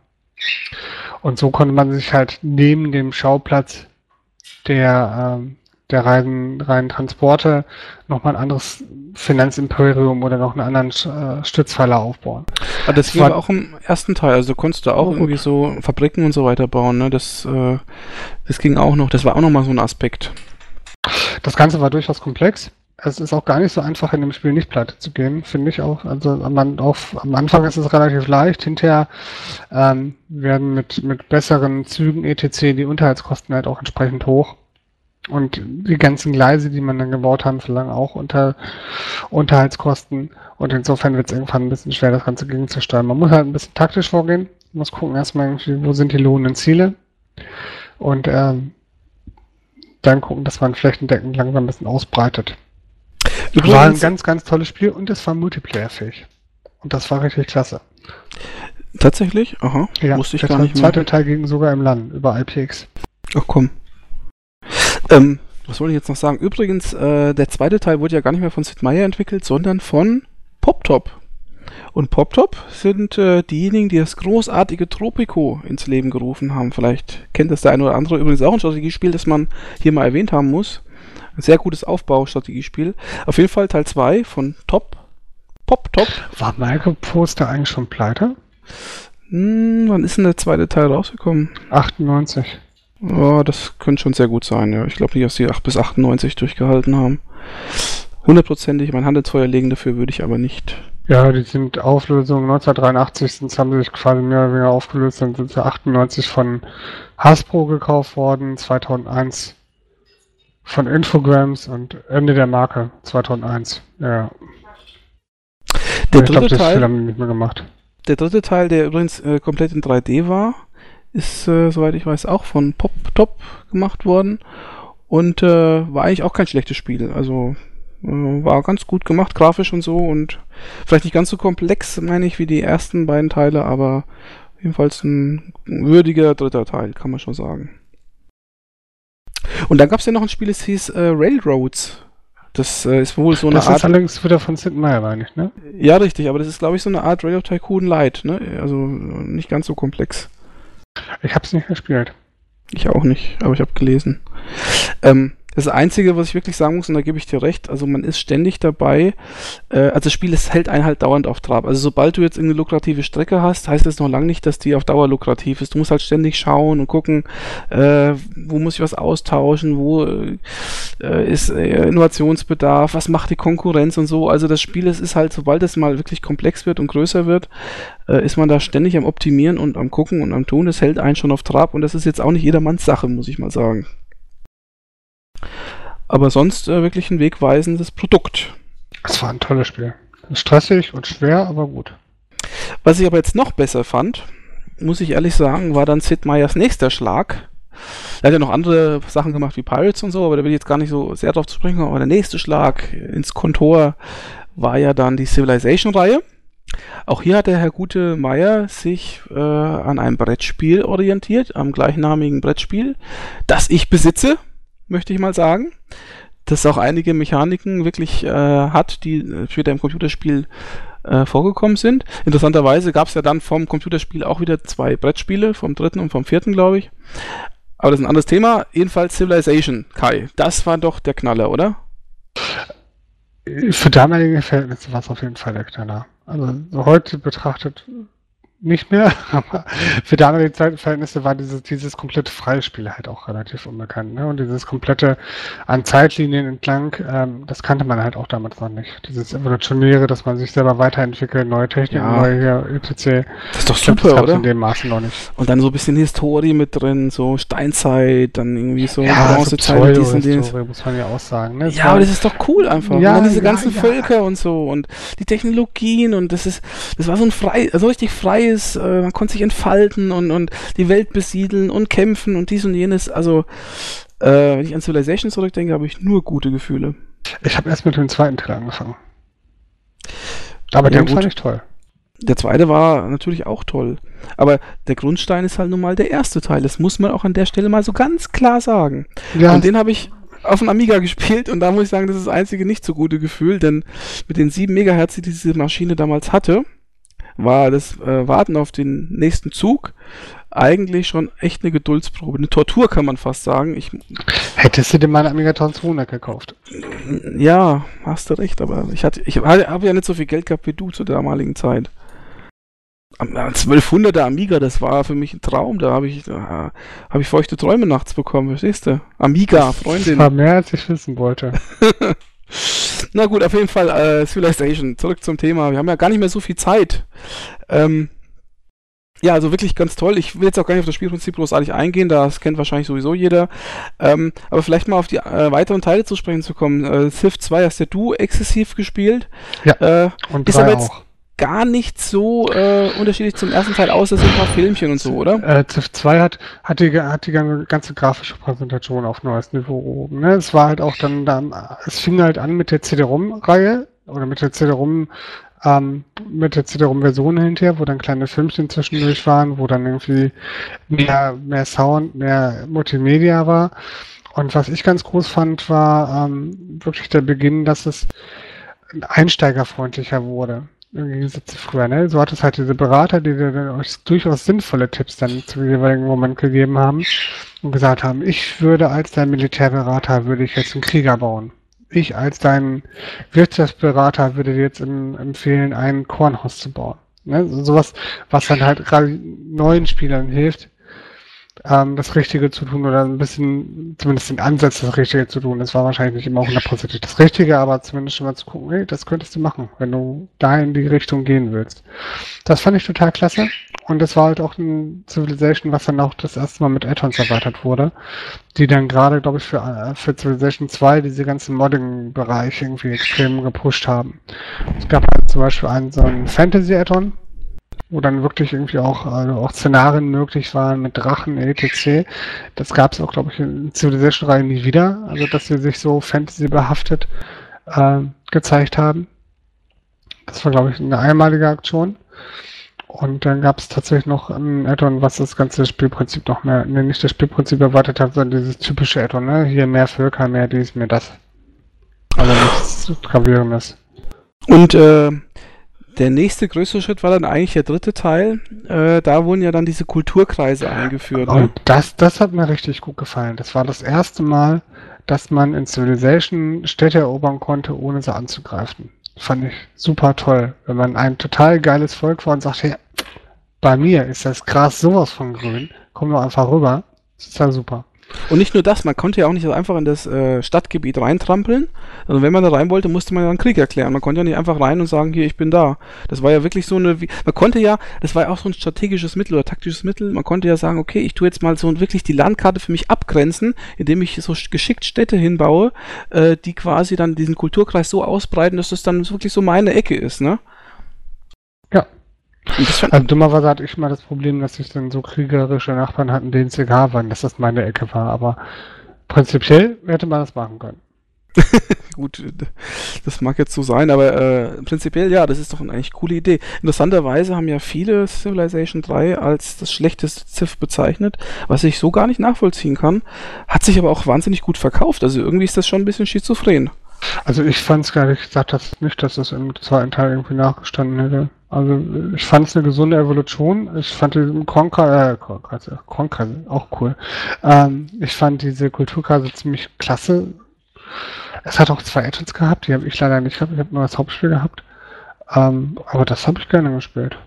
S1: Und so konnte man sich halt neben dem Schauplatz der, ähm, der reinen, reinen Transporte nochmal ein anderes Finanzimperium oder noch einen anderen äh, Stützpfeiler aufbauen.
S2: Aber das war auch im ersten Teil, also konntest du auch oh, irgendwie so Fabriken und so weiter bauen, ne? Das, äh, das ging auch noch, das war auch nochmal so ein Aspekt.
S1: Das Ganze war durchaus komplex es ist auch gar nicht so einfach, in dem Spiel nicht pleite zu gehen, finde ich auch. Also man auf, am Anfang ist es relativ leicht, hinterher ähm, werden mit, mit besseren Zügen etc. die Unterhaltskosten halt auch entsprechend hoch. Und die ganzen Gleise, die man dann gebaut hat, verlangen auch unter, Unterhaltskosten. Und insofern wird es irgendwann ein bisschen schwer, das Ganze gegenzusteuern. Man muss halt ein bisschen taktisch vorgehen. Man muss gucken erstmal wo sind die lohnenden Ziele. Und ähm, dann gucken, dass man flächendeckend langsam ein bisschen ausbreitet. Übrigens, war ein ganz, ganz tolles Spiel und es war multiplayerfähig. Und das war richtig klasse.
S2: Tatsächlich? Aha.
S1: Ja, wusste ich gar nicht. Der zweite Teil ging sogar im LAN über IPX.
S2: Ach komm. Ähm, was wollte ich jetzt noch sagen? Übrigens, äh, der zweite Teil wurde ja gar nicht mehr von Sid Meier entwickelt, sondern von PopTop. Und PopTop sind äh, diejenigen, die das großartige Tropico ins Leben gerufen haben. Vielleicht kennt das der eine oder andere. Übrigens auch ein Strategiespiel, das man hier mal erwähnt haben muss. Ein sehr gutes Aufbaustrategiespiel. Auf jeden Fall Teil 2 von Top. Pop Top.
S1: War Michael Poster eigentlich schon pleite?
S2: Hm, wann ist denn der zweite Teil rausgekommen?
S1: 98.
S2: Oh, das könnte schon sehr gut sein, ja. Ich glaube nicht, dass die 8 bis 98 durchgehalten haben. Hundertprozentig mein Hand ins Feuer legen dafür würde ich aber nicht.
S1: Ja, die sind Auflösung 1983, sind, haben sie sich quasi mehr oder weniger aufgelöst, dann sind sie 98 von Hasbro gekauft worden, 2001 von Infogrames und Ende der Marke 2001. Ja.
S2: Der ich dritte glaub, Teil haben nicht mehr gemacht. Der dritte Teil, der übrigens äh, komplett in 3D war, ist, äh, soweit ich weiß, auch von Pop Top gemacht worden und äh, war eigentlich auch kein schlechtes Spiel. Also äh, war ganz gut gemacht, grafisch und so und vielleicht nicht ganz so komplex, meine ich, wie die ersten beiden Teile, aber jedenfalls ein würdiger dritter Teil, kann man schon sagen. Und dann gab es ja noch ein Spiel, das hieß äh, Railroads. Das äh, ist wohl so eine
S1: das Art. Das ist allerdings wieder von Sid Meier, meine ich, ne?
S2: Ja, richtig, aber das ist, glaube ich, so eine Art Railroad Tycoon Light, ne? Also nicht ganz so komplex.
S1: Ich habe es nicht gespielt.
S2: Ich auch nicht, aber ich habe gelesen. Ähm, das Einzige, was ich wirklich sagen muss, und da gebe ich dir recht, also man ist ständig dabei, äh, also das Spiel es hält einen halt dauernd auf Trab. Also sobald du jetzt eine lukrative Strecke hast, heißt das noch lange nicht, dass die auf Dauer lukrativ ist. Du musst halt ständig schauen und gucken, äh, wo muss ich was austauschen, wo äh, ist äh, Innovationsbedarf, was macht die Konkurrenz und so. Also das Spiel es ist halt, sobald es mal wirklich komplex wird und größer wird, äh, ist man da ständig am Optimieren und am Gucken und am Tun. Das hält einen schon auf Trab und das ist jetzt auch nicht jedermanns Sache, muss ich mal sagen. Aber sonst äh, wirklich ein wegweisendes Produkt.
S1: Es war ein tolles Spiel. Stressig und schwer, aber gut.
S2: Was ich aber jetzt noch besser fand, muss ich ehrlich sagen, war dann Sid Meier's nächster Schlag. Er hat ja noch andere Sachen gemacht wie Pirates und so, aber da will ich jetzt gar nicht so sehr drauf zu sprechen. Aber der nächste Schlag ins Kontor war ja dann die Civilization-Reihe. Auch hier hat der Herr Gute Meier sich äh, an einem Brettspiel orientiert, am gleichnamigen Brettspiel, das ich besitze möchte ich mal sagen. Das auch einige Mechaniken wirklich äh, hat, die äh, später im Computerspiel äh, vorgekommen sind. Interessanterweise gab es ja dann vom Computerspiel auch wieder zwei Brettspiele, vom dritten und vom vierten, glaube ich. Aber das ist ein anderes Thema. Jedenfalls Civilization, Kai. Das war doch der Knaller, oder?
S1: Für damalige Verhältnisse war es auf jeden Fall der Knaller. Also heute betrachtet nicht mehr, aber für damalige Zeitverhältnisse war dieses, dieses komplette Freispiel halt auch relativ unbekannt. Ne? Und dieses komplette an Zeitlinien entlang, ähm, das kannte man halt auch damals noch nicht. Dieses Evolutionäre, dass man sich selber weiterentwickelt, neue Techniken, ja. neue etc.
S2: Das ist doch super, glaub, das oder?
S1: in dem Maße noch nicht.
S2: Und dann so ein bisschen Historie mit drin, so Steinzeit, dann irgendwie so
S1: ja, Bronzezeit, so dies muss man ja auch sagen. Ne?
S2: Ja, aber das ist doch cool einfach. Ja, und diese ja, ganzen ja. Völker und so und die Technologien und das ist, das war so ein frei, so richtig frei ist, äh, man konnte sich entfalten und, und die Welt besiedeln und kämpfen und dies und jenes. Also, äh, wenn ich an Civilization zurückdenke, habe ich nur gute Gefühle.
S1: Ich habe erst mit dem zweiten Teil angefangen. Aber ja, den fand ich toll.
S2: Der zweite war natürlich auch toll. Aber der Grundstein ist halt nun mal der erste Teil. Das muss man auch an der Stelle mal so ganz klar sagen. Ja. Und den habe ich auf dem Amiga gespielt und da muss ich sagen, das ist das einzige nicht so gute Gefühl, denn mit den 7 Megahertz, die diese Maschine damals hatte, war das äh, Warten auf den nächsten Zug eigentlich schon echt eine Geduldsprobe. Eine Tortur kann man fast sagen. Ich
S1: Hättest du dir mal Amiga 1200 gekauft?
S2: Ja, hast du recht, aber ich hatte, ich habe ja nicht so viel Geld gehabt wie du zur damaligen Zeit. 1200er Amiga, das war für mich ein Traum. Da habe ich, da habe ich feuchte Träume nachts bekommen, verstehst du? Amiga, Freundin.
S1: Das war mehr, als ich wissen wollte.
S2: Na gut, auf jeden Fall äh, Civilization. Zurück zum Thema. Wir haben ja gar nicht mehr so viel Zeit. Ähm, ja, also wirklich ganz toll. Ich will jetzt auch gar nicht auf das Spielprinzip großartig eingehen, das kennt wahrscheinlich sowieso jeder. Ähm, aber vielleicht mal auf die äh, weiteren Teile zu sprechen zu kommen. Äh, Civ 2 hast ja du exzessiv gespielt.
S1: Ja.
S2: Äh,
S1: Und
S2: ist aber jetzt
S1: auch.
S2: Gar nicht so äh, unterschiedlich zum ersten Teil aus. Das sind ein paar Filmchen und so, oder?
S1: Äh, Civ 2 hat, hat, die, hat die ganze, ganze grafische Präsentation auf neues Niveau oben. Ne? Es war halt auch dann, dann, es fing halt an mit der CD-ROM-Reihe oder mit der CD-ROM, ähm, mit der CD-ROM-Version hinterher, wo dann kleine Filmchen zwischendurch waren, wo dann irgendwie mehr, mehr Sound, mehr Multimedia war. Und was ich ganz groß fand, war ähm, wirklich der Beginn, dass es einsteigerfreundlicher wurde. Im Gegensatz zu früher, ne? So hat es halt diese Berater, die euch durchaus sinnvolle Tipps dann zum jeweiligen Moment gegeben haben und gesagt haben, ich würde als dein Militärberater, würde ich jetzt einen Krieger bauen. Ich als dein Wirtschaftsberater würde dir jetzt em- empfehlen, ein Kornhaus zu bauen. Ne? So- Sowas, was dann halt gerade neuen Spielern hilft, ähm, das Richtige zu tun oder ein bisschen, zumindest den Ansatz, das Richtige zu tun. Das war wahrscheinlich nicht immer hundertprozentig das Richtige, aber zumindest schon mal zu gucken, hey, das könntest du machen, wenn du da in die Richtung gehen willst. Das fand ich total klasse. Und das war halt auch ein Civilization, was dann auch das erste Mal mit Add-ons erweitert wurde, die dann gerade, glaube ich, für, äh, für Civilization 2 diese ganzen Modding-Bereich irgendwie extrem gepusht haben. Es gab halt zum Beispiel einen so einen Fantasy-Add-on, wo dann wirklich irgendwie auch, also auch Szenarien möglich waren mit Drachen, etc. Das gab es auch, glaube ich, in Civilization-Reihe nie wieder. Also, dass sie sich so Fantasy-behaftet äh, gezeigt haben. Das war, glaube ich, eine einmalige Aktion. Und dann gab es tatsächlich noch ein Add-on, was das ganze Spielprinzip noch mehr, ne, nicht das Spielprinzip erweitert hat, sondern dieses typische Add-on, ne? Hier mehr Völker, mehr dies, mehr das. Aber nichts Gravierendes.
S2: Und äh, der nächste größere Schritt war dann eigentlich der dritte Teil. Äh, da wurden ja dann diese Kulturkreise eingeführt. Ne?
S1: Und das, das hat mir richtig gut gefallen. Das war das erste Mal, dass man in Civilization Städte erobern konnte, ohne sie anzugreifen. Fand ich super toll. Wenn man ein total geiles Volk war und sagt, hey, bei mir ist das Gras sowas von grün, komm doch einfach rüber. Das ist ja super.
S2: Und nicht nur das, man konnte ja auch nicht so einfach in das äh, Stadtgebiet reintrampeln. Also wenn man da rein wollte, musste man ja einen Krieg erklären. Man konnte ja nicht einfach rein und sagen, hier, ich bin da. Das war ja wirklich so eine, wie- man konnte ja, das war ja auch so ein strategisches Mittel oder taktisches Mittel, man konnte ja sagen, okay, ich tue jetzt mal so wirklich die Landkarte für mich abgrenzen, indem ich so geschickt Städte hinbaue, äh, die quasi dann diesen Kulturkreis so ausbreiten, dass das dann wirklich so meine Ecke ist, ne?
S1: Ja.
S2: Und das fand,
S1: Also dummerweise hatte ich mal das Problem, dass ich dann so kriegerische Nachbarn hatten, denen es egal waren, dass das meine Ecke war. Aber prinzipiell hätte man das machen können.
S2: Gut, das mag jetzt so sein, aber äh, prinzipiell ja, das ist doch eine eigentlich coole Idee. Interessanterweise haben ja viele Civilization 3 als das schlechteste Civ bezeichnet, was ich so gar nicht nachvollziehen kann, hat sich aber auch wahnsinnig gut verkauft. Also irgendwie ist das schon ein bisschen schizophren.
S1: Also ich fand es gar nicht, ich sag das nicht, dass das im zweiten Teil irgendwie nachgestanden hätte. Also ich fand es eine gesunde Evolution. Ich fand diesen Konka, äh, Konka, Konka auch cool. Ähm, ich fand diese Kulturkarte ziemlich klasse. Es hat auch zwei Add-ons gehabt, die habe ich leider nicht gehabt. Ich habe nur das Hauptspiel gehabt. Ähm, aber das habe ich gerne gespielt.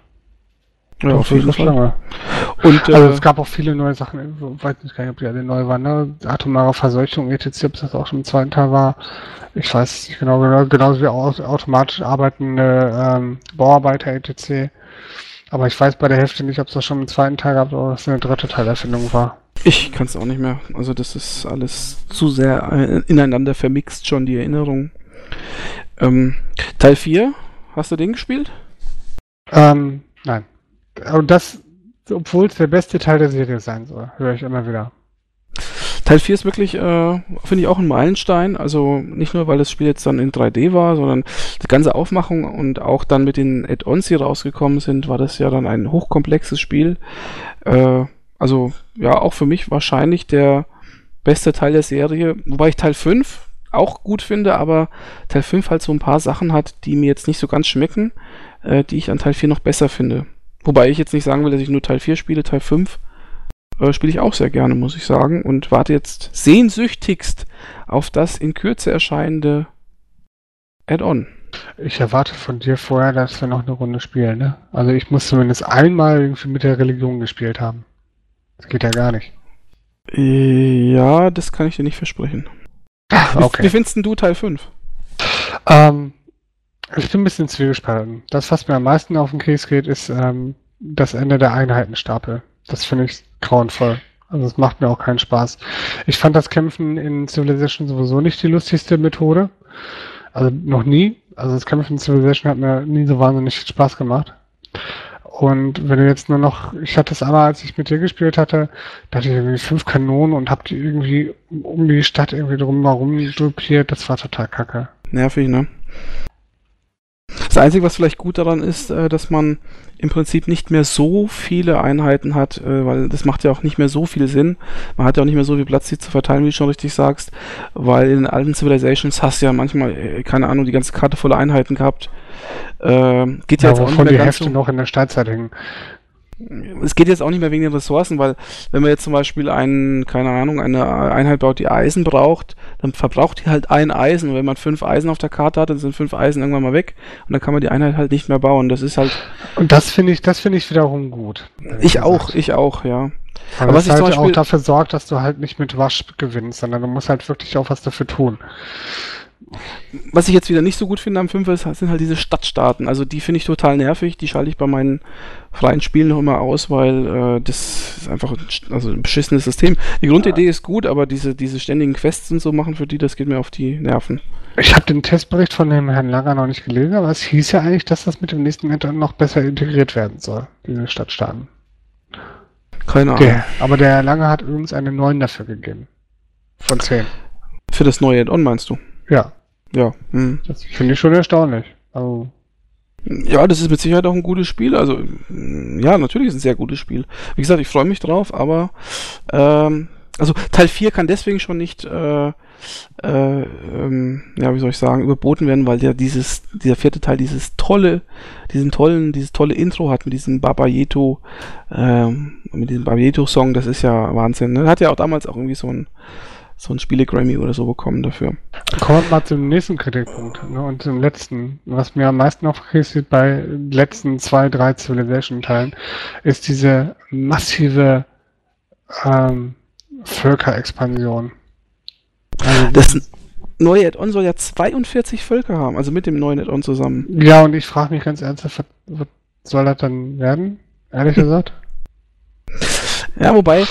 S2: Ja, auf jeden Fall.
S1: Lange.
S2: Und äh,
S1: Also es gab auch viele neue Sachen, ich weiß nicht ob die alle neu waren, ne? Atomare Verseuchung, etc., ob das auch schon im zweiten Teil war. Ich weiß nicht genau, genau genauso wie au- automatisch arbeitende ähm, Bauarbeiter, etc. Aber ich weiß bei der Hälfte nicht, ob es das schon im zweiten Teil gab oder ob es eine dritte Teilerfindung war.
S2: ich kann es auch nicht mehr. Also das ist alles zu sehr äh, ineinander vermixt schon, die Erinnerung. Ähm, Teil 4, hast du den gespielt?
S1: Ähm, nein. Und das, obwohl es der beste Teil der Serie sein soll, höre ich immer wieder.
S2: Teil 4 ist wirklich, äh, finde ich, auch ein Meilenstein. Also nicht nur, weil das Spiel jetzt dann in 3D war, sondern die ganze Aufmachung und auch dann mit den Add-ons, die rausgekommen sind, war das ja dann ein hochkomplexes Spiel. Äh, also ja, auch für mich wahrscheinlich der beste Teil der Serie. Wobei ich Teil 5 auch gut finde, aber Teil 5 halt so ein paar Sachen hat, die mir jetzt nicht so ganz schmecken, äh, die ich an Teil 4 noch besser finde. Wobei ich jetzt nicht sagen will, dass ich nur Teil 4 spiele, Teil 5 Äh, Spiele ich auch sehr gerne, muss ich sagen. Und warte jetzt sehnsüchtigst auf das in Kürze erscheinende Add-on.
S1: Ich erwarte von dir vorher, dass wir noch eine Runde spielen, ne? Also ich muss zumindest einmal irgendwie mit der Religion gespielt haben. Das geht ja gar nicht.
S2: Ja, das kann ich dir nicht versprechen.
S1: Okay.
S2: Wie, wie findest du Teil 5?
S1: Ähm, ich bin ein bisschen zwiegespalten. Das, was mir am meisten auf den Keks geht, ist ähm, das Ende der Einheitenstapel. Das finde ich grauenvoll. Also es macht mir auch keinen Spaß. Ich fand das Kämpfen in Civilization sowieso nicht die lustigste Methode. Also noch nie. Also das Kämpfen in Civilization hat mir nie so wahnsinnig viel Spaß gemacht. Und wenn du jetzt nur noch, ich hatte es einmal, als ich mit dir gespielt hatte, da hatte ich irgendwie fünf Kanonen und hab die irgendwie um die Stadt irgendwie drumherum gruppiert. Das war total kacke.
S2: Nervig, ne? Das Einzige, was vielleicht gut daran ist, äh, dass man im Prinzip nicht mehr so viele Einheiten hat, äh, weil das macht ja auch nicht mehr so viel Sinn. Man hat ja auch nicht mehr so viel Platz, die zu verteilen, wie du schon richtig sagst, weil in den alten Civilizations hast du ja manchmal, äh, keine Ahnung, die ganze Karte voller Einheiten gehabt. Äh, geht ja,
S1: Ja,
S2: jetzt auch nicht mehr
S1: die
S2: ganz
S1: Hefte
S2: so,
S1: noch in der Steinzeit hängen.
S2: Es geht jetzt auch nicht mehr wegen den Ressourcen, weil wenn man jetzt zum Beispiel einen, keine Ahnung, eine Einheit baut, die Eisen braucht, dann verbraucht die halt ein Eisen. Und wenn man fünf Eisen auf der Karte hat, dann sind fünf Eisen irgendwann mal weg und dann kann man die Einheit halt nicht mehr bauen. Das ist halt,
S1: Und das finde ich, das finde ich wiederum gut.
S2: ich
S1: gesagt.
S2: auch, ich auch, ja.
S1: Weil
S2: Aber ich
S1: halt
S2: Beispiel-
S1: auch dafür sorgt, dass du halt nicht mit Wasch gewinnst, sondern du musst halt wirklich auch was dafür tun.
S2: Was ich jetzt wieder nicht so gut finde am 5 ist, sind halt diese Stadtstaaten. Also die finde ich total nervig. Die schalte ich bei meinen freien Spielen noch immer aus, weil äh, das ist einfach ein, also ein beschissenes System. Die Grundidee ist gut, aber diese, diese ständigen Quests und so machen für die, das geht mir auf die Nerven.
S1: Ich habe den Testbericht von dem Herrn Langer noch nicht gelesen, aber es hieß ja eigentlich, dass das mit dem nächsten Add-on noch besser integriert werden soll, diese Stadtstaaten.
S2: Keine Ahnung.
S1: Der, aber der Herr Langer hat übrigens eine 9 dafür gegeben. Von 10.
S2: Für das neue Add-on meinst du?
S1: Ja,
S2: Ja. Hm.
S1: das finde ich schon erstaunlich. Also,
S2: Ja, das ist mit Sicherheit auch ein gutes Spiel. Also, ja, natürlich ist es ein sehr gutes Spiel. Wie gesagt, ich freue mich drauf, aber ähm, also Teil 4 kann deswegen schon nicht, äh, äh, ähm, ja, wie soll ich sagen, überboten werden, weil der dieses, dieser vierte Teil dieses tolle, diesen tollen, dieses tolle Intro hat mit diesem Babayeto, ähm, mit diesem Babayeto-Song, das ist ja Wahnsinn. Ne? Hat ja auch damals auch irgendwie so ein so ein Spiele-Grammy oder so bekommen dafür.
S1: kommen wir mal zum nächsten Kritikpunkt ne, und zum letzten. Was mir am meisten aufgeregt bei den letzten zwei, drei Civilization-Teilen, ist diese massive ähm, Völkerexpansion. Also,
S2: Das neue Add-on soll ja 42 Völker haben, also mit dem neuen Add-on zusammen.
S1: ja, und ich frage mich ganz ernsthaft, was, was soll das dann werden? Ehrlich gesagt?
S2: Ja, wobei,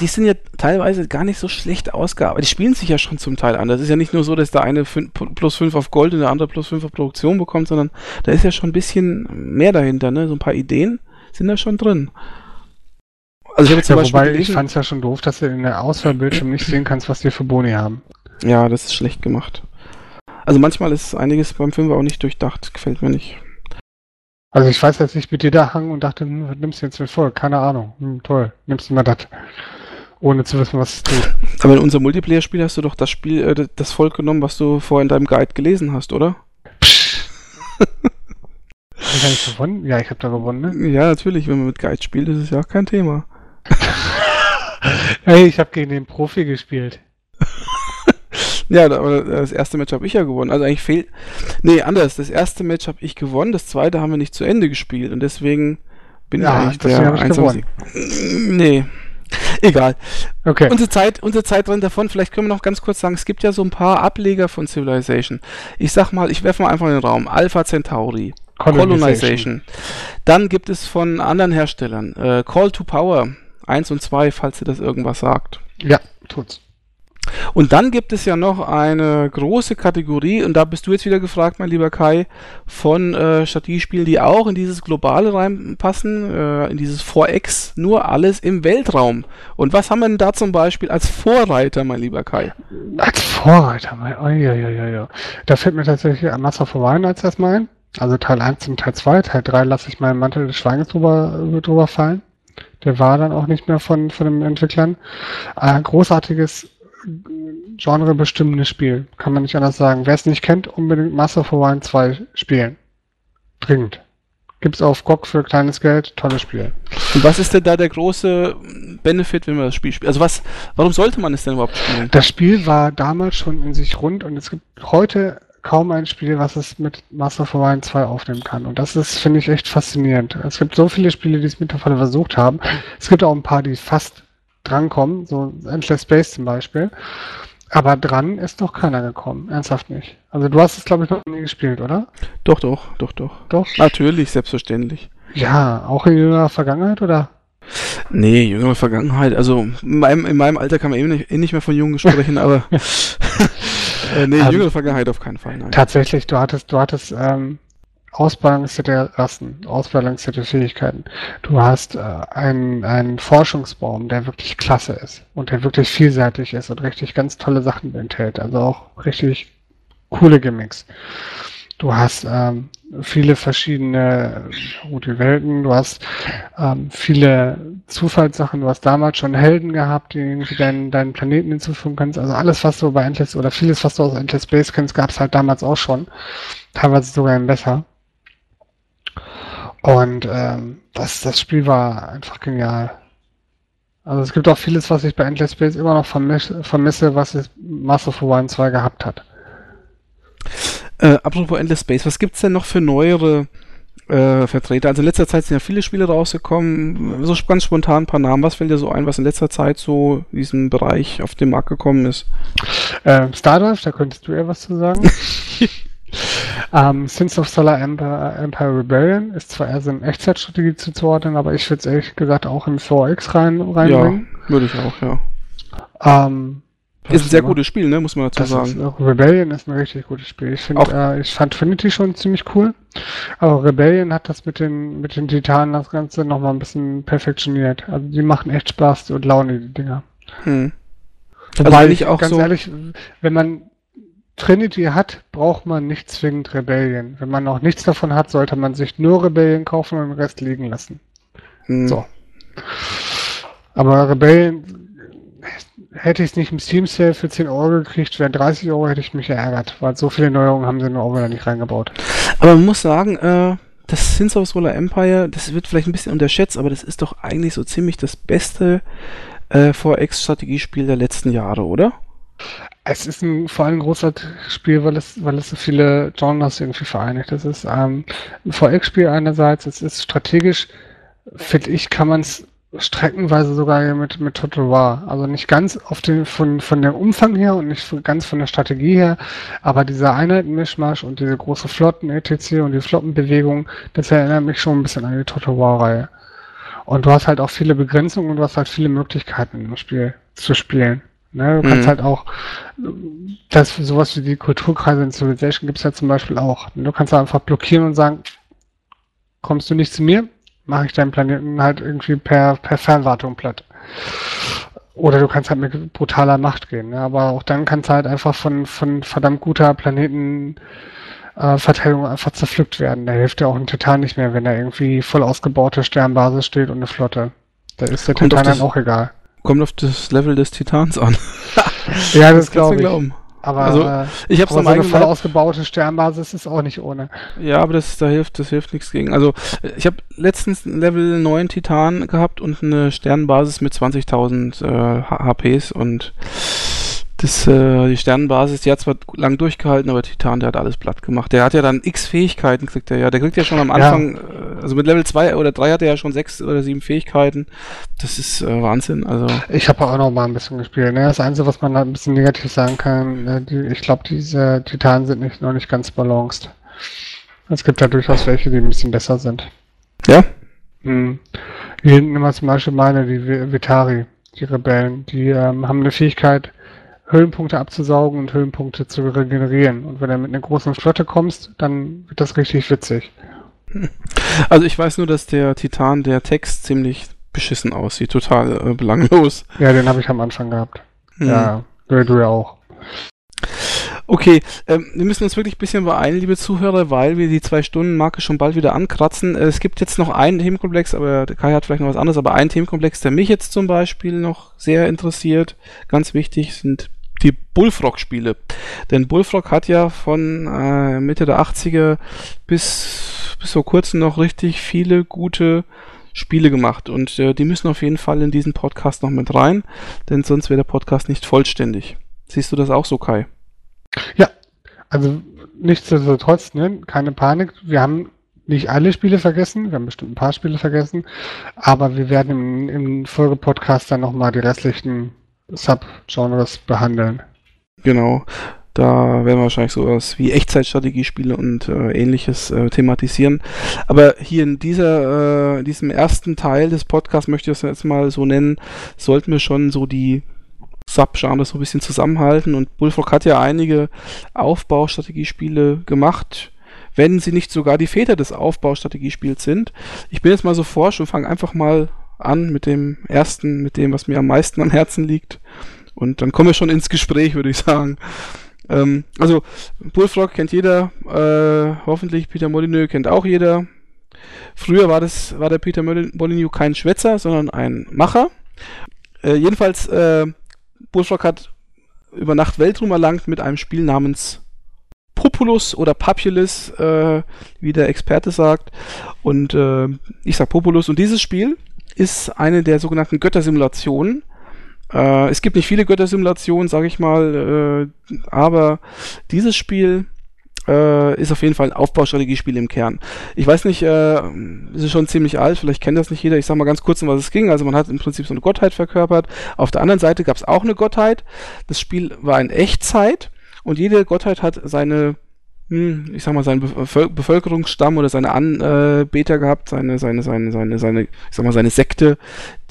S2: die sind ja teilweise gar nicht so schlecht ausgearbeitet. Die spielen sich ja schon zum Teil an. Das ist ja nicht nur so, dass der eine plus 5 auf Gold und der andere plus 5 auf Produktion bekommt, sondern da ist ja schon ein bisschen mehr dahinter, ne? So ein paar Ideen sind da schon drin. Also ich habe jetzt zum
S1: Ja,
S2: Beispiel
S1: wobei ich fand es ja schon doof, dass du in der Auswahlbildschirm nicht sehen kannst, was die für Boni haben.
S2: ja, das ist schlecht gemacht. Also manchmal ist einiges beim Film auch nicht durchdacht, gefällt mir nicht.
S1: Also ich weiß, dass ich mit dir da hang und dachte, hm, was nimmst du jetzt mit vor? Keine Ahnung. Hm, toll. Nimmst du mal das. Ohne zu wissen, was es tut.
S2: Aber in unserem Multiplayer-Spiel hast du doch das Spiel, äh, das Volk genommen, was du vorher in deinem Guide gelesen hast, oder?
S1: Hab ich nicht gewonnen? Ja, ich habe da gewonnen, ne?
S2: Ja, natürlich, wenn man mit Guide spielt, ist es ja auch kein Thema.
S1: Hey, ich habe gegen den Profi gespielt.
S2: Ja, das erste Match habe ich ja gewonnen. Also eigentlich fehlt. Nee, anders. Das erste Match habe ich gewonnen, das zweite haben wir nicht zu Ende gespielt und deswegen bin ich
S1: Ja,
S2: eigentlich der
S1: ich
S2: einsame
S1: gewonnen.
S2: Sieg- Nee. Egal.
S1: Okay.
S2: Unsere Zeit, unsere Zeit rennt davon. Vielleicht können wir noch ganz kurz sagen, es gibt ja so ein paar Ableger von Civilization. Ich sag mal, ich werfe mal einfach in den Raum. Alpha Centauri, Colonization. Dann gibt es von anderen Herstellern äh, Call to Power 1 und 2, falls ihr das irgendwas sagt.
S1: Ja, tut's.
S2: Und dann gibt es ja noch eine große Kategorie, und da bist du jetzt wieder gefragt, mein lieber Kai, von äh, Strategiespielen, die auch in dieses Globale reinpassen, äh, in dieses 4X, nur alles im Weltraum. Und was haben wir denn da zum Beispiel als Vorreiter, mein lieber Kai?
S1: Als Vorreiter, mein, oh, ja, ja, ja, ja. Da fällt mir tatsächlich ein Master of Wine als erstmal ein. Also Teil 1 und Teil 2. Teil 3 lasse ich meinen Mantel des Schweigens drüber, äh, drüber fallen. Der war dann auch nicht mehr von, von den Entwicklern. Ein großartiges genrebestimmendes Spiel. Kann man nicht anders sagen. Wer es nicht kennt, unbedingt Master of Wine 2 spielen. Dringend. Gibt's auf GOG für kleines Geld, tolles Spiel.
S2: Und was ist denn da der große Benefit, wenn man das Spiel spielt? Also was, warum sollte man es denn überhaupt spielen?
S1: Das Spiel war damals schon in sich rund und es gibt heute kaum ein Spiel, was es mit Master of Wine 2 aufnehmen kann. Und das ist, finde ich, echt faszinierend. Es gibt so viele Spiele, die es mittlerweile versucht haben. Es gibt auch ein paar, die fast drankommen, so Endless Space zum Beispiel. Aber dran ist noch keiner gekommen. Ernsthaft nicht. Also du hast es, glaube ich, noch nie gespielt, oder?
S2: Doch, doch, doch, doch.
S1: Doch?
S2: Natürlich, selbstverständlich.
S1: Ja, auch in jüngerer Vergangenheit, oder?
S2: Nee, jüngere Vergangenheit. Also in meinem, in meinem Alter kann man eh nicht, eh nicht mehr von Jungen sprechen, aber äh, nee,
S1: Ähm,
S2: jüngere Vergangenheit auf keinen Fall. Nein.
S1: Tatsächlich, du hattest, du hattest ähm, ausbalancierte Rassen, ausbalancierte Fähigkeiten. Du hast äh, einen, einen Forschungsbaum, der wirklich klasse ist und der wirklich vielseitig ist und richtig ganz tolle Sachen enthält. Also auch richtig coole Gimmicks. Du hast ähm, viele verschiedene gute Welten, du hast ähm, viele Zufallssachen, du hast damals schon Helden gehabt, die irgendwie deinen, deinen Planeten hinzufügen kannst. Also alles, was du bei Endless oder vieles, was du aus Endless Space kennst, gab es halt damals auch schon. Teilweise sogar besser. Und ähm, das, das Spiel war einfach genial. Also es gibt auch vieles, was ich bei Endless Space immer noch vermisse, vermisse was es Master of Wine 2 gehabt hat.
S2: Äh, apropos Endless Space, was gibt's denn noch für neuere äh, Vertreter? Also in letzter Zeit sind ja viele Spiele rausgekommen. So ganz spontan ein paar Namen. Was fällt dir so ein, was in letzter Zeit so in diesem Bereich auf den Markt gekommen ist?
S1: Ähm, Stardrive, da könntest du ja was zu sagen. ähm, Sins of Solar Empire, Empire Rebellion ist zwar eher so eine Echtzeitstrategie zuzuordnen, aber ich würde es ehrlich gesagt auch in 4X rein, reinbringen.
S2: Ja, würde ich auch, ja.
S1: Ähm,
S2: Ist ein sehr gutes Spiel, ne? Muss man dazu
S1: Das ist,
S2: sagen.
S1: äh, Rebellion ist ein richtig gutes Spiel. Ich
S2: Auch-
S1: äh, ich fand Trinity schon ziemlich cool, aber Rebellion hat das mit den mit den Titanen das Ganze noch mal ein bisschen perfektioniert. Also die machen echt Spaß und Laune die Dinger.
S2: Hm.
S1: Wobei
S2: Also
S1: ich
S2: ich auch
S1: ganz
S2: so-
S1: ehrlich, wenn man Trinity hat, braucht man nicht zwingend Rebellion. Wenn man noch nichts davon hat, sollte man sich nur Rebellion kaufen und den Rest liegen lassen.
S2: Hm.
S1: So. Aber Rebellion hätte ich es nicht im Steam Sale für 10 Euro gekriegt, wären 30 Euro hätte ich mich geärgert, weil so viele Neuerungen haben sie nur auch wieder nicht reingebaut.
S2: Aber man muss sagen, äh, das Sins of Solar Empire, das wird vielleicht ein bisschen unterschätzt, aber das ist doch eigentlich so ziemlich das beste äh, 4X-Strategiespiel der letzten Jahre, oder?
S1: Es ist ein vor allem großartiges Spiel, weil es, weil es so viele Genres irgendwie vereinigt. Das ist ähm, ein VX-Spiel einerseits, es ist strategisch, finde ich, kann man es streckenweise sogar mit, mit Total War. Also nicht ganz auf den, von, von dem Umfang her und nicht ganz von der Strategie her, aber dieser Einheitenmischmasch und diese große Flotten etc. und die Flottenbewegung, das erinnert mich schon ein bisschen an die Total War-Reihe. Und du hast halt auch viele Begrenzungen und du hast halt viele Möglichkeiten im Spiel zu spielen. Ne? Du kannst
S2: Mhm.
S1: halt auch, das sowas wie die Kulturkreise in Civilization gibt's ja zum Beispiel auch. Du kannst da einfach blockieren und sagen, kommst du nicht zu mir, mache ich deinen Planeten halt irgendwie per, per Fernwartung platt. Oder du kannst halt mit brutaler Macht gehen. Ne? Aber auch dann kannst du halt einfach von, von verdammt guter Planeten äh, Verteidigung einfach zerpflückt werden. Da hilft ja auch ein Titan nicht mehr, wenn da irgendwie voll ausgebaute Sternbasis steht und eine Flotte. Da ist der
S2: Kommt
S1: Titan dann auch egal.
S2: Kommt auf das Level des Titans an.
S1: Ja, das
S2: du
S1: glaube ich.
S2: glauben.
S1: Aber,
S2: Also,
S1: äh,
S2: Ich am
S1: so eine voll ausgebaute Sternbasis ist auch nicht ohne.
S2: Ja, aber das, da hilft, das hilft nichts gegen. Also, ich habe letztens einen Level 9 Titan gehabt und eine Sternenbasis mit 20.000 äh, HPs und das, äh, die Sternenbasis, die hat zwar lang durchgehalten, aber Titan, der hat alles platt gemacht. Der hat ja dann x Fähigkeiten, kriegt er ja. Der kriegt ja schon am
S1: Ja.
S2: Anfang, äh, also mit Level 2 oder 3 hat er ja schon sechs oder sieben Fähigkeiten. Das ist äh, Wahnsinn. Also,
S1: Ich habe auch noch mal ein bisschen gespielt. Ne? Das Einzige, was man da ein bisschen negativ sagen kann, äh, die, ich glaube, diese Titanen sind nicht, noch nicht ganz balanced. Es gibt ja durchaus welche, die ein bisschen besser sind.
S2: ja.
S1: Hm. Hier hinten immer zum Beispiel meine, die Vi- Vitari, die Rebellen, die ähm, haben eine Fähigkeit, Höhlenpunkte abzusaugen und Höhlenpunkte zu regenerieren. Und wenn du mit einer großen Flotte kommst, dann wird das richtig witzig.
S2: Also ich weiß nur, dass der Titan, der Text ziemlich beschissen aussieht, total äh, belanglos.
S1: Ja, den habe ich am Anfang gehabt.
S2: Hm.
S1: Ja, du, ja auch.
S2: Okay, ähm, wir müssen uns wirklich ein bisschen beeilen, liebe Zuhörer, weil wir die Zwei-Stunden-Marke schon bald wieder ankratzen. Äh, es gibt jetzt noch einen Themenkomplex, aber der Kai hat vielleicht noch was anderes, aber ein Themenkomplex, der mich jetzt zum Beispiel noch sehr interessiert, ganz wichtig, sind die Bullfrog-Spiele. Denn Bullfrog hat ja von äh, Mitte der 80er bis, bis vor kurzem noch richtig viele gute Spiele gemacht. Und äh, die müssen auf jeden Fall in diesen Podcast noch mit rein, denn sonst wäre der Podcast nicht vollständig. Siehst du das auch so, Kai?
S1: Ja, also nichtsdestotrotz, ne, keine Panik. Wir haben nicht alle Spiele vergessen, wir haben bestimmt ein paar Spiele vergessen, aber wir werden im, im Folgepodcast dann nochmal die restlichen Subgenres behandeln.
S2: Genau. Da werden wir wahrscheinlich sowas wie Echtzeitstrategiespiele und äh, ähnliches äh, thematisieren. Aber hier in dieser, äh, diesem ersten Teil des Podcasts möchte ich das jetzt mal so nennen, sollten wir schon so die Subgenres so ein bisschen zusammenhalten. Und Bullfrog hat ja einige Aufbaustrategiespiele gemacht, wenn sie nicht sogar die Väter des Aufbaustrategiespiels sind. Ich bin jetzt mal so forsch und fange einfach mal an mit dem ersten, mit dem, was mir am meisten am Herzen liegt. Und dann kommen wir schon ins Gespräch, würde ich sagen. Ähm, also, Bullfrog kennt jeder, äh, hoffentlich Peter Molyneux kennt auch jeder. Früher war das, war der Peter Molyneux kein Schwätzer, sondern ein Macher. Äh, jedenfalls, äh, Bullfrog hat über Nacht Weltruhm erlangt mit einem Spiel namens Populus oder Papulus, äh, wie der Experte sagt. Und äh, ich sag Populus. Und dieses Spiel ist eine der sogenannten Göttersimulationen. Äh, es gibt nicht viele Göttersimulationen, sage ich mal, äh, aber dieses Spiel äh, ist auf jeden Fall ein Aufbaustrategiespiel im Kern. Ich weiß nicht, äh, es ist schon ziemlich alt, vielleicht kennt das nicht jeder. Ich sag mal ganz kurz, um was es ging. Also man hat im Prinzip so eine Gottheit verkörpert. Auf der anderen Seite gab es auch eine Gottheit. Das Spiel war in Echtzeit und jede Gottheit hat seine ich sag mal, seinen Bevölkerungsstamm oder seine Anbeter gehabt, seine, seine, seine, seine, seine, ich sag mal, seine Sekte,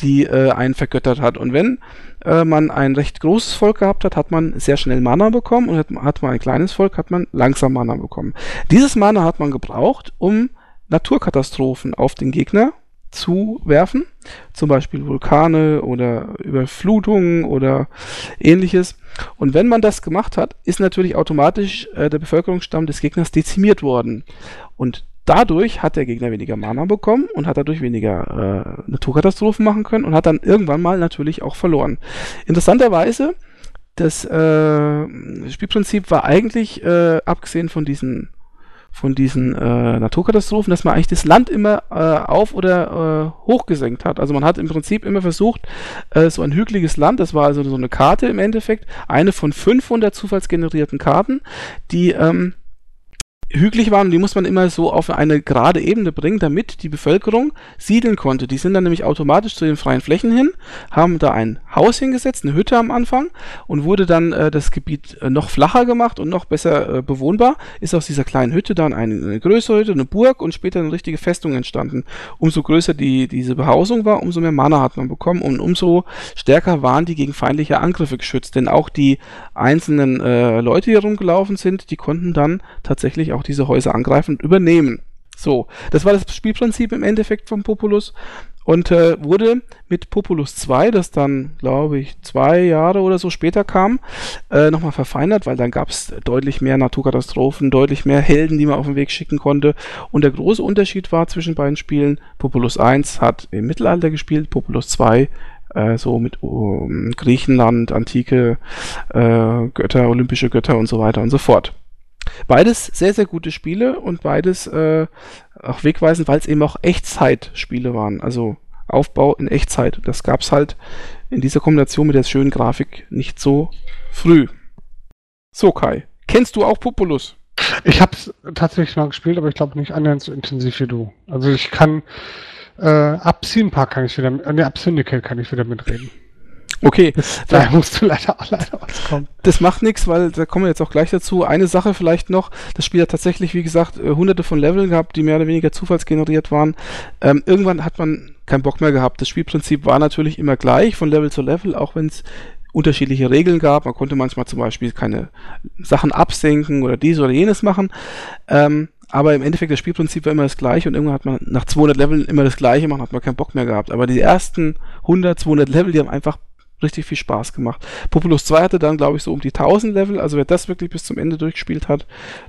S2: die äh, einen vergöttert hat. Und wenn äh, man ein recht großes Volk gehabt hat, hat man sehr schnell Mana bekommen und hat, hat man ein kleines Volk, hat man langsam Mana bekommen. Dieses Mana hat man gebraucht, um Naturkatastrophen auf den Gegner zu werfen, zum Beispiel Vulkane oder Überflutungen oder ähnliches. Und wenn man das gemacht hat, ist natürlich automatisch äh, der Bevölkerungsstamm des Gegners dezimiert worden. Und dadurch hat der Gegner weniger Mana bekommen und hat dadurch weniger äh, Naturkatastrophen machen können und hat dann irgendwann mal natürlich auch verloren. Interessanterweise, das äh, Spielprinzip war eigentlich, äh, abgesehen von diesen von diesen äh, Naturkatastrophen, dass man eigentlich das Land immer äh, auf oder äh, hochgesenkt hat. Also man hat im Prinzip immer versucht, äh, so ein hügeliges Land, das war also so eine Karte im Endeffekt, eine von 500 zufallsgenerierten Karten, die ähm, hügelig waren die muss man immer so auf eine gerade Ebene bringen, damit die Bevölkerung siedeln konnte. Die sind dann nämlich automatisch zu den freien Flächen hin, haben da ein Haus hingesetzt, eine Hütte am Anfang und wurde dann äh, das Gebiet äh, noch flacher gemacht und noch besser äh, bewohnbar. Ist aus dieser kleinen Hütte dann eine, eine, größere Hütte, eine Burg und später eine richtige Festung entstanden. Umso größer die, diese Behausung war, umso mehr Mana hat man bekommen und umso stärker waren die gegen feindliche Angriffe geschützt. Denn auch die einzelnen äh, Leute, die herumgelaufen sind, die konnten dann tatsächlich auch diese Häuser angreifen und übernehmen. So, das war das Spielprinzip im Endeffekt von Populus und äh, wurde mit Populus 2, das dann, glaube ich, zwei Jahre oder so später kam, äh, nochmal verfeinert, weil dann gab es deutlich mehr Naturkatastrophen, deutlich mehr Helden, die man auf den Weg schicken konnte. Und der große Unterschied war zwischen beiden Spielen, Populus 1 hat im Mittelalter gespielt, Populus 2 äh, so mit um, Griechenland, antike äh, Götter, olympische Götter und so weiter und so fort. Beides sehr, sehr gute Spiele und beides äh, auch wegweisend, weil es eben auch Echtzeitspiele waren. Also Aufbau in Echtzeit. Das gab es halt in dieser Kombination mit der schönen Grafik nicht so früh. So, Kai. Kennst du auch Populus?
S1: Ich habe es tatsächlich mal gespielt, aber ich glaube nicht annähernd so intensiv wie du. Also ich kann äh, ab Park kann ich wieder, äh, ne, ab Syndicate kann ich wieder mitreden.
S2: Okay.
S1: Da musst du leider, leider
S2: auskommen. Das macht nichts, weil da kommen wir jetzt auch gleich dazu. Eine Sache vielleicht noch, das Spiel hat tatsächlich, wie gesagt, äh, hunderte von Leveln gehabt, die mehr oder weniger zufallsgeneriert waren. Ähm, irgendwann hat man keinen Bock mehr gehabt. Das Spielprinzip war natürlich immer gleich, von Level zu Level, auch wenn es unterschiedliche Regeln gab. Man konnte manchmal zum Beispiel keine Sachen absenken oder dies oder jenes machen. Ähm, aber im Endeffekt das Spielprinzip war immer das gleiche und irgendwann hat man nach 200 Leveln immer das gleiche gemacht, hat man keinen Bock mehr gehabt. Aber die ersten 100, 200 Level, die haben einfach richtig viel Spaß gemacht. Populus 2 hatte dann, glaube ich, so um die 1000 Level. Also wer das wirklich bis zum Ende durchgespielt hat,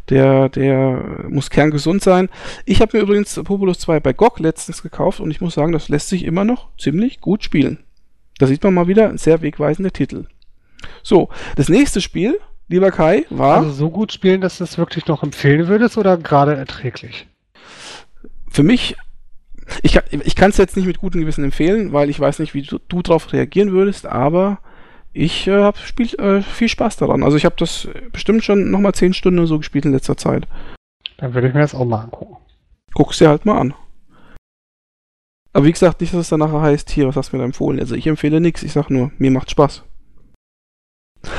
S2: der, der muss kerngesund sein. Ich habe mir übrigens Populus 2 bei GOG letztens gekauft und ich muss sagen, das lässt sich immer noch ziemlich gut spielen. Da sieht man mal wieder ein sehr wegweisender Titel. So, das nächste Spiel, lieber Kai, war.
S1: Also so gut spielen, dass du es wirklich noch empfehlen würdest oder gerade erträglich?
S2: Für mich, ich, ich kann es jetzt nicht mit gutem Gewissen empfehlen, weil ich weiß nicht, wie du, du darauf reagieren würdest, aber ich äh, habe äh, viel Spaß daran. Also ich habe das bestimmt schon nochmal 10 Stunden so gespielt in letzter Zeit.
S1: Dann würde ich mir das auch mal angucken.
S2: Guck's dir halt mal an. Aber wie gesagt, nicht, dass es dann nachher heißt, hier, was hast du mir da empfohlen? Also ich empfehle nichts, ich sag nur, mir macht Spaß.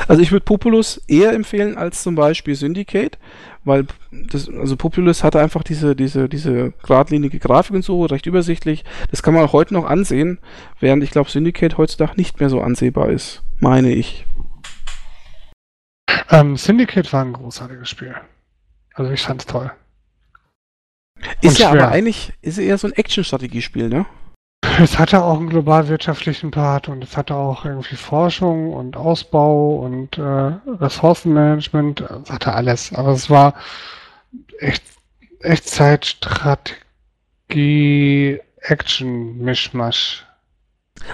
S2: Also ich würde Populus eher empfehlen als zum Beispiel Syndicate, weil das, also Populus hatte einfach diese, diese, diese geradlinige Grafik und so, recht übersichtlich. Das kann man auch heute noch ansehen, während ich glaube Syndicate heutzutage nicht mehr so ansehbar ist, meine ich.
S1: Ähm, Syndicate war ein großartiges Spiel. Also ich fand's toll.
S2: Ist ja aber eigentlich, ist eher so ein Action-Strategiespiel, ne?
S1: Es hatte auch einen globalwirtschaftlichen Part und es hatte auch irgendwie Forschung und Ausbau und äh, Ressourcenmanagement. Es hatte alles. Aber es war echt Echtzeitstrategie, Action-Mischmasch.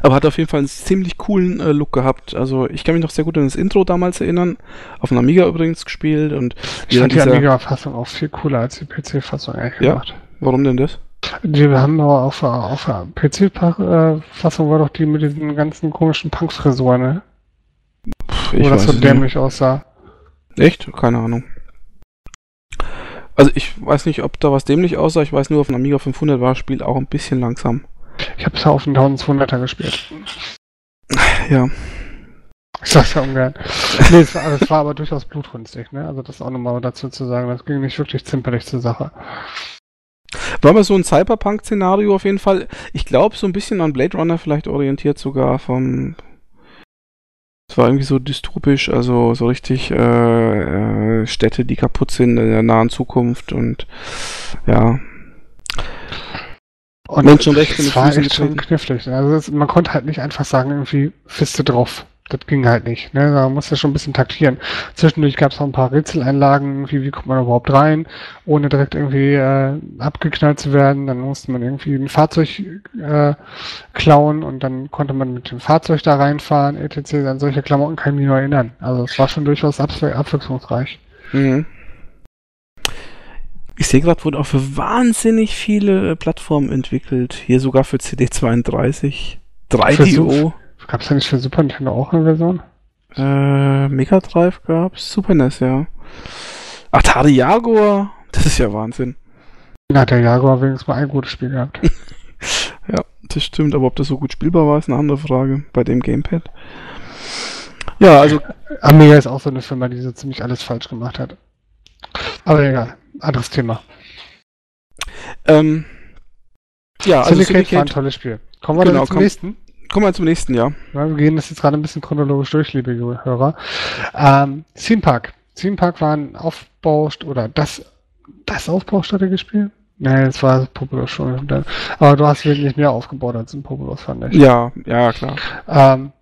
S2: Aber hat auf jeden Fall einen ziemlich coolen äh, Look gehabt. Also ich kann mich noch sehr gut an das Intro damals erinnern. Auf dem Amiga übrigens gespielt und
S1: ich fand die Amiga-Fassung auch viel cooler als die PC-Fassung
S2: ehrlich ja? gemacht. Warum denn das?
S1: Wir haben aber auf, auf der PC-Fassung war doch die mit diesen ganzen komischen Punk-Frisuren, ne? Pff, Wo das so dämlich aussah.
S2: Echt? Keine Ahnung. Also ich weiß nicht, ob da was dämlich aussah. Ich weiß nur, auf dem Amiga 500 war das Spiel auch ein bisschen langsam.
S1: Ich habe es auf dem 1200er gespielt.
S2: Ja.
S1: Ich sag's ja ungern. nee, es war, es war aber durchaus blutrünstig, ne? Also das auch nochmal dazu zu sagen, das ging nicht wirklich zimperlich zur Sache.
S2: War mal so ein Cyberpunk-Szenario auf jeden Fall. Ich glaube, so ein bisschen an Blade Runner vielleicht orientiert sogar vom. Es war irgendwie so dystopisch, also so richtig äh, äh, Städte, die kaputt sind in der nahen Zukunft und ja.
S1: Und Menschenrechte. Das war echt schon knifflig. Also das, man konnte halt nicht einfach sagen, irgendwie Fiste drauf das ging halt nicht. Ne? Da musste schon ein bisschen taktieren. Zwischendurch gab es noch ein paar Rätseleinlagen, wie, wie kommt man überhaupt rein, ohne direkt irgendwie äh, abgeknallt zu werden. Dann musste man irgendwie ein Fahrzeug äh, klauen und dann konnte man mit dem Fahrzeug da reinfahren, etc. An solche Klamotten kann ich mich nur erinnern. Also es war schon durchaus abwechslungsreich. Mhm.
S2: Ich sehe gerade, wurde auch für wahnsinnig viele Plattformen entwickelt. Hier sogar für CD32, 3DO.
S1: Gab es nicht für Super Nintendo auch eine Version?
S2: Äh, Mega Drive gab's, Super NES, ja. Atari Jaguar, das ist ja Wahnsinn.
S1: Hat der Jaguar wenigstens mal ein gutes Spiel gehabt.
S2: ja, das stimmt, aber ob das so gut spielbar war, ist eine andere Frage bei dem Gamepad. Ja, also.
S1: Amiga ist auch so eine Firma, die so ziemlich alles falsch gemacht hat. Aber egal, anderes Thema.
S2: Ähm,
S1: ja, also Syndicate, Syndicate war ein tolles Spiel. Kommen wir genau, dann zum komm, nächsten?
S2: Kommen wir zum nächsten Jahr.
S1: Ja, wir gehen das jetzt gerade ein bisschen chronologisch durch, liebe Hörer. Ähm, Theme Park. Theme Park war ein Aufbau oder das, das Aufbaustrategiespiel? Nee, das war Populous schon. Aber du hast wirklich mehr aufgebaut als ein Populous, fand
S2: ich. Ja, ja, klar. Ähm,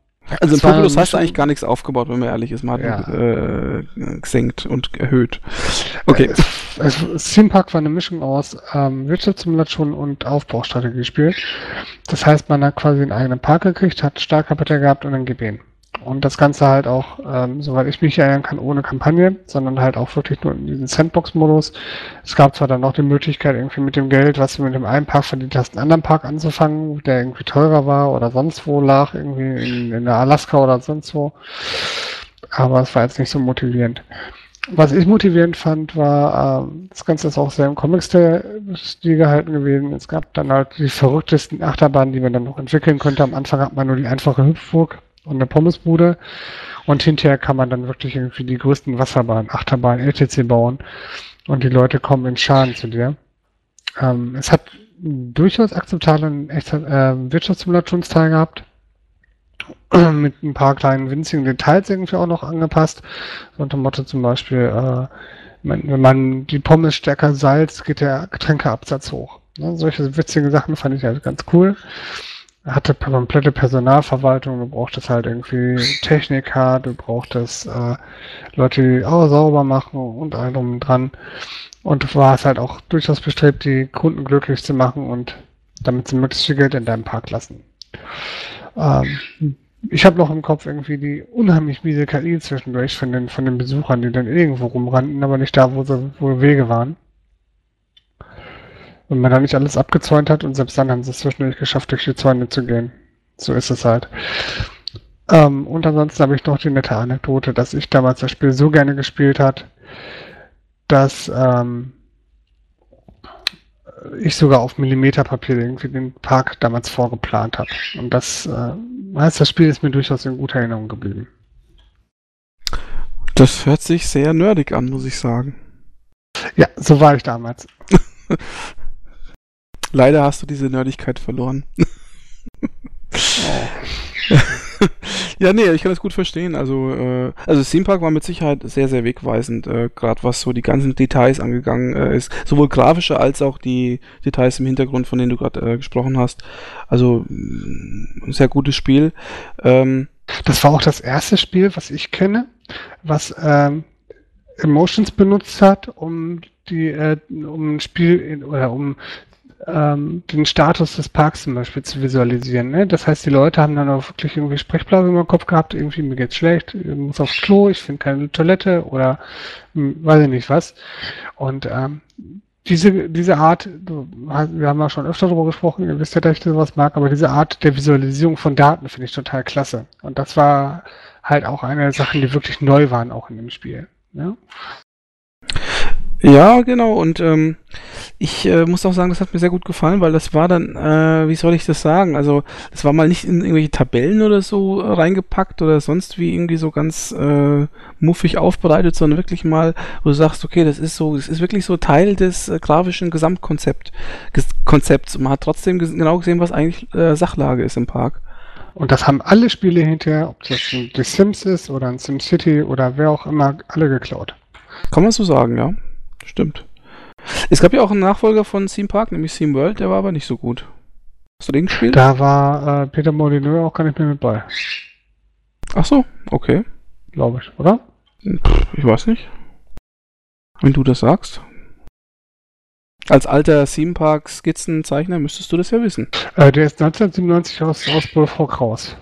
S2: also in Populous hast du eigentlich gar nichts aufgebaut, wenn man ehrlich ist. Man hat ja. äh, gesenkt und erhöht. Okay.
S1: Also, Theme Park war eine Mischung aus ähm, Wirtschaftssimulation und Aufbaustrategiespiel. Das heißt, man hat quasi einen eigenen Park gekriegt, hat Startkapital gehabt und dann GBN. Und das Ganze halt auch, ähm, soweit ich mich erinnern kann, ohne Kampagne, sondern halt auch wirklich nur in diesem Sandbox-Modus. Es gab zwar dann noch die Möglichkeit, irgendwie mit dem Geld, was du mit dem einen Park verdient hast, einen anderen Park anzufangen, der irgendwie teurer war oder sonst wo lag, irgendwie in, in der Alaska oder sonst wo. Aber es war jetzt nicht so motivierend. Was ich motivierend fand, war, ähm, das Ganze ist auch sehr im Comic-Stil gehalten gewesen. Es gab dann halt die verrücktesten Achterbahnen, die man dann noch entwickeln konnte. Am Anfang hat man nur die einfache Hüpfburg und eine Pommesbude. Und hinterher kann man dann wirklich irgendwie die größten Wasserbahnen, Achterbahnen, LTC bauen. Und die Leute kommen in Scharen zu dir. Ähm, es hat durchaus akzeptablen äh, Wirtschaftssimulationsteil gehabt. mit ein paar kleinen winzigen Details irgendwie auch noch angepasst. So unter Motto zum Beispiel, äh, wenn man die Pommes stärker salzt, geht der Getränkeabsatz hoch. Ne? Solche witzigen Sachen fand ich halt ganz cool hatte komplette Personalverwaltung, du brauchtest halt irgendwie Techniker, du brauchtest äh, Leute, die auch sauber machen und allem dran. Und du warst halt auch durchaus bestrebt, die Kunden glücklich zu machen und damit sie möglichst viel Geld in deinem Park lassen. Ähm, ich habe noch im Kopf irgendwie die unheimlich miese KI zwischendurch von den, von den Besuchern, die dann irgendwo rumrannten, aber nicht da, wo, sie, wo Wege waren. Und man da nicht alles abgezäunt hat und selbst dann haben sie es zwischendurch geschafft, durch die Zäune zu gehen. So ist es halt. Ähm, und ansonsten habe ich noch die nette Anekdote, dass ich damals das Spiel so gerne gespielt hat, dass ähm, ich sogar auf Millimeterpapier irgendwie den Park damals vorgeplant habe. Und das äh, heißt, das Spiel ist mir durchaus in guter Erinnerung geblieben.
S2: Das hört sich sehr nerdig an, muss ich sagen.
S1: Ja, so war ich damals.
S2: Leider hast du diese Nerdigkeit verloren. oh. ja, nee, ich kann das gut verstehen. Also, äh, also Theme Park war mit Sicherheit sehr, sehr wegweisend, äh, gerade was so die ganzen Details angegangen äh, ist. Sowohl grafische als auch die Details im Hintergrund, von denen du gerade äh, gesprochen hast. Also, ein mm, sehr gutes Spiel. Ähm,
S1: das war auch das erste Spiel, was ich kenne, was ähm, Emotions benutzt hat, um die, äh, um ein Spiel in, oder um ähm, den Status des Parks zum Beispiel zu visualisieren. Ne? Das heißt, die Leute haben dann auch wirklich irgendwie Sprechblasen im Kopf gehabt, irgendwie mir geht's schlecht, ich muss aufs Klo, ich finde keine Toilette oder hm, weiß ich nicht was. Und ähm, diese, diese Art, wir haben ja schon öfter darüber gesprochen, ihr wisst ja, dass ich sowas mag, aber diese Art der Visualisierung von Daten finde ich total klasse. Und das war halt auch eine der Sachen, die wirklich neu waren, auch in dem Spiel. Ja?
S2: Ja, genau. Und ähm, ich äh, muss auch sagen, das hat mir sehr gut gefallen, weil das war dann, äh, wie soll ich das sagen? Also, das war mal nicht in irgendwelche Tabellen oder so reingepackt oder sonst wie irgendwie so ganz äh, muffig aufbereitet, sondern wirklich mal, wo du sagst, okay, das ist so, das ist wirklich so Teil des äh, grafischen Gesamtkonzept, Ges Konzepts. Und man hat trotzdem ges genau gesehen, was eigentlich äh, Sachlage ist im Park.
S1: Und das haben alle Spiele hinterher, ob das ein The Sims ist oder ein SimCity oder wer auch immer, alle geklaut.
S2: Kann man so sagen, ja. Stimmt. Es gab ja auch einen Nachfolger von Theme Park, nämlich Theme World, der war aber nicht so gut. Hast du den gespielt?
S1: Da war äh, Peter Molyneux auch gar nicht mehr mit bei.
S2: Ach so, okay.
S1: Glaube ich, oder?
S2: Ich weiß nicht. Wenn du das sagst. Als alter Theme Park Skizzenzeichner müsstest du das ja wissen.
S1: Äh, der ist 1997 aus, aus Bullfrog raus.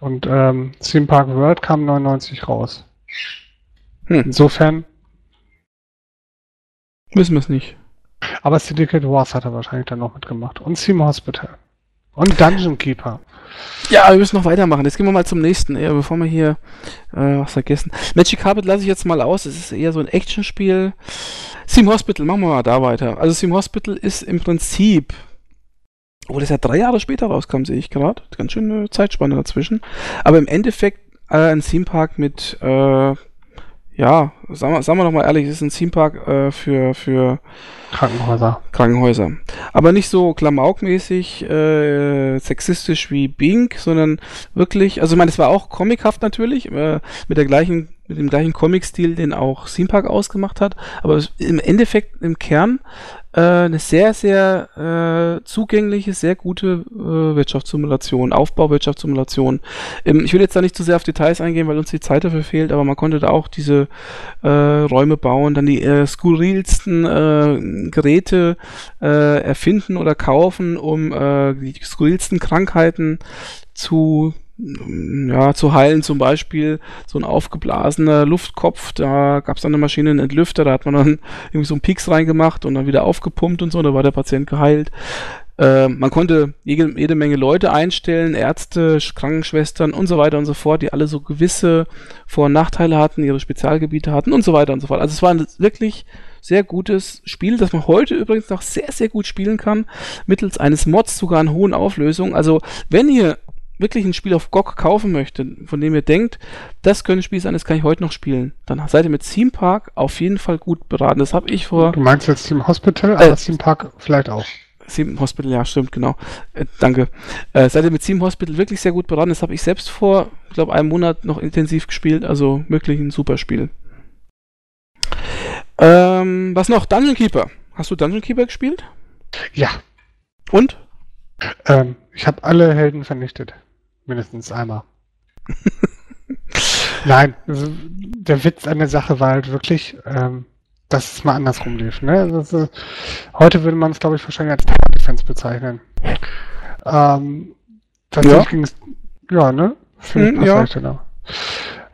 S1: Und ähm, Theme Park World kam 99 raus. Hm. Insofern
S2: Wissen wir es nicht.
S1: Aber Syndicate Wars hat er wahrscheinlich dann noch mitgemacht. Und Steam Hospital. Und Dungeon Keeper.
S2: Ja, wir müssen noch weitermachen. Jetzt gehen wir mal zum nächsten, eher, bevor wir hier äh, was vergessen. Magic Carpet lasse ich jetzt mal aus. Es ist eher so ein Actionspiel. Steam Hospital, machen wir mal da weiter. Also Steam Hospital ist im Prinzip, obwohl das ja drei Jahre später rauskam, sehe ich gerade. Ganz schöne Zeitspanne dazwischen. Aber im Endeffekt äh, ein Theme Park mit äh, ja, sagen wir, sagen wir doch mal ehrlich, es ist ein Themepark äh, für, für
S1: Krankenhäuser.
S2: Krankenhäuser. Aber nicht so klamaukmäßig äh, sexistisch wie Bink, sondern wirklich, also ich meine, es war auch comichaft natürlich, äh, mit der gleichen, mit dem gleichen Comic-Stil, den auch Themepark ausgemacht hat, aber im Endeffekt, im Kern, äh, eine sehr, sehr äh, zugängliche, sehr gute äh, Wirtschaftssimulation, Aufbauwirtschaftssimulation. Ähm, ich will jetzt da nicht zu sehr auf Details eingehen, weil uns die Zeit dafür fehlt, aber man konnte da auch diese äh, Räume bauen, dann die äh, skurrilsten äh, Geräte äh, erfinden oder kaufen, um äh, die skurrilsten Krankheiten zu ja, zu heilen zum Beispiel so ein aufgeblasener Luftkopf, da gab es dann eine Maschine, einen Entlüfter, da hat man dann irgendwie so einen Pieks reingemacht und dann wieder aufgepumpt und so, da war der Patient geheilt. Äh, man konnte jede, jede, Menge Leute einstellen, Ärzte, Krankenschwestern und so weiter und so fort, die alle so gewisse Vor- und Nachteile hatten, ihre Spezialgebiete hatten und so weiter und so fort. Also es war ein wirklich sehr gutes Spiel, das man heute übrigens noch sehr, sehr gut spielen kann, mittels eines Mods sogar in hohen Auflösungen. Also wenn ihr wirklich ein Spiel auf GOG kaufen möchtet, von dem ihr denkt, das könnte ein Spiel sein, das kann ich heute noch spielen, dann seid ihr mit Theme Park auf jeden Fall gut beraten. Das habe ich vor.
S1: Du meinst jetzt Theme Hospital, aber äh, Theme Park vielleicht auch.
S2: Theme Hospital, ja, stimmt, genau. Äh, danke. Äh, seid ihr mit Theme Hospital wirklich sehr gut beraten. Das habe ich selbst vor, ich glaube, einem Monat noch intensiv gespielt. Also wirklich ein super Spiel. Ähm, was noch? Dungeon Keeper. Hast du Dungeon Keeper gespielt?
S1: Ja.
S2: Und?
S1: Ähm, ich habe alle Helden vernichtet. Mindestens einmal. Nein, also der Witz an der Sache war halt wirklich, ähm, dass es mal andersrum lief. Ne? Also, heute würde man es, glaube ich, wahrscheinlich als Defense bezeichnen. Ähm, tatsächlich ja. ging es Ja, ne?
S2: Hm, ja.
S1: Genau.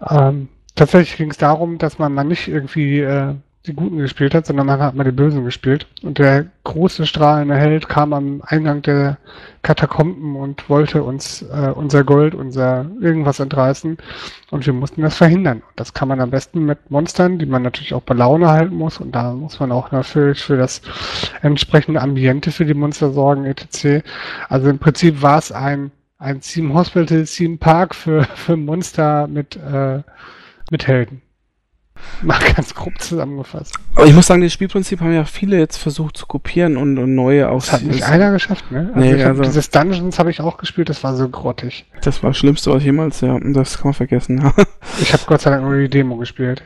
S1: Ähm, tatsächlich ging es darum, dass man mal nicht irgendwie äh, die Guten gespielt hat, sondern man hat mal die Bösen gespielt. Und der große strahlende Held kam am Eingang der Katakomben und wollte uns äh, unser Gold, unser irgendwas entreißen. Und wir mussten das verhindern. Das kann man am besten mit Monstern, die man natürlich auch bei Laune halten muss. Und da muss man auch natürlich für das entsprechende Ambiente für die Monster sorgen, etc. Also im Prinzip war es ein, ein Team Hospital, Team Park für, für Monster mit, äh, mit Helden. Mal ganz grob zusammengefasst.
S2: Aber ich muss sagen, das Spielprinzip haben ja viele jetzt versucht zu kopieren und, und neue aus.
S1: Das hat nicht einer geschafft, ne? Also, nee, also dieses Dungeons habe ich auch gespielt, das war so grottig.
S2: Das war das Schlimmste, was jemals, ja, das kann man vergessen. Ja.
S1: ich habe Gott sei Dank nur die Demo gespielt.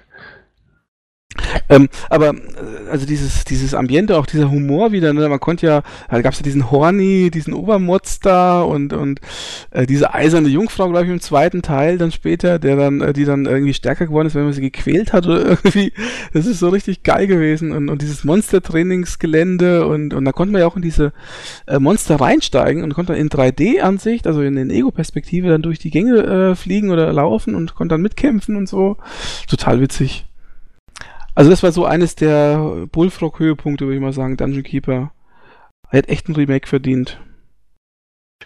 S2: Ähm, aber äh, also dieses dieses Ambiente, auch dieser Humor wieder, ne? man konnte ja, da gab es ja diesen Horny, diesen Obermotz da und und äh, diese eiserne Jungfrau, glaube ich, im zweiten Teil dann später, der dann, äh, die dann irgendwie stärker geworden ist, wenn man sie gequält hat oder irgendwie. Das ist so richtig geil gewesen und, und dieses Monster-Trainingsgelände und und da konnte man ja auch in diese äh, Monster reinsteigen und konnte dann in 3D-Ansicht, also in den Ego-Perspektive, dann durch die Gänge äh, fliegen oder laufen und konnte dann mitkämpfen und so. Total witzig. Also das war so eines der Bullfrog-Höhepunkte, würde ich mal sagen, Dungeon Keeper. Er hat echt ein Remake verdient.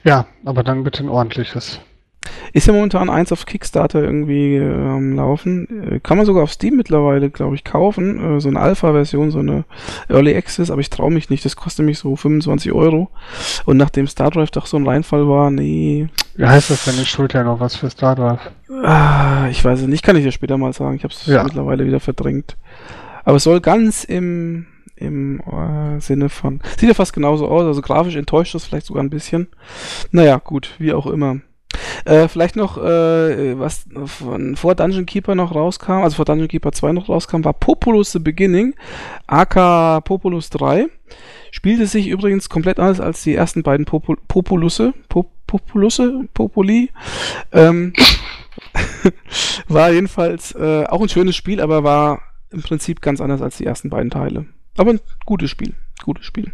S1: Ja, aber dann bitte ein ordentliches.
S2: Ist ja momentan eins auf Kickstarter irgendwie am Laufen. Äh, kann man sogar auf Steam mittlerweile, glaube ich, kaufen. Äh, so eine Alpha-Version, so eine Early Access, aber ich traue mich nicht. Das kostet mich so 25 Euro. Und nachdem StarDrive doch so ein Reinfall war, nee.
S1: Wie heißt das denn? Ich schuld ja noch was für StarDrive.
S2: Ah, ich weiß es nicht, kann ich ja später mal sagen. Ich habe es ja. mittlerweile wieder verdrängt. Aber es soll ganz im im äh, Sinne von. Sieht ja fast genauso aus, also grafisch enttäuscht das vielleicht sogar ein bisschen. Naja, gut, wie auch immer. Äh, vielleicht noch, äh, was von, vor Dungeon Keeper noch rauskam, also vor Dungeon Keeper 2 noch rauskam, war Populus The Beginning, AK Populus 3. Spielte sich übrigens komplett anders als die ersten beiden Popul Populusse, Pop Populusse, Populi. Ähm, war jedenfalls äh, auch ein schönes Spiel, aber war im Prinzip ganz anders als die ersten beiden Teile. Aber ein gutes Spiel. Gutes Spiel.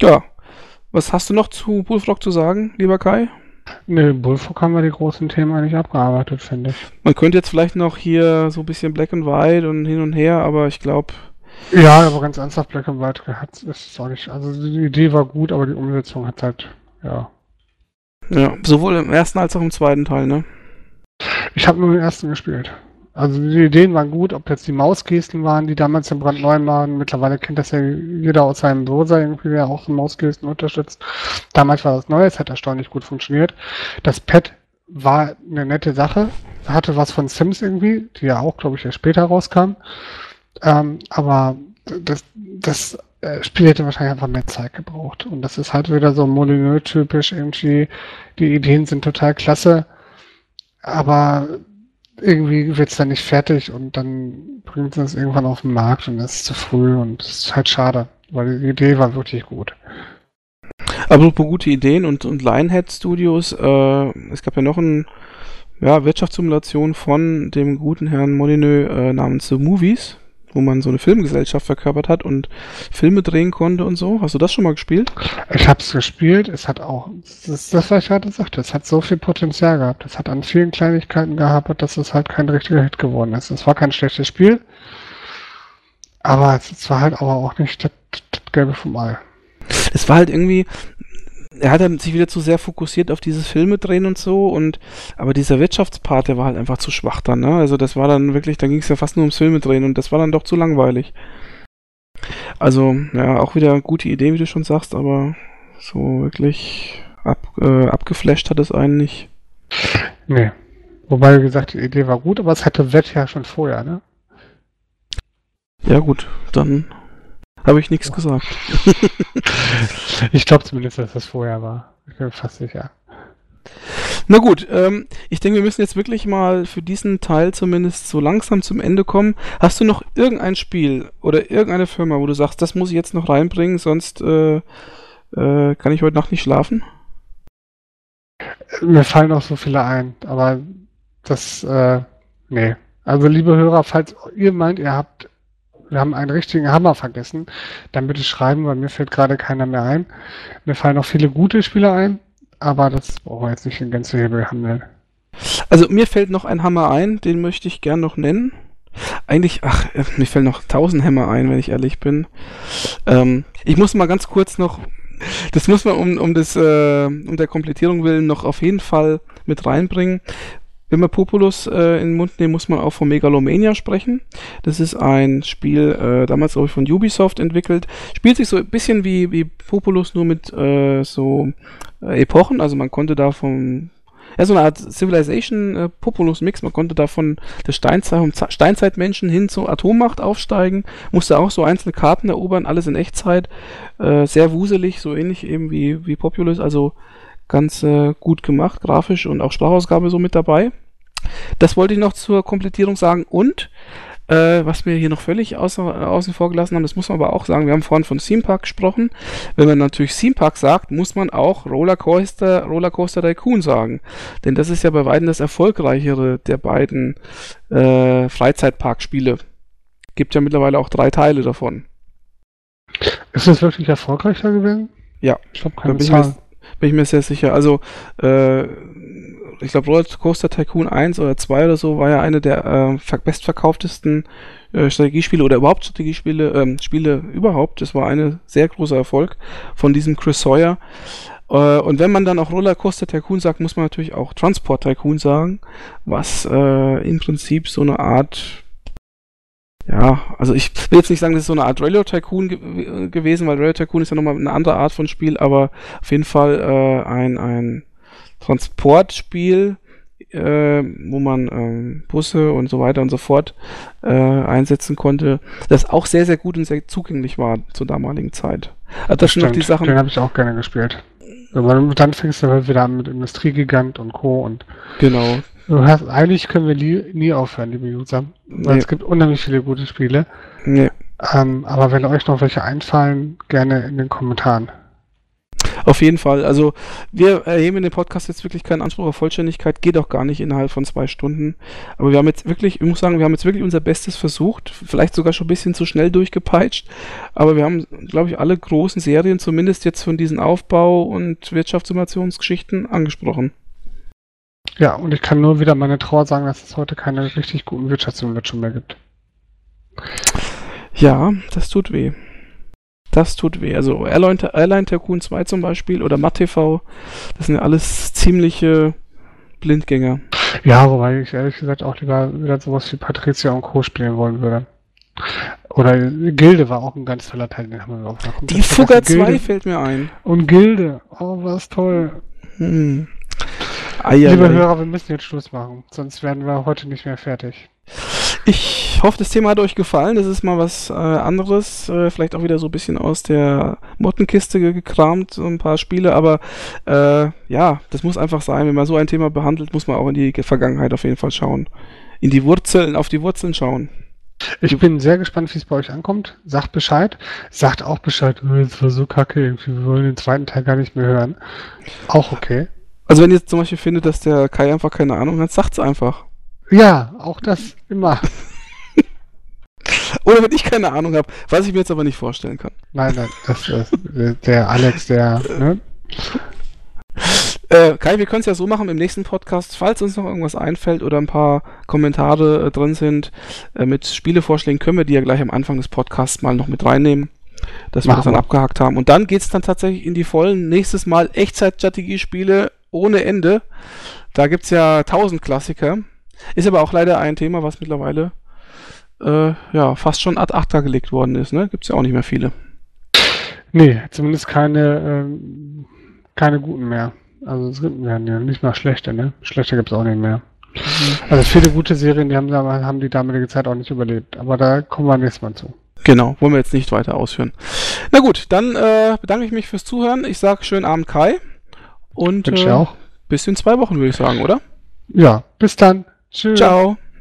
S2: Ja. Was hast du noch zu Bullfrog zu sagen, lieber Kai?
S1: Ne, Bullfrog haben wir die großen Themen eigentlich abgearbeitet, finde ich.
S2: Man könnte jetzt vielleicht noch hier so ein bisschen Black and White und hin und her, aber ich glaube.
S1: Ja, aber ganz ernsthaft, Black and White hat ist auch nicht. Also die Idee war gut, aber die Umsetzung hat halt, ja.
S2: Ja, sowohl im ersten als auch im zweiten Teil, ne?
S1: Ich habe nur den ersten gespielt. Also die Ideen waren gut, ob jetzt die Mausgesten waren, die damals im brandneu waren. Mittlerweile kennt das ja jeder aus seinem Browser irgendwie, der auch Mausgesten unterstützt. Damals war das neu, es hat erstaunlich gut funktioniert. Das Pad war eine nette Sache, hatte was von Sims irgendwie, die ja auch, glaube ich, erst später rauskam. Ähm, aber das, das äh, Spiel hätte wahrscheinlich einfach mehr Zeit gebraucht. Und das ist halt wieder so Molyneux-typisch irgendwie. Die Ideen sind total klasse, aber irgendwie wird es dann nicht fertig und dann bringt es irgendwann auf den Markt und es ist zu früh und es ist halt schade, weil die Idee war wirklich gut.
S2: Apropos gute Ideen und, und Lionhead Studios, äh, es gab ja noch ein ja, Wirtschaftssimulation von dem guten Herrn Molyneux äh, namens The Movies wo man so eine Filmgesellschaft verkörpert hat und Filme drehen konnte und so. Hast du das schon mal gespielt?
S1: Ich habe es gespielt. Es hat auch, das ist das, was ich gerade sagte, es hat so viel Potenzial gehabt. Es hat an vielen Kleinigkeiten gehabt, dass es halt kein richtiger Hit geworden ist. Es war kein schlechtes Spiel, aber es war halt aber auch nicht das, das Gelbe vom Ei.
S2: Es war halt irgendwie, er hat dann sich wieder zu sehr fokussiert auf dieses Filme drehen und so und aber dieser Wirtschaftspart, der war halt einfach zu schwach dann, ne? Also das war dann wirklich, da ging es ja fast nur ums Filme drehen und das war dann doch zu langweilig. Also, ja, auch wieder gute Idee, wie du schon sagst, aber so wirklich ab, äh, abgeflasht hat es einen nicht.
S1: Nee. Wobei, wie gesagt, die Idee war gut, aber es hatte Wett ja schon vorher, ne?
S2: Ja gut, dann habe ich nichts gesagt.
S1: ich glaube zumindest, dass das vorher war. Ich bin fast sicher.
S2: Na gut, ähm, ich denke, wir müssen jetzt wirklich mal für diesen Teil zumindest so langsam zum Ende kommen. Hast du noch irgendein Spiel oder irgendeine Firma, wo du sagst, das muss ich jetzt noch reinbringen, sonst äh, äh, kann ich heute Nacht nicht schlafen?
S1: Mir fallen auch so viele ein, aber das, äh, nee. Also liebe Hörer, falls ihr meint, ihr habt wir haben einen richtigen Hammer vergessen, dann bitte schreiben, weil mir fällt gerade keiner mehr ein. Mir fallen noch viele gute Spieler ein, aber das brauchen wir jetzt nicht in Gänze behandeln.
S2: Also mir fällt noch ein Hammer ein, den möchte ich gern noch nennen. Eigentlich, ach, mir fällt noch tausend Hämmer ein, wenn ich ehrlich bin. Ähm, ich muss mal ganz kurz noch, das muss man um, um, das, äh, um der Komplettierung willen noch auf jeden Fall mit reinbringen. Wenn wir Populus äh, in den Mund nehmen, muss man auch von Megalomania sprechen. Das ist ein Spiel, äh, damals glaube ich von Ubisoft entwickelt. Spielt sich so ein bisschen wie, wie Populus, nur mit äh, so äh, Epochen. Also man konnte da vom ja, so eine Art Civilization äh, Populus Mix. Man konnte da von der Steinzeit, Steinzeitmenschen hin zur Atommacht aufsteigen, musste auch so einzelne Karten erobern, alles in Echtzeit. Äh, sehr wuselig, so ähnlich eben wie, wie Populus, also ganz äh, gut gemacht, grafisch und auch Sprachausgabe so mit dabei. Das wollte ich noch zur Komplettierung sagen und äh, was wir hier noch völlig außer, außen vor gelassen haben, das muss man aber auch sagen, wir haben vorhin von Theme Park gesprochen. Wenn man natürlich Theme Park sagt, muss man auch Rollercoaster, Rollercoaster Tycoon sagen. Denn das ist ja bei weitem das erfolgreichere der beiden äh, Freizeitparkspiele. Gibt ja mittlerweile auch drei Teile davon.
S1: Ist das wirklich erfolgreicher gewesen?
S2: Ja, ich habe keine bin Zahlen. Ich mir, bin ich mir sehr sicher. Also, äh, ich glaube, Roller Coaster Tycoon 1 oder 2 oder so war ja eine der äh, bestverkauftesten äh, Strategiespiele oder überhaupt Strategiespiele, ähm, Spiele überhaupt. Das war ein sehr großer Erfolg von diesem Chris Sawyer. Äh, und wenn man dann auch Roller Coaster Tycoon sagt, muss man natürlich auch Transport Tycoon sagen, was äh, im Prinzip so eine Art ja, also ich will jetzt nicht sagen, das ist so eine Art Railroad Tycoon ge gewesen, weil Railroad Tycoon ist ja nochmal eine andere Art von Spiel, aber auf jeden Fall äh, ein, ein Transportspiel, äh, wo man ähm, Busse und so weiter und so fort äh, einsetzen konnte, das auch sehr, sehr gut und sehr zugänglich war zur damaligen Zeit.
S1: Also das sind noch die Sachen. Den habe ich auch gerne gespielt. Aber dann fängst du halt wieder an mit Industriegigant und Co. und
S2: genau.
S1: Du hast, eigentlich können wir nie, nie aufhören, liebe User. Nee. es gibt unheimlich viele gute Spiele.
S2: Nee.
S1: Ähm, aber wenn euch noch welche einfallen, gerne in den Kommentaren.
S2: Auf jeden Fall. Also wir erheben in dem Podcast jetzt wirklich keinen Anspruch auf Vollständigkeit, geht auch gar nicht innerhalb von zwei Stunden. Aber wir haben jetzt wirklich, ich muss sagen, wir haben jetzt wirklich unser Bestes versucht, vielleicht sogar schon ein bisschen zu schnell durchgepeitscht. Aber wir haben, glaube ich, alle großen Serien zumindest jetzt von diesen Aufbau- und Wirtschaftssimulationsgeschichten angesprochen.
S1: Ja, und ich kann nur wieder meine Trauer sagen, dass es heute keine richtig guten Wirtschaftssimulationen mehr gibt.
S2: Ja, das tut weh. Das tut weh. Also Airline, Airline Tycoon 2 zum Beispiel oder MattTV, das sind ja alles ziemliche Blindgänger.
S1: Ja, wobei ich ehrlich gesagt auch lieber wieder sowas wie Patricia und Co. spielen wollen würde. Oder Gilde war auch ein ganz toller Teil, den haben wir auch
S2: noch. Die Fugger 2 fällt mir ein.
S1: Und Gilde, oh, was toll.
S2: Hm.
S1: Liebe Hörer, wir müssen jetzt Schluss machen, sonst werden wir heute nicht mehr fertig.
S2: Ich hoffe, das Thema hat euch gefallen. Das ist mal was äh, anderes. Äh, vielleicht auch wieder so ein bisschen aus der Mottenkiste gekramt, so ein paar Spiele. Aber äh, ja, das muss einfach sein. Wenn man so ein Thema behandelt, muss man auch in die Vergangenheit auf jeden Fall schauen. In die Wurzeln, auf die Wurzeln schauen.
S1: Ich bin sehr gespannt, wie es bei euch ankommt. Sagt Bescheid. Sagt auch Bescheid, oh, das war so kacke, wir wollen den zweiten Teil gar nicht mehr hören. Auch okay.
S2: Also wenn ihr zum Beispiel findet, dass der Kai einfach keine Ahnung hat, sagt's einfach.
S1: Ja, auch das immer.
S2: Oder wenn ich keine Ahnung habe, was ich mir jetzt aber nicht vorstellen kann.
S1: Nein, nein, das ist der Alex, der. Ne?
S2: Äh, Kai, wir können es ja so machen im nächsten Podcast, falls uns noch irgendwas einfällt oder ein paar Kommentare äh, drin sind äh, mit Spielevorschlägen, können wir die ja gleich am Anfang des Podcasts mal noch mit reinnehmen, dass wir das dann abgehakt haben. Und dann geht es dann tatsächlich in die vollen nächstes Mal Echtzeit-Strategiespiele ohne Ende. Da gibt es ja tausend Klassiker. Ist aber auch leider ein Thema, was mittlerweile äh, ja fast schon ad acta gelegt worden ist. Ne? Gibt es ja auch nicht mehr viele.
S1: Nee, zumindest keine, ähm, keine guten mehr. Also es gibt ja nicht mal schlechte, ne? Schlechte gibt es auch nicht mehr. Mhm. Also viele gute Serien, die haben, haben die damalige Zeit auch nicht überlebt. Aber da kommen wir nächstes Mal zu.
S2: Genau, wollen wir jetzt nicht weiter ausführen. Na gut, dann äh, bedanke ich mich fürs Zuhören. Ich sage schönen Abend, Kai. Und
S1: äh, auch.
S2: bis in zwei Wochen, würde ich sagen, oder?
S1: Ja, bis dann.
S2: 早